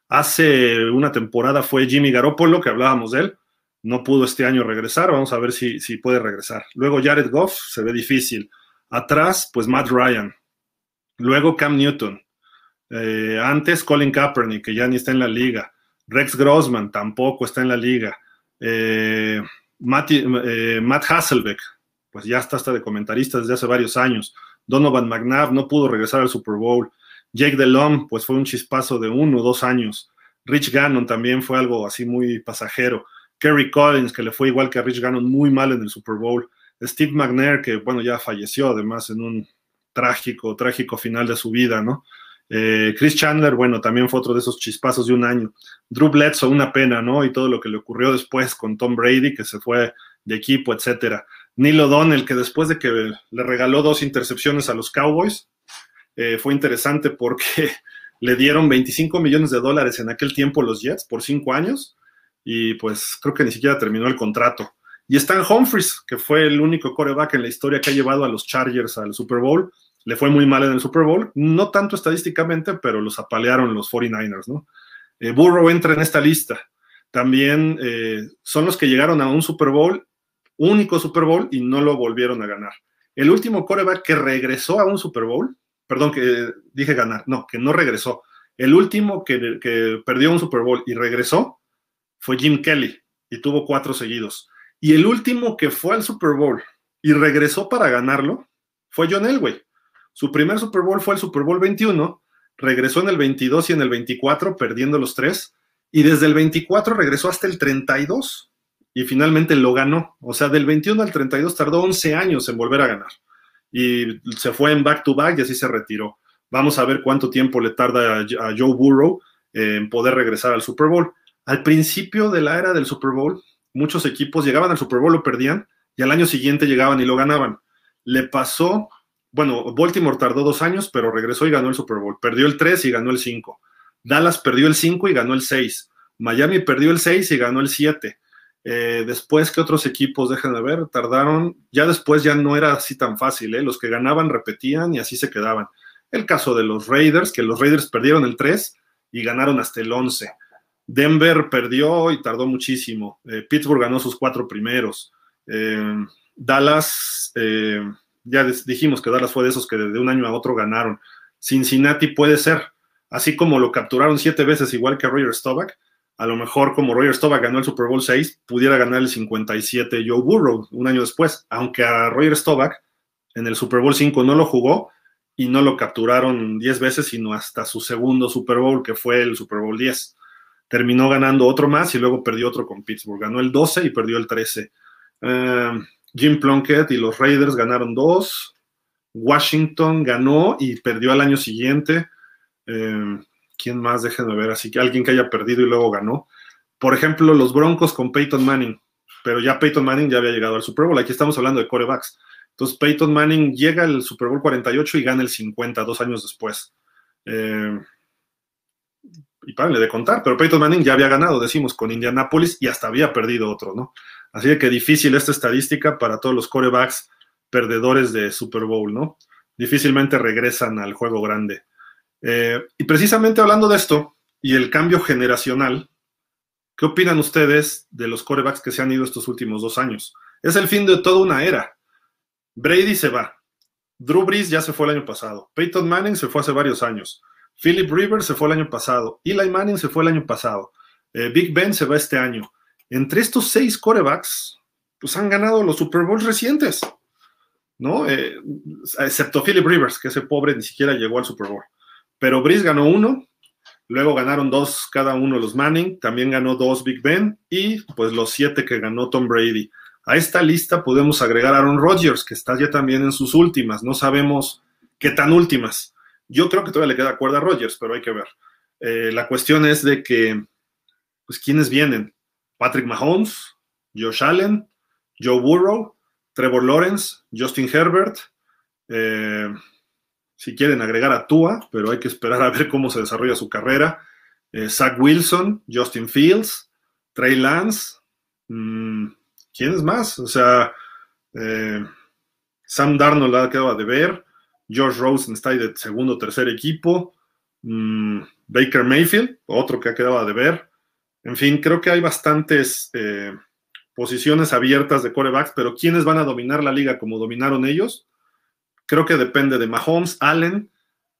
Speaker 1: Hace una temporada fue Jimmy Garoppolo, que hablábamos de él, no pudo este año regresar, vamos a ver si, si puede regresar. Luego Jared Goff, se ve difícil. Atrás, pues Matt Ryan. Luego Cam Newton. Eh, antes Colin Kaepernick, que ya ni está en la liga. Rex Grossman tampoco está en la liga. Eh, eh, Matt, Hasselbeck, pues ya está hasta de comentarista desde hace varios años. Donovan McNabb no pudo regresar al Super Bowl. Jake Delhomme, pues fue un chispazo de uno o dos años. Rich Gannon también fue algo así muy pasajero. Kerry Collins, que le fue igual que a Rich Gannon, muy mal en el Super Bowl. Steve McNair, que bueno, ya falleció además en un trágico, trágico final de su vida, ¿no? Eh, Chris Chandler, bueno, también fue otro de esos chispazos de un año. Drew Bledsoe, una pena, ¿no? Y todo lo que le ocurrió después con Tom Brady, que se fue de equipo, etcétera. Neil O'Donnell, que después de que le regaló dos intercepciones a los Cowboys, eh, fue interesante porque [laughs] le dieron 25 millones de dólares en aquel tiempo los Jets por cinco años y pues creo que ni siquiera terminó el contrato. Y Stan Humphries, que fue el único coreback en la historia que ha llevado a los Chargers al Super Bowl, le fue muy mal en el Super Bowl, no tanto estadísticamente, pero los apalearon los 49ers, ¿no? Eh, Burrow entra en esta lista. También eh, son los que llegaron a un Super Bowl, único Super Bowl, y no lo volvieron a ganar. El último coreback que regresó a un Super Bowl, perdón, que dije ganar, no, que no regresó. El último que, que perdió un Super Bowl y regresó fue Jim Kelly, y tuvo cuatro seguidos. Y el último que fue al Super Bowl y regresó para ganarlo fue John Elway. Su primer Super Bowl fue el Super Bowl 21, regresó en el 22 y en el 24, perdiendo los tres, y desde el 24 regresó hasta el 32 y finalmente lo ganó. O sea, del 21 al 32 tardó 11 años en volver a ganar. Y se fue en back-to-back y así se retiró. Vamos a ver cuánto tiempo le tarda a Joe Burrow en poder regresar al Super Bowl. Al principio de la era del Super Bowl, muchos equipos llegaban al Super Bowl, lo perdían, y al año siguiente llegaban y lo ganaban. Le pasó bueno, Baltimore tardó dos años, pero regresó y ganó el Super Bowl. Perdió el 3 y ganó el 5. Dallas perdió el 5 y ganó el 6. Miami perdió el 6 y ganó el 7. Eh, después que otros equipos, dejen de ver, tardaron, ya después ya no era así tan fácil, ¿eh? los que ganaban repetían y así se quedaban. El caso de los Raiders, que los Raiders perdieron el 3 y ganaron hasta el 11. Denver perdió y tardó muchísimo. Eh, Pittsburgh ganó sus cuatro primeros. Dallas ya dijimos que Dallas fue de esos que de un año a otro ganaron. Cincinnati puede ser, así como lo capturaron siete veces igual que Roger Staubach, a lo mejor como Roger Staubach ganó el Super Bowl 6, pudiera ganar el 57 Joe Burrow un año después, aunque a Roger Staubach en el Super Bowl 5 no lo jugó y no lo capturaron 10 veces, sino hasta su segundo Super Bowl, que fue el Super Bowl 10. terminó ganando otro más y luego perdió otro con Pittsburgh. Ganó el 12 y perdió el 13. Eh, Jim Plunkett y los Raiders ganaron dos. Washington ganó y perdió al año siguiente. Eh, ¿Quién más? Déjenme ver. Así que alguien que haya perdido y luego ganó. Por ejemplo, los Broncos con Peyton Manning. Pero ya Peyton Manning ya había llegado al Super Bowl. Aquí estamos hablando de corebacks. Entonces Peyton Manning llega al Super Bowl 48 y gana el 50 dos años después. Eh, y párenle de contar, pero Peyton Manning ya había ganado, decimos, con Indianapolis y hasta había perdido otro, ¿no? Así que difícil esta estadística para todos los corebacks perdedores de Super Bowl, ¿no? Difícilmente regresan al juego grande. Eh, y precisamente hablando de esto y el cambio generacional, ¿qué opinan ustedes de los corebacks que se han ido estos últimos dos años? Es el fin de toda una era. Brady se va. Drew Brees ya se fue el año pasado. Peyton Manning se fue hace varios años. Philip Rivers se fue el año pasado. Eli Manning se fue el año pasado. Eh, Big Ben se va este año. Entre estos seis corebacks, pues han ganado los Super Bowls recientes, ¿no? Eh, excepto Philip Rivers, que ese pobre ni siquiera llegó al Super Bowl. Pero Brice ganó uno, luego ganaron dos cada uno los Manning, también ganó dos Big Ben y pues los siete que ganó Tom Brady. A esta lista podemos agregar a Aaron Rodgers, que está ya también en sus últimas, no sabemos qué tan últimas yo creo que todavía le queda cuerda a Rogers, pero hay que ver. Eh, la cuestión es de que, pues, ¿quiénes vienen? Patrick Mahomes, Josh Allen, Joe Burrow, Trevor Lawrence, Justin Herbert. Eh, si quieren agregar a Tua, pero hay que esperar a ver cómo se desarrolla su carrera. Eh, Zach Wilson, Justin Fields, Trey Lance. Mm, ¿Quién es más? O sea, Sam Darnold ha quedado de ver. George Rosen está de segundo o tercer equipo. Mm, Baker Mayfield, otro que ha quedado de ver. En fin, creo que hay bastantes eh, posiciones abiertas de corebacks, pero ¿quiénes van a dominar la liga como dominaron ellos? Creo que depende de Mahomes, Allen,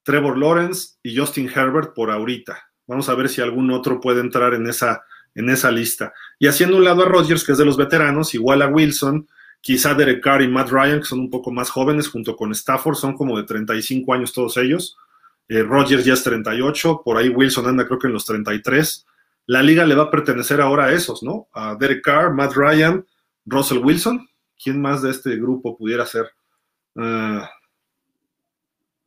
Speaker 1: Trevor Lawrence y Justin Herbert por ahorita. Vamos a ver si algún otro puede entrar en esa, en esa lista. Y haciendo un lado a Rodgers, que es de los veteranos, igual a Wilson, Quizá Derek Carr y Matt Ryan, que son un poco más jóvenes, junto con Stafford, son como de 35 años todos ellos. Eh, Rodgers ya es 38, por ahí Wilson anda creo que en los 33. La liga le va a pertenecer ahora a esos, ¿no? A Derek Carr, Matt Ryan, Russell Wilson. ¿Quién más de este grupo pudiera ser? Eh,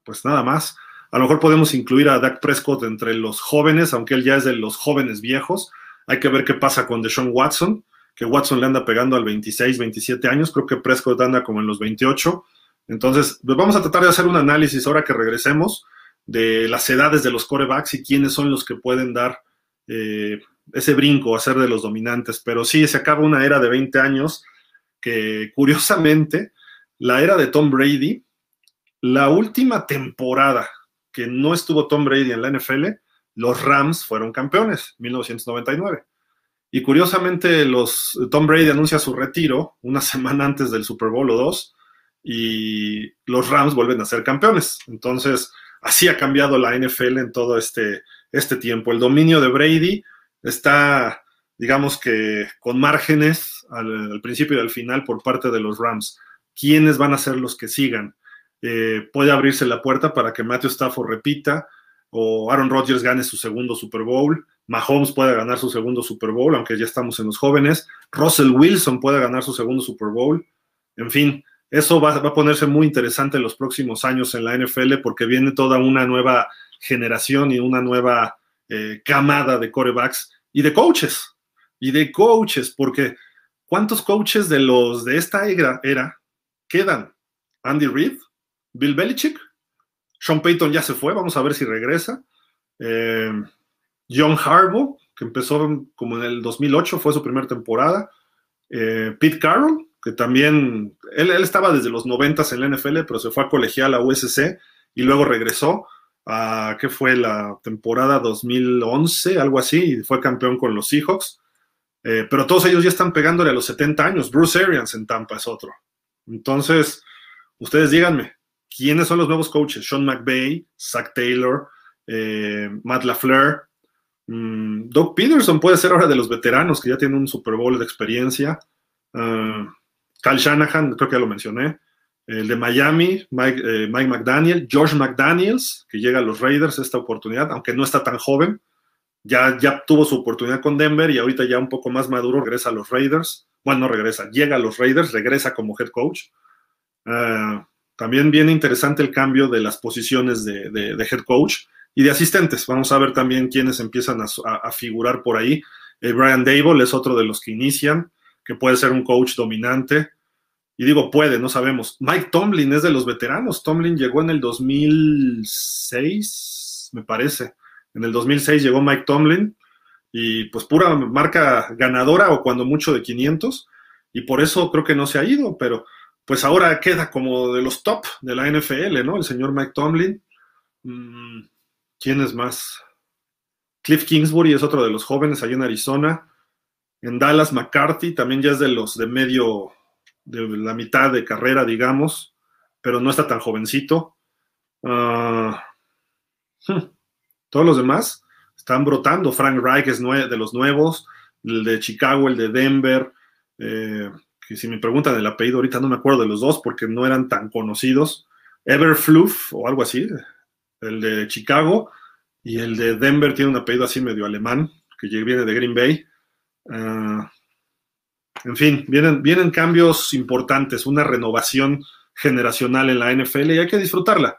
Speaker 1: pues nada más. A lo mejor podemos incluir a Dak Prescott entre los jóvenes, aunque él ya es de los jóvenes viejos. Hay que ver qué pasa con Deshaun Watson que Watson le anda pegando al 26, 27 años, creo que Prescott anda como en los 28. Entonces, pues vamos a tratar de hacer un análisis ahora que regresemos de las edades de los corebacks y quiénes son los que pueden dar eh, ese brinco, a ser de los dominantes. Pero sí, se acaba una era de 20 años que curiosamente, la era de Tom Brady, la última temporada que no estuvo Tom Brady en la NFL, los Rams fueron campeones, 1999. Y curiosamente, los, Tom Brady anuncia su retiro una [laughs] semana antes del Super Bowl o dos, y los Rams vuelven a ser campeones. Entonces, así ha cambiado la NFL en todo este, este tiempo. El dominio de Brady está, digamos que, con márgenes al, principio y al final por parte de los Rams. ¿Quiénes van a ser los que sigan? Eh, puede abrirse la puerta para que Matthew Stafford repita o Aaron Rodgers gane su segundo Super Bowl. Mahomes puede ganar su segundo Super Bowl, aunque ya estamos en los jóvenes. Russell Wilson puede ganar su segundo Super Bowl. En fin, eso va, a ponerse muy interesante en los próximos años en la NFL porque viene toda una nueva generación y una nueva eh, camada de corebacks y de coaches. Y de coaches, porque ¿cuántos coaches de los de esta era, era quedan? Andy Reid, Bill Belichick, Sean Payton ya se fue, vamos a ver si regresa. Eh, John Harbaugh, que empezó como en el 2008, fue su primera temporada. Eh, Pete Carroll, que también, él, estaba desde los 90 en la NFL, pero se fue a colegial a USC y luego regresó a, ¿qué fue? La temporada 2011, algo así, y fue campeón con los Seahawks. Eh, pero todos ellos ya están pegándole a los 70 años. Bruce Arians en Tampa es otro. Entonces, ustedes díganme, ¿quiénes son los nuevos coaches? Sean McVay, Zach Taylor, eh, Matt LaFleur, Mm, Doug Peterson puede ser ahora de los veteranos que ya tiene un Super Bowl de experiencia. Uh, Cal Shanahan, creo que ya lo mencioné. El de Miami, Mike, eh, Mike, McDaniel, George McDaniels, que llega a los Raiders esta oportunidad, aunque no está tan joven. ya, ya tuvo su oportunidad con Denver y ahorita ya un poco más maduro regresa a los Raiders. Bueno, no regresa, llega a los Raiders, regresa como head coach. Ah, también viene interesante el cambio de las posiciones de, head coach y de asistentes. Vamos a ver también quiénes empiezan a, figurar por ahí. Eh, Brian Dable es otro de los que inician, que puede ser un coach dominante. Y digo, puede, no sabemos. Mike Tomlin es de los veteranos. Tomlin llegó en el 2006, me parece. En el 2006 llegó Mike Tomlin y pues pura marca ganadora o cuando mucho de 500. Y por eso creo que no se ha ido, pero pues ahora queda como de los top de la NFL, ¿no? El señor Mike Tomlin. Mm, ¿Quién es más? Cliff Kingsbury es otro de los jóvenes allá en Arizona. En Dallas, McCarthy también ya es de los de medio, de la mitad de carrera, digamos, pero no está tan jovencito. Ah, hmm, todos los demás están brotando. Frank Reich es de los nuevos, el de Chicago, el de Denver. Eh, que si me preguntan el apellido, ahorita no me acuerdo de los dos porque no eran tan conocidos. Everfluff o algo así, el de Chicago, y el de Denver tiene un apellido así medio alemán, que viene de Green Bay. Ah, en fin, vienen, vienen cambios importantes, una renovación generacional en la NFL y hay que disfrutarla.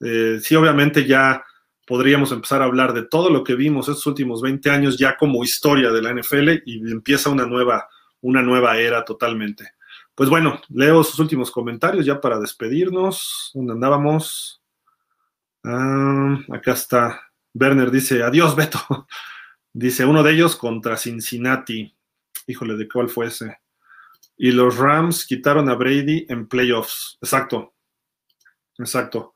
Speaker 1: Eh, sí, obviamente ya podríamos empezar a hablar de todo lo que vimos estos últimos 20 años ya como historia de la NFL y empieza una nueva, una nueva era totalmente. Pues bueno, leo sus últimos comentarios ya para despedirnos. ¿Dónde andábamos? Ah, acá está. Werner dice, adiós Beto. [laughs] Dice, uno de ellos contra Cincinnati. Híjole, ¿de cuál fue ese? Y los Rams quitaron a Brady en playoffs. Exacto. Exacto.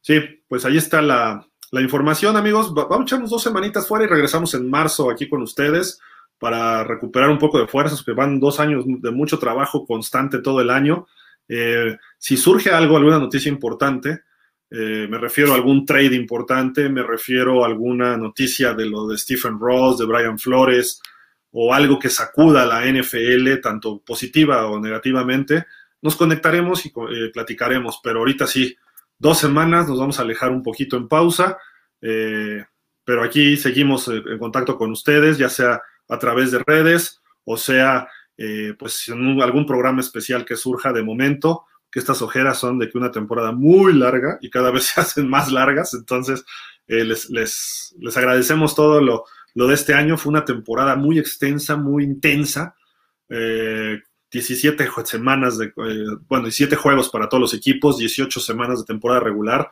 Speaker 1: Sí, pues ahí está la, información, amigos. Vamos a echarnos dos semanitas fuera y regresamos en marzo aquí con ustedes para recuperar un poco de fuerzas, que van dos años de mucho trabajo constante todo el año. Eh, si surge algo, alguna noticia importante, eh, me refiero a algún trade importante, me refiero a alguna noticia de lo de Stephen Ross, de Brian Flores, o algo que sacuda la NFL, tanto positiva o negativamente, nos conectaremos y eh, platicaremos. Pero ahorita sí, dos semanas, nos vamos a alejar un poquito en pausa, pero aquí seguimos en contacto con ustedes, ya sea a través de redes o sea, pues en algún programa especial que surja de momento que estas ojeras son de que una temporada muy larga y cada vez [laughs] se hacen más largas, entonces eh, les, les, les, agradecemos todo lo, lo, de este año, fue una temporada muy extensa, muy intensa, 17 eh, semanas de, eh, bueno, 17 juegos para todos los equipos, 18 semanas de temporada regular.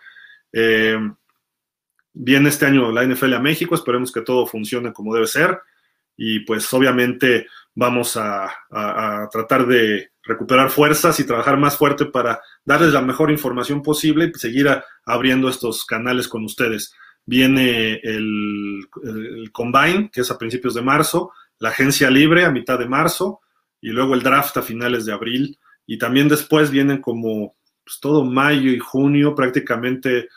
Speaker 1: viene este año la NFL a México, esperemos que todo funcione como debe ser y pues obviamente vamos a, tratar de recuperar fuerzas y trabajar más fuerte para darles la mejor información posible y seguir abriendo estos canales con ustedes. Viene el, Combine, que es a principios de marzo, la agencia libre a mitad de marzo y luego el draft a finales de abril. Y también después vienen como pues, todo mayo y junio, prácticamente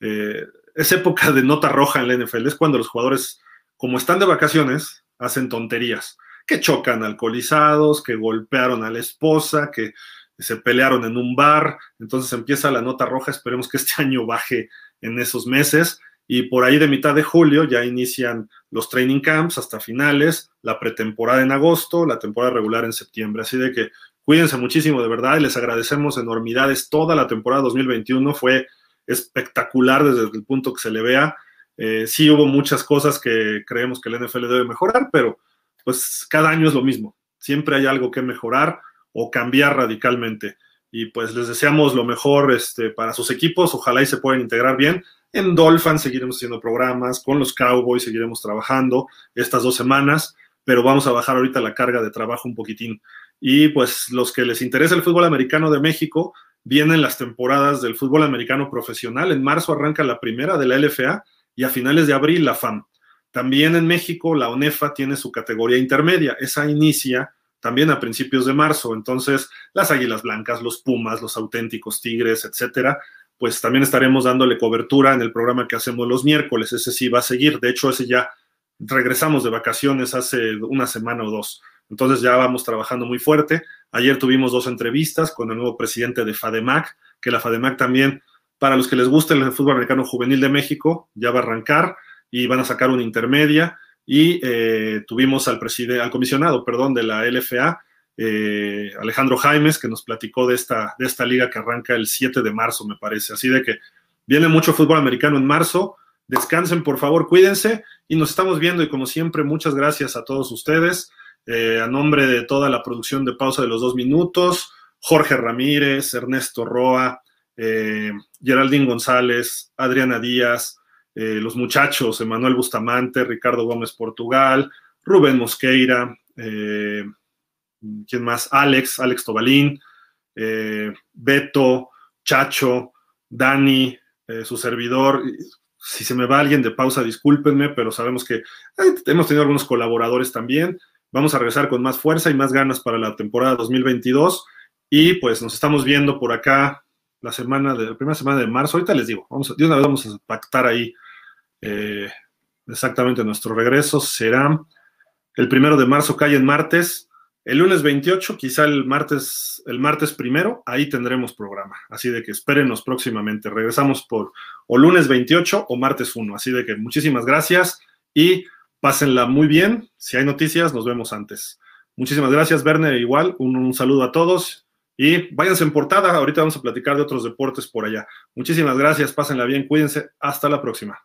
Speaker 1: eh, es época de nota roja en la NFL, es cuando los jugadores, como están de vacaciones, hacen tonterías que chocan alcoholizados, que golpearon a la esposa, que se pelearon en un bar. Entonces empieza la nota roja. Esperemos que este [laughs] año baje en esos meses. Y por ahí de mitad de julio ya inician los training camps hasta finales, la pretemporada en agosto, la temporada regular en septiembre. Así de que cuídense muchísimo de verdad y les agradecemos enormidades. Toda la temporada 2021 fue espectacular desde el punto que se le vea. Eh, sí hubo muchas cosas que creemos que el NFL debe mejorar, pero pues cada año es lo mismo. Siempre hay algo que mejorar o cambiar radicalmente. Y pues les deseamos lo mejor este, para sus equipos. Ojalá y se puedan integrar bien. En Dolphins seguiremos haciendo programas, con los Cowboys seguiremos trabajando estas dos semanas, pero vamos a bajar ahorita la carga de trabajo un poquitín. Y pues los que les interesa el fútbol americano de México, vienen las temporadas del fútbol americano profesional. En marzo arranca la primera de la LFA y a finales de abril la FAM. También en México la ONEFA tiene su categoría intermedia. Esa inicia también a principios de marzo. Entonces, las Águilas Blancas, los Pumas, los auténticos Tigres, etcétera, pues también estaremos dándole cobertura en el programa que hacemos los miércoles. Ese sí va a seguir. De hecho, ese ya regresamos de vacaciones hace una semana o dos. Entonces ya vamos trabajando muy fuerte. Ayer tuvimos dos entrevistas con el nuevo presidente de FADEMAC, que la FADEMAC también, para los que les gusta el fútbol americano juvenil de México, ya va a arrancar y van a sacar una intermedia y eh, tuvimos al, al comisionado perdón, de la LFA, eh, Alejandro Jaimes, que nos platicó de esta, de esta liga que arranca el 7 de marzo, me parece. Así de que viene mucho fútbol americano en marzo. Descansen, por favor, cuídense y nos estamos viendo y como siempre, muchas gracias a todos ustedes. Eh, a nombre de toda la producción de Pausa de los Dos Minutos, Jorge Ramírez, Ernesto Roa, eh, Geraldine González, Adriana Díaz, eh, los muchachos, Emanuel Bustamante, Ricardo Gómez Portugal, Rubén Mosqueira, ¿quién más? Alex, Alex Tobalín, Beto, Chacho, Dani, su servidor. Si se me va alguien de pausa, discúlpenme, pero sabemos que hemos tenido algunos colaboradores también. Vamos a regresar con más fuerza y más ganas para la temporada 2022. Y pues nos estamos viendo por acá la semana de la primera semana de marzo. Ahorita les digo, vamos, de una vez vamos a pactar ahí eh, exactamente nuestro regreso. Será el primero de marzo, cae en martes. El lunes 28, quizá el martes, el martes primero, ahí tendremos programa. Así de que espérenos próximamente. Regresamos por o lunes 28 o martes 1. Así de que muchísimas gracias y Pásenla muy bien. Si hay noticias, nos vemos antes. Muchísimas gracias, Werner. Igual, un, saludo a todos y váyanse en portada. Ahorita vamos a platicar de otros deportes por allá. Muchísimas gracias, pásenla bien, cuídense. Hasta la próxima.